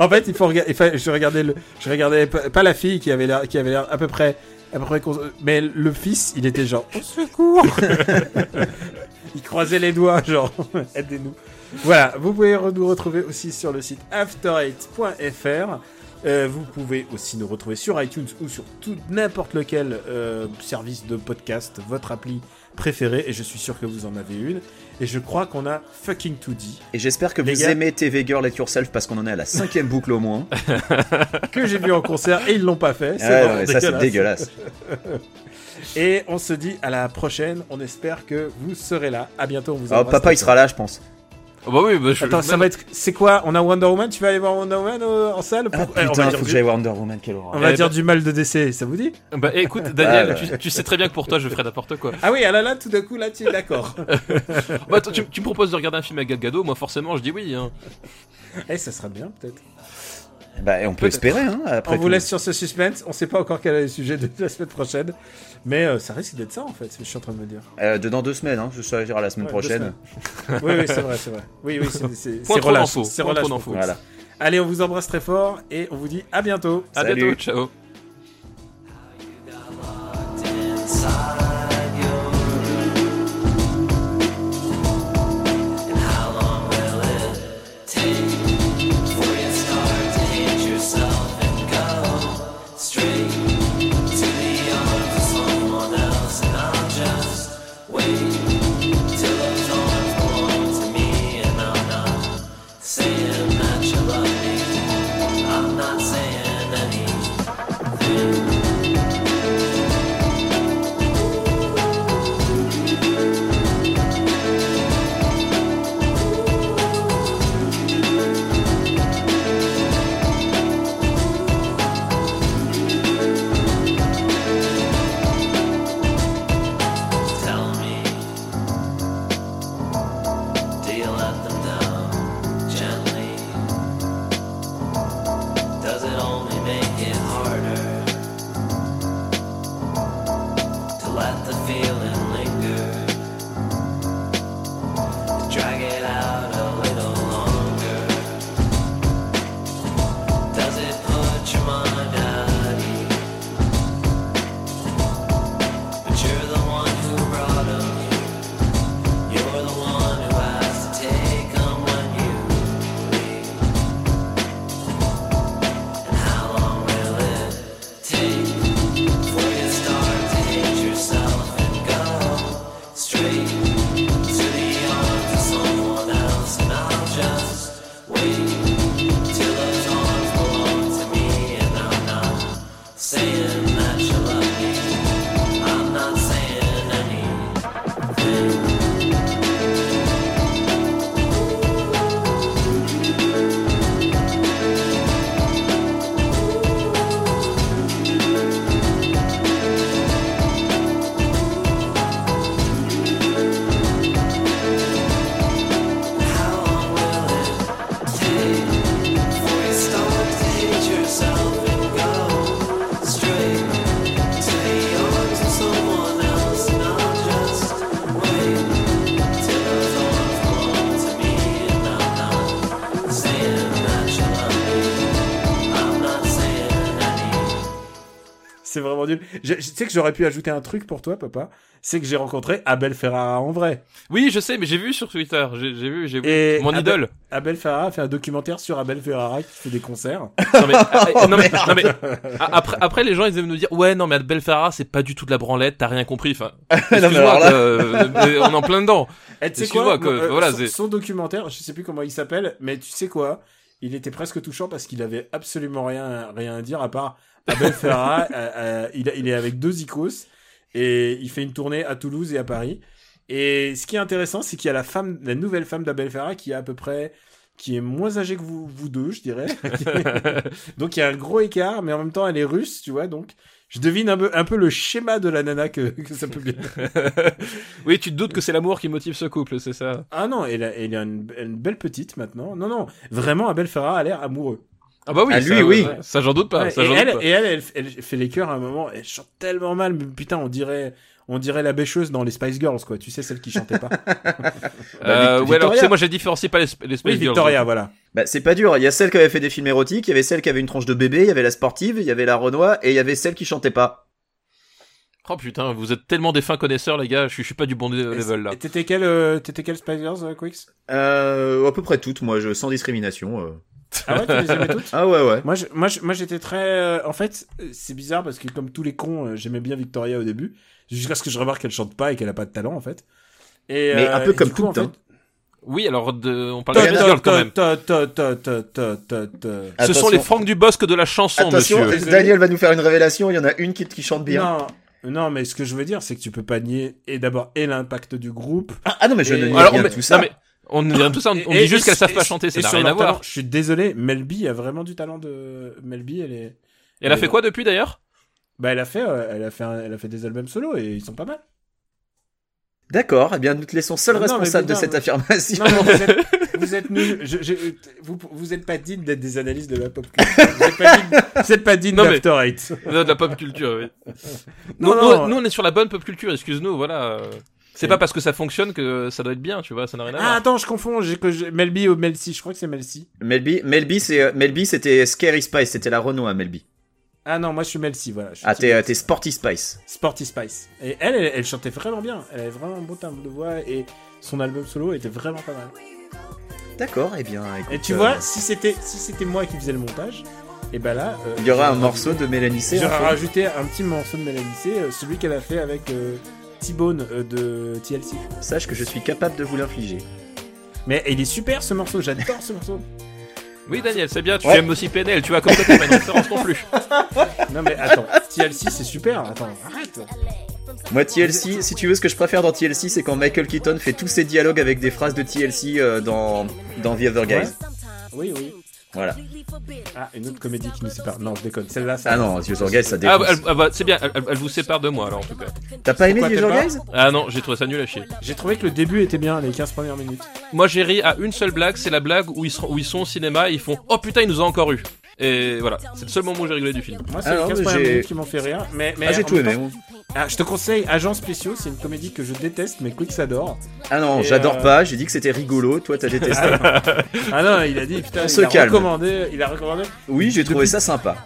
en fait, il faut regarder. enfin, je regardais le. Je regardais pas, pas la fille qui avait l'air, qui avait l'air à peu près, à peu près, cons- mais le fils, il était genre au secours. il croisait les doigts, genre aidez-nous. Voilà, vous pouvez nous retrouver aussi sur le site after8.fr. Euh, vous pouvez aussi nous retrouver sur iTunes ou sur tout n'importe lequel euh, service de podcast, votre appli préférée, et je suis sûr que vous en avez une. Et je crois qu'on a fucking tout dit, Et j'espère que Les vous gars. aimez TV Girl Let Yourself parce qu'on en est à la cinquième boucle au moins. que j'ai vu en concert et ils l'ont pas fait. Ah, ouais, ça c'est dégueulasse. Et on se dit à la prochaine. On espère que vous serez là. À bientôt. On vous Oh, papa il sera là, je pense. Oh, bah oui, bah, je, Attends, ça va être. C'est quoi On a Wonder Woman Tu vas aller voir Wonder Woman euh, en salle Ah Pour- eh, on va putain, dire faut que du- j'aille Wonder Woman, quelle horreur. On va Eh dire ben- du mal de décès. Ça vous dit? Bah écoute, Daniel, Ah, tu, tu sais très bien que pour toi, je ferais n'importe quoi. Ah oui, ah là là, tout d'un coup, là, tu es d'accord. Bah, tu, tu me proposes de regarder un film avec Gal Gadot, moi forcément, je dis oui. Hein. Eh, ça sera bien, peut-être. Bah, on peut espérer, hein, après On vous laisse sur ce suspense. On sait pas encore quel est le sujet de la semaine prochaine. Mais euh, ça risque d'être ça, en fait, je suis en train de me dire. Euh, de dans deux semaines, hein, je dire la semaine Ouais, prochaine. Oui, oui, c'est vrai, c'est vrai. Oui, oui, c'est- c'est. Voilà. Allez, on vous embrasse très fort et on vous dit à bientôt. À Salut. bientôt, ciao. the fear. Vraiment nul. Je, je- tu sais que j'aurais pu ajouter un truc pour toi, papa. C'est que j'ai rencontré Abel Ferrara en vrai. Oui, je sais, mais j'ai vu sur Twitter. J'ai vu, j'ai vu. Et Mon Abel- idole. Abel Ferrara a fait un documentaire sur Abel Ferrara qui fait des concerts. Non mais, ah, non, mais, merde. non, mais, après, après les gens ils aiment nous dire ouais non mais Abel Ferrara c'est pas du tout de la branlette, t'as rien compris. Enfin, mais excuse-moi, alors là- quoi, euh, on est en plein dedans. Et tu sais quoi, quoi, euh, voilà, son, son documentaire, je sais plus comment il s'appelle, mais tu sais quoi Il était presque touchant parce qu'il avait absolument rien, rien à dire à part Abel Ferrara. euh, euh, il, est avec deux icos et il fait une tournée à Toulouse et à Paris. Et ce qui est intéressant, c'est qu'il y a la femme, la nouvelle femme d'Abel Ferrara qui est à peu près, qui est moins âgée que vous, vous deux, je dirais. donc il y a un gros écart, mais en même temps elle est russe, tu vois. Donc je devine un peu, un peu le schéma de la nana que, que ça peut bien. oui, tu te doutes que c'est l'amour qui motive ce couple, c'est ça? Ah non, elle a, elle a une, une belle petite maintenant. Non, non, vraiment, Abel Ferrara a l'air amoureux. Ah bah oui, ça, lui, oui. ouais, Ça j'en doute pas. Ouais, ça, et, doute elle, pas. et elle, elle, elle fait les chœurs à un moment, elle chante tellement mal, mais putain, on dirait, on dirait la bêcheuse dans les Spice Girls, quoi. Tu sais, celle qui chantait pas. Euh, Vic- ouais, alors tu sais, moi j'ai différencié pas les, oui, Girls. Victoria, voilà. Bah, c'est pas dur. Il y a celle qui avait fait des films érotiques, il y avait celle qui avait une tronche de bébé, il y avait la sportive, il y avait la Renoir, et il y avait celle qui chantait pas. Oh putain, vous êtes tellement des fins connaisseurs les gars, je suis, je suis pas du bon level là. Et T'étais quelle, euh, t'étais quelle Spice Girls, euh, Quicks? Euh, à peu près toutes, moi, je, sans discrimination. Euh. Ah ouais, tu les aimais toutes Ah ouais, ouais. Moi, je- moi, je- moi, j'étais très. euh, en fait, euh, c'est bizarre parce que comme tous les cons, euh, j'aimais bien Victoria au début, jusqu'à ce que je remarque qu'elle chante pas et qu'elle a pas de talent, en fait. Et, Mais euh, un peu et comme du en hein. fait, Oui, alors de, on parle de Girls quand même. Ce sont les Franck Dubosc de la chanson, Attention, monsieur. Daniel va nous faire une révélation, il y en a une qui, qui chante bien. Non, non, mais ce que je veux dire, c'est que tu peux pas nier et d'abord et l'impact du groupe. Ah, ah non, mais je Et- ne nie Alors, rien mais- tout ça. non, mais on tout ça, on, dit juste qu'elles savent pas chanter, ça n'a sur rien à voir. talent, Je suis désolé, Melby a vraiment du talent de Melby. Elle est. Et elle a fait quoi depuis d'ailleurs? Bah, elle a fait, euh, elle a fait, un- elle a fait des albums solo et ils sont pas mal. D'accord, eh bien, nous te laissons seul Non, responsable de cette mais- affirmation. Non, mais vous êtes, vous êtes nuls. Je, je- vous, vous êtes pas digne d'être des analystes de la pop culture. Vous êtes pas digne, vous êtes pas digne Non, mais- d'After Eight. De la pop culture, oui. Non, non. nous, nous, on est sur la bonne pop culture, excuse-nous, voilà. C'est Et- pas parce que ça fonctionne que ça doit être bien, tu vois, ça n'a rien à Ah, voir. attends, je confonds. J'ai que j'ai- Melby ou Melcy. Je crois que c'est Melcy. Melby, Melby, c'est, euh, Melby, c'était Scary Spice, c'était la Renoir, Melby. Ah non, moi je suis Melcy, voilà. Je suis Ah, t'es, euh, t'es Sporty Spice. Sporty Spice. Et elle, elle, elle chantait vraiment bien. Elle avait vraiment un beau timbre de voix et son album solo était vraiment pas mal. D'accord, eh bien, écoute, Et tu euh, vois, si c'était si c'était moi qui faisais le montage, et ben là, euh, il y aura un j'aurais morceau de Mélanie C. J'aurais en fond. rajouté un petit morceau de Mélanie C, euh, celui qu'elle a fait avec euh, T-Bone euh, de TLC. Sache que je suis capable de vous l'infliger. Mais il est super ce morceau, j'adore ce morceau. Oui, Daniel, c'est bien, tu Ouais. aimes aussi PNL, tu vois, comme toi, t'as pas une référence non plus. Non mais attends, TLC c'est super, attends, arrête. Moi, TLC, si tu veux, ce que je préfère dans TLC, c'est quand Michael Keaton fait tous ses dialogues avec des phrases de TLC euh, dans, dans The Other Guys. Ouais. Oui, oui. Voilà. Ah, une autre comédie qui nous sépare. Non, je déconne. Celle-là, ça. Ah non, Other Guys, ça Ah, bah, elle- ah bah, c'est bien, elle, elle- elle vous sépare de moi, alors, en tout cas. T'as pas aimé Pourquoi pas Guys Ah non, j'ai trouvé ça nul à chier. J'ai trouvé que le début était bien, les 15 premières minutes. Moi, j'ai ri à une seule blague, c'est la blague où ils, sont, où ils sont au cinéma et ils font Oh putain, il nous a encore eu. Et voilà, c'est le seul moment où j'ai rigolé du film. Moi, c'est les 15 j'ai- premières minutes qui m'ont fait rire. Mais, mais Ah, j'ai tout aimé. temps-. Ah, je te conseille Agents spéciaux, c'est une comédie que je déteste, mais Quick adore. Ah non, j'adore euh, pas, j'ai dit que c'était rigolo, toi t'as détesté. Ah non, il a dit, putain, On il se a calme. recommandé, il a recommandé oui, j'ai trouvé Depuis- ça sympa.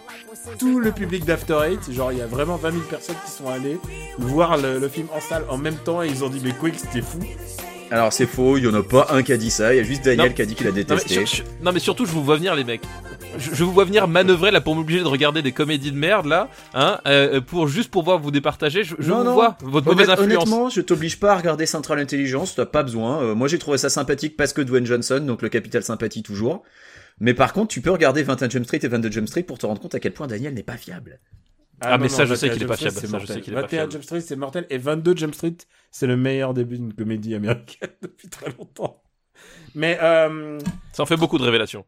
tout le public d'After Eight. Genre, il y a vraiment 20 000 personnes qui sont allées voir le, le film en salle en même temps et ils ont dit, mais Quick, c'était fou. Alors c'est faux, il y en a pas un qui a dit ça, il y a juste Daniel Non. qui a dit qu'il a Non mais, détesté. sur- sur- non mais surtout je vous vois venir les mecs. Je, je vous vois venir manœuvrer là pour m'obliger de regarder des comédies de merde là, hein, euh, pour juste pour voir vous départager. Je, je Non, vous non. vois votre mauvaise influence. Honnêtement, je t'oblige pas à regarder Central Intelligence, t'as pas besoin. Euh, moi j'ai trouvé ça sympathique parce que Dwayne Johnson, donc le capital sympathie toujours. Mais par contre, tu peux regarder 21 Jump Street et 22 Jump Street pour te rendre compte à quel point Daniel n'est pas fiable. Ah, mais ça, je sais 21 qu'il est pas Jump Street, fiable, c'est ça, je mortel. sais qu'il est pas 21 fiable. Jump Street, c'est mortel. Et 22 Jump Street, c'est le meilleur début d'une comédie américaine depuis très longtemps. Mais, euh, Ça en fait beaucoup de révélations.